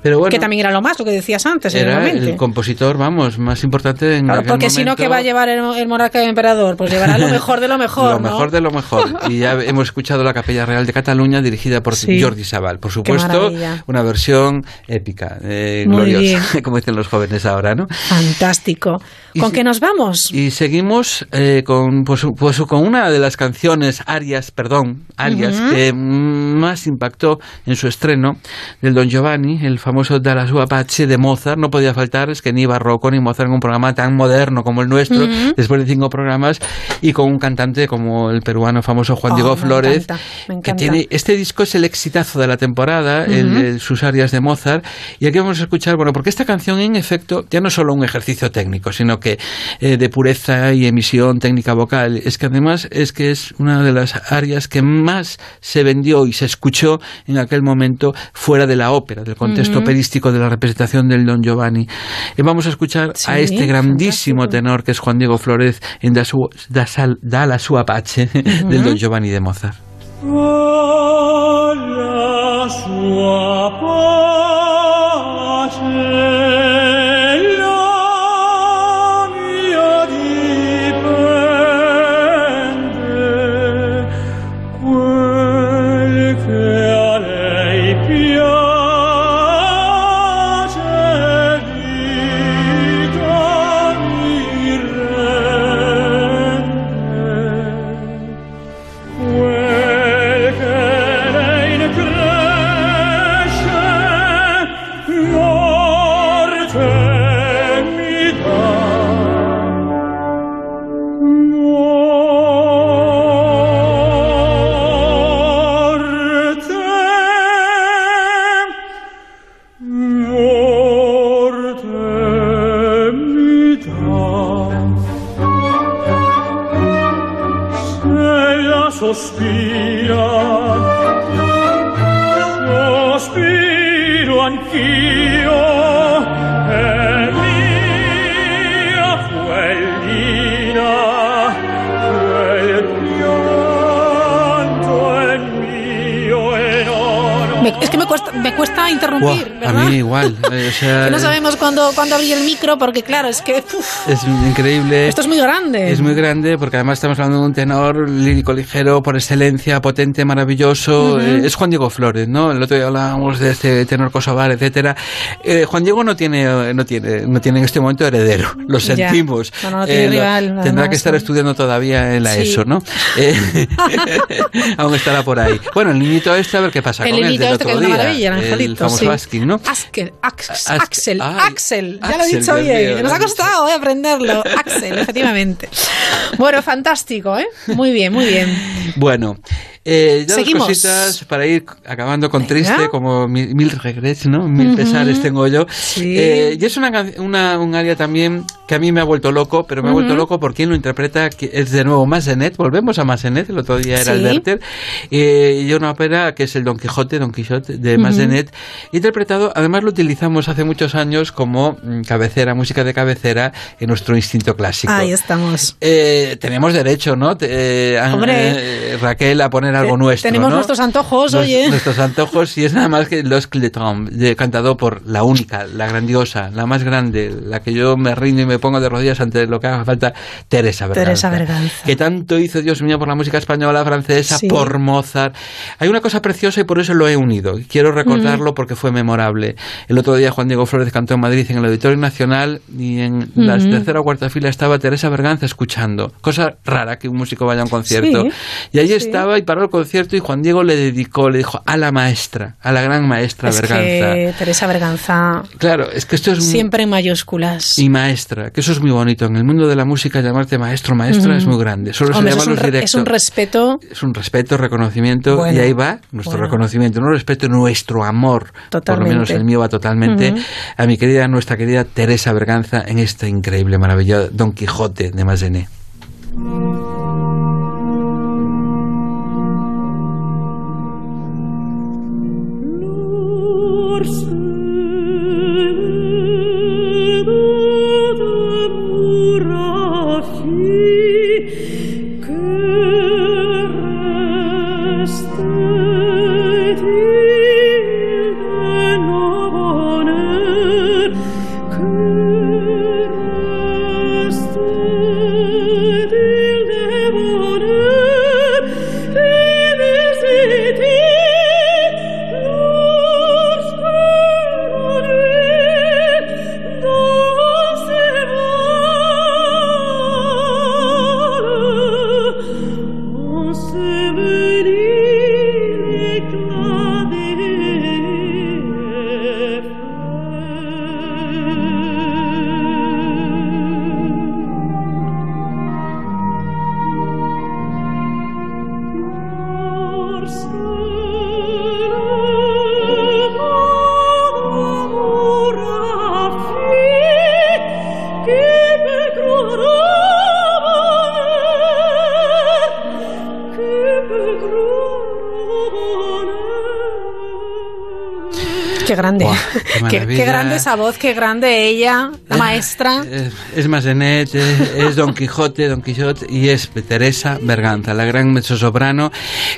Pero bueno, que también era lo más, lo que decías antes, era el compositor, vamos, más importante en Claro, aquel porque si no. ¿qué va a llevar el, el monarca y el emperador? Pues llevará lo mejor de lo mejor, Lo ¿no? mejor de lo mejor. Y ya hemos escuchado la Capella Real de Cataluña dirigida por Sí. Jordi Sabal. Por supuesto, una versión épica, eh, gloriosa, como dicen los jóvenes ahora, ¿no? Fantástico. ¿Con qué nos vamos? Y seguimos eh, con, pues, pues, con una de las canciones, arias, perdón, arias, Ujú. que más impactó en su estreno, del Don Giovanni, el famoso Dalla sua pace de Mozart. No podía faltar, es que ni Barroco ni Mozart en un programa tan moderno como el nuestro, Ujú. después de cinco programas, y con un cantante como el peruano famoso Juan Oh, Diego Flores, encanta, que encanta. Este disco es el exitazo de la temporada, el- Ujú. el- sus arias de Mozart. Y aquí vamos a escuchar, bueno, porque esta canción en efecto ya no es solo un ejercicio técnico, sino que eh, de pureza y emisión técnica vocal, es que además es que es una de las arias que más se vendió y se escuchó en aquel momento fuera de la ópera, del contexto Ujú. operístico de la representación del Don Giovanni. Y vamos a escuchar Sí, a este grandísimo tenor que es Juan Diego Flores en Da, su, da, sal- da la sua pace del Don Giovanni de Mozart. Alla sua pace me cuesta, interrumpir, Buah, a mí igual. eh, o sea, Que no sabemos cuándo, cuándo abrir el micro porque, claro, es que uf, Es increíble. esto es muy grande. Es muy grande porque además estamos hablando de un tenor lírico ligero por excelencia, potente, maravilloso. Eh, es Juan Diego Flores, ¿no? El otro día hablábamos de este tenor kosovar, etcétera. Eh, Juan Diego no tiene, no tiene, no tiene en este momento heredero. Lo Ya. sentimos. No, no, no tiene rival, tendrá además, que estar ¿no? estudiando todavía en la Sí. ESO, ¿no? Eh, aún estará por ahí. Bueno, el niñito este, a ver qué pasa El con él del este que otro es una día. maravilla, el el angelito. famoso sí. Askin, ¿no? Ax- Axel, ay, Axel, ya lo he dicho bien. Nos ha costado eh, aprenderlo. Axel, efectivamente. Bueno, fantástico, ¿eh? Muy bien, muy bien. Bueno, eh, ya Seguimos. dos cositas para ir acabando con Venga. triste, como mil, mil regrets, ¿no? Mil Ujú. pesares tengo yo. Sí. Eh, y es una, una, un área también que a mí me ha vuelto loco, pero me ha vuelto loco por quien lo interpreta, que es de nuevo Massenet. Volvemos a Massenet, el otro día era Sí. el Werther. Eh, y una ópera que es el Don Quijote, Don Quijote de. Massenet, interpretado, además lo utilizamos hace muchos años como mm, cabecera, música de cabecera en nuestro instinto clásico. Ahí estamos. Eh, tenemos derecho, ¿no? Eh, Hombre. eh, Raquel, a poner algo nuestro. tenemos ¿no? nuestros antojos, Nos- oye. Nuestros antojos, y es nada más que Los Cletons, cantado por la única, la grandiosa, la más grande, la que yo me rindo y me pongo de rodillas ante lo que haga falta, Teresa Berganza. Teresa Berganza. Que tanto hizo, Dios mío, por la música española, francesa, Sí. por Mozart. Hay una cosa preciosa y por eso lo he unido. Quiero recordarlo porque fue memorable. El otro día Juan Diego Flores cantó en Madrid en el Auditorio Nacional y en la Ujú. tercera o cuarta fila estaba Teresa Berganza escuchando. Cosa rara que un músico vaya a un concierto. Sí, y ahí sí. estaba y paró el concierto y Juan Diego le dedicó, le dijo a la maestra, a la gran maestra Es Berganza. que Teresa Berganza, Claro, es que esto es siempre en mayúsculas. y maestra, que eso es muy bonito. En el mundo de la música llamarte maestro, maestra es muy grande. Solo Hombre, se llama es, los directos. es un respeto Es un respeto, reconocimiento, Bueno, y ahí va nuestro bueno. reconocimiento, no respeto, nuestro amor, por lo menos Totalmente. el mío va totalmente, a mi querida, nuestra querida Teresa Berganza en este increíble, maravilloso Don Quijote de Massenet. course grande. Buah, qué qué, grande esa voz, qué grande ella, la maestra. Es, es Massenet, es, es Don Quijote, Don Quijote y es Teresa Berganza, la gran mezzosoprano,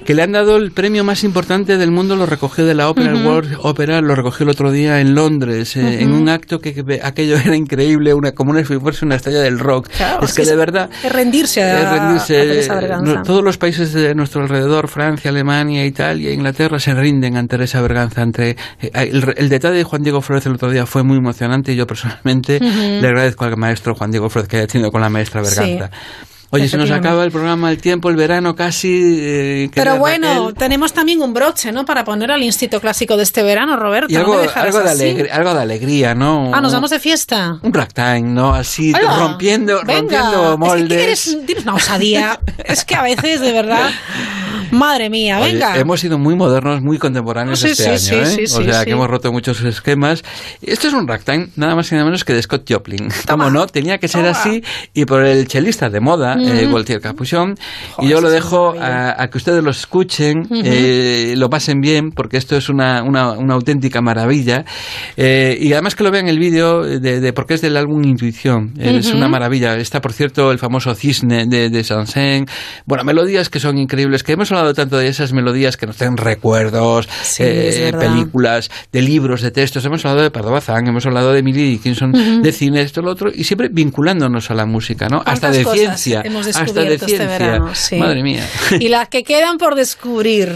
que le han dado el premio más importante del mundo, lo recogió de la ópera, el Ujú. World Opera, lo recogió el otro día en Londres, eh, en Ujú. un acto que, que aquello era increíble, una, como una, fuese una estrella del rock. Claro, es que de verdad... Es rendirse a, Es rendirse, a Teresa Berganza. no- todos los países de nuestro alrededor, Francia, Alemania, Italia, Inglaterra, se rinden ante Teresa Berganza. Ante, eh, el, el detalle de Juan Diego Flores el otro día fue muy emocionante y yo personalmente Le agradezco al maestro Juan Diego Flores que haya tenido con la maestra Berganza. Sí. Oye, se nos acaba el programa, el tiempo, el verano casi. eh, Pero bueno, Raquel. tenemos también un broche, ¿no? Para poner al Instituto Clásico de este verano, Roberto. y algo, de alegría, algo de alegría, ¿no? Ah, nos vamos de fiesta. Un ragtime, ¿no? Así, Hola. rompiendo, Venga. rompiendo Es que moldes. tienes una osadía. es que a veces, de verdad, madre mía, Oye, venga. hemos sido muy modernos, muy contemporáneos Sí, este sí, año, sí, ¿eh? o sea, que hemos roto muchos esquemas. Esto es un ragtime, nada más y nada menos que de Scott Joplin. Como no, tenía que ser Toma. así y por el chelista de moda, eh, Ujú. Gualtier Capuchón. y yo lo dejo a, a que ustedes lo escuchen, eh, lo pasen bien, porque esto es una, una, una auténtica maravilla. Eh, y además que lo vean el vídeo, de, de- porque es del álbum Intuición. Eh, Es una maravilla. Está, por cierto, el famoso cisne de, de Saint-Saëns. Bueno, melodías que son increíbles, que hemos hablado tanto de esas melodías que nos traen recuerdos, Sí, eh, películas, de libros, de textos. Hemos hablado de Pardo Bazán, hemos hablado de Emily Dickinson, Ujú. de cine, esto, lo otro, y siempre vinculándonos a la música, ¿no? Hasta ¿Cuántas de ciencia. hemos hasta de este ciencia. verano? Sí. Madre mía. Y las que quedan por descubrir.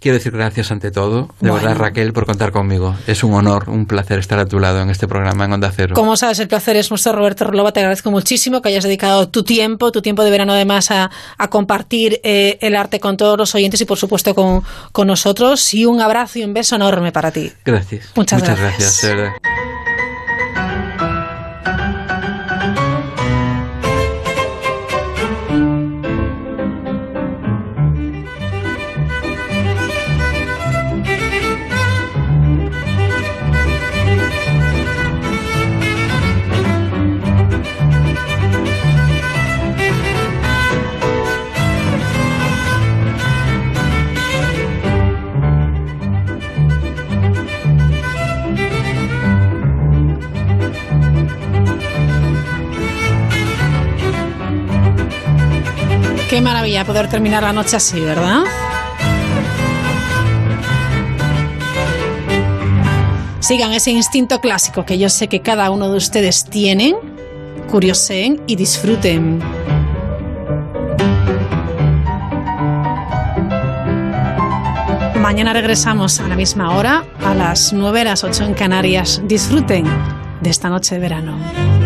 Quiero decir gracias ante todo, de Bueno. verdad Raquel, por contar conmigo. Es un honor, un placer estar a tu lado en este programa en Onda Cero. Como sabes, el placer es nuestro, Roberto Rolova. Te agradezco muchísimo que hayas dedicado tu tiempo, tu tiempo de verano además, a, a compartir eh, el arte con todos los oyentes y, por supuesto, con, con nosotros. Y un abrazo y un beso enorme para ti. Gracias. Muchas Muchas gracias. gracias, de verdad. Qué maravilla poder terminar la noche así, ¿verdad? Sigan ese instinto clásico que yo sé que cada uno de ustedes tienen, curioseen y disfruten. Mañana regresamos a la misma hora, a las 9, a las 8 en Canarias. Disfruten de esta noche de verano.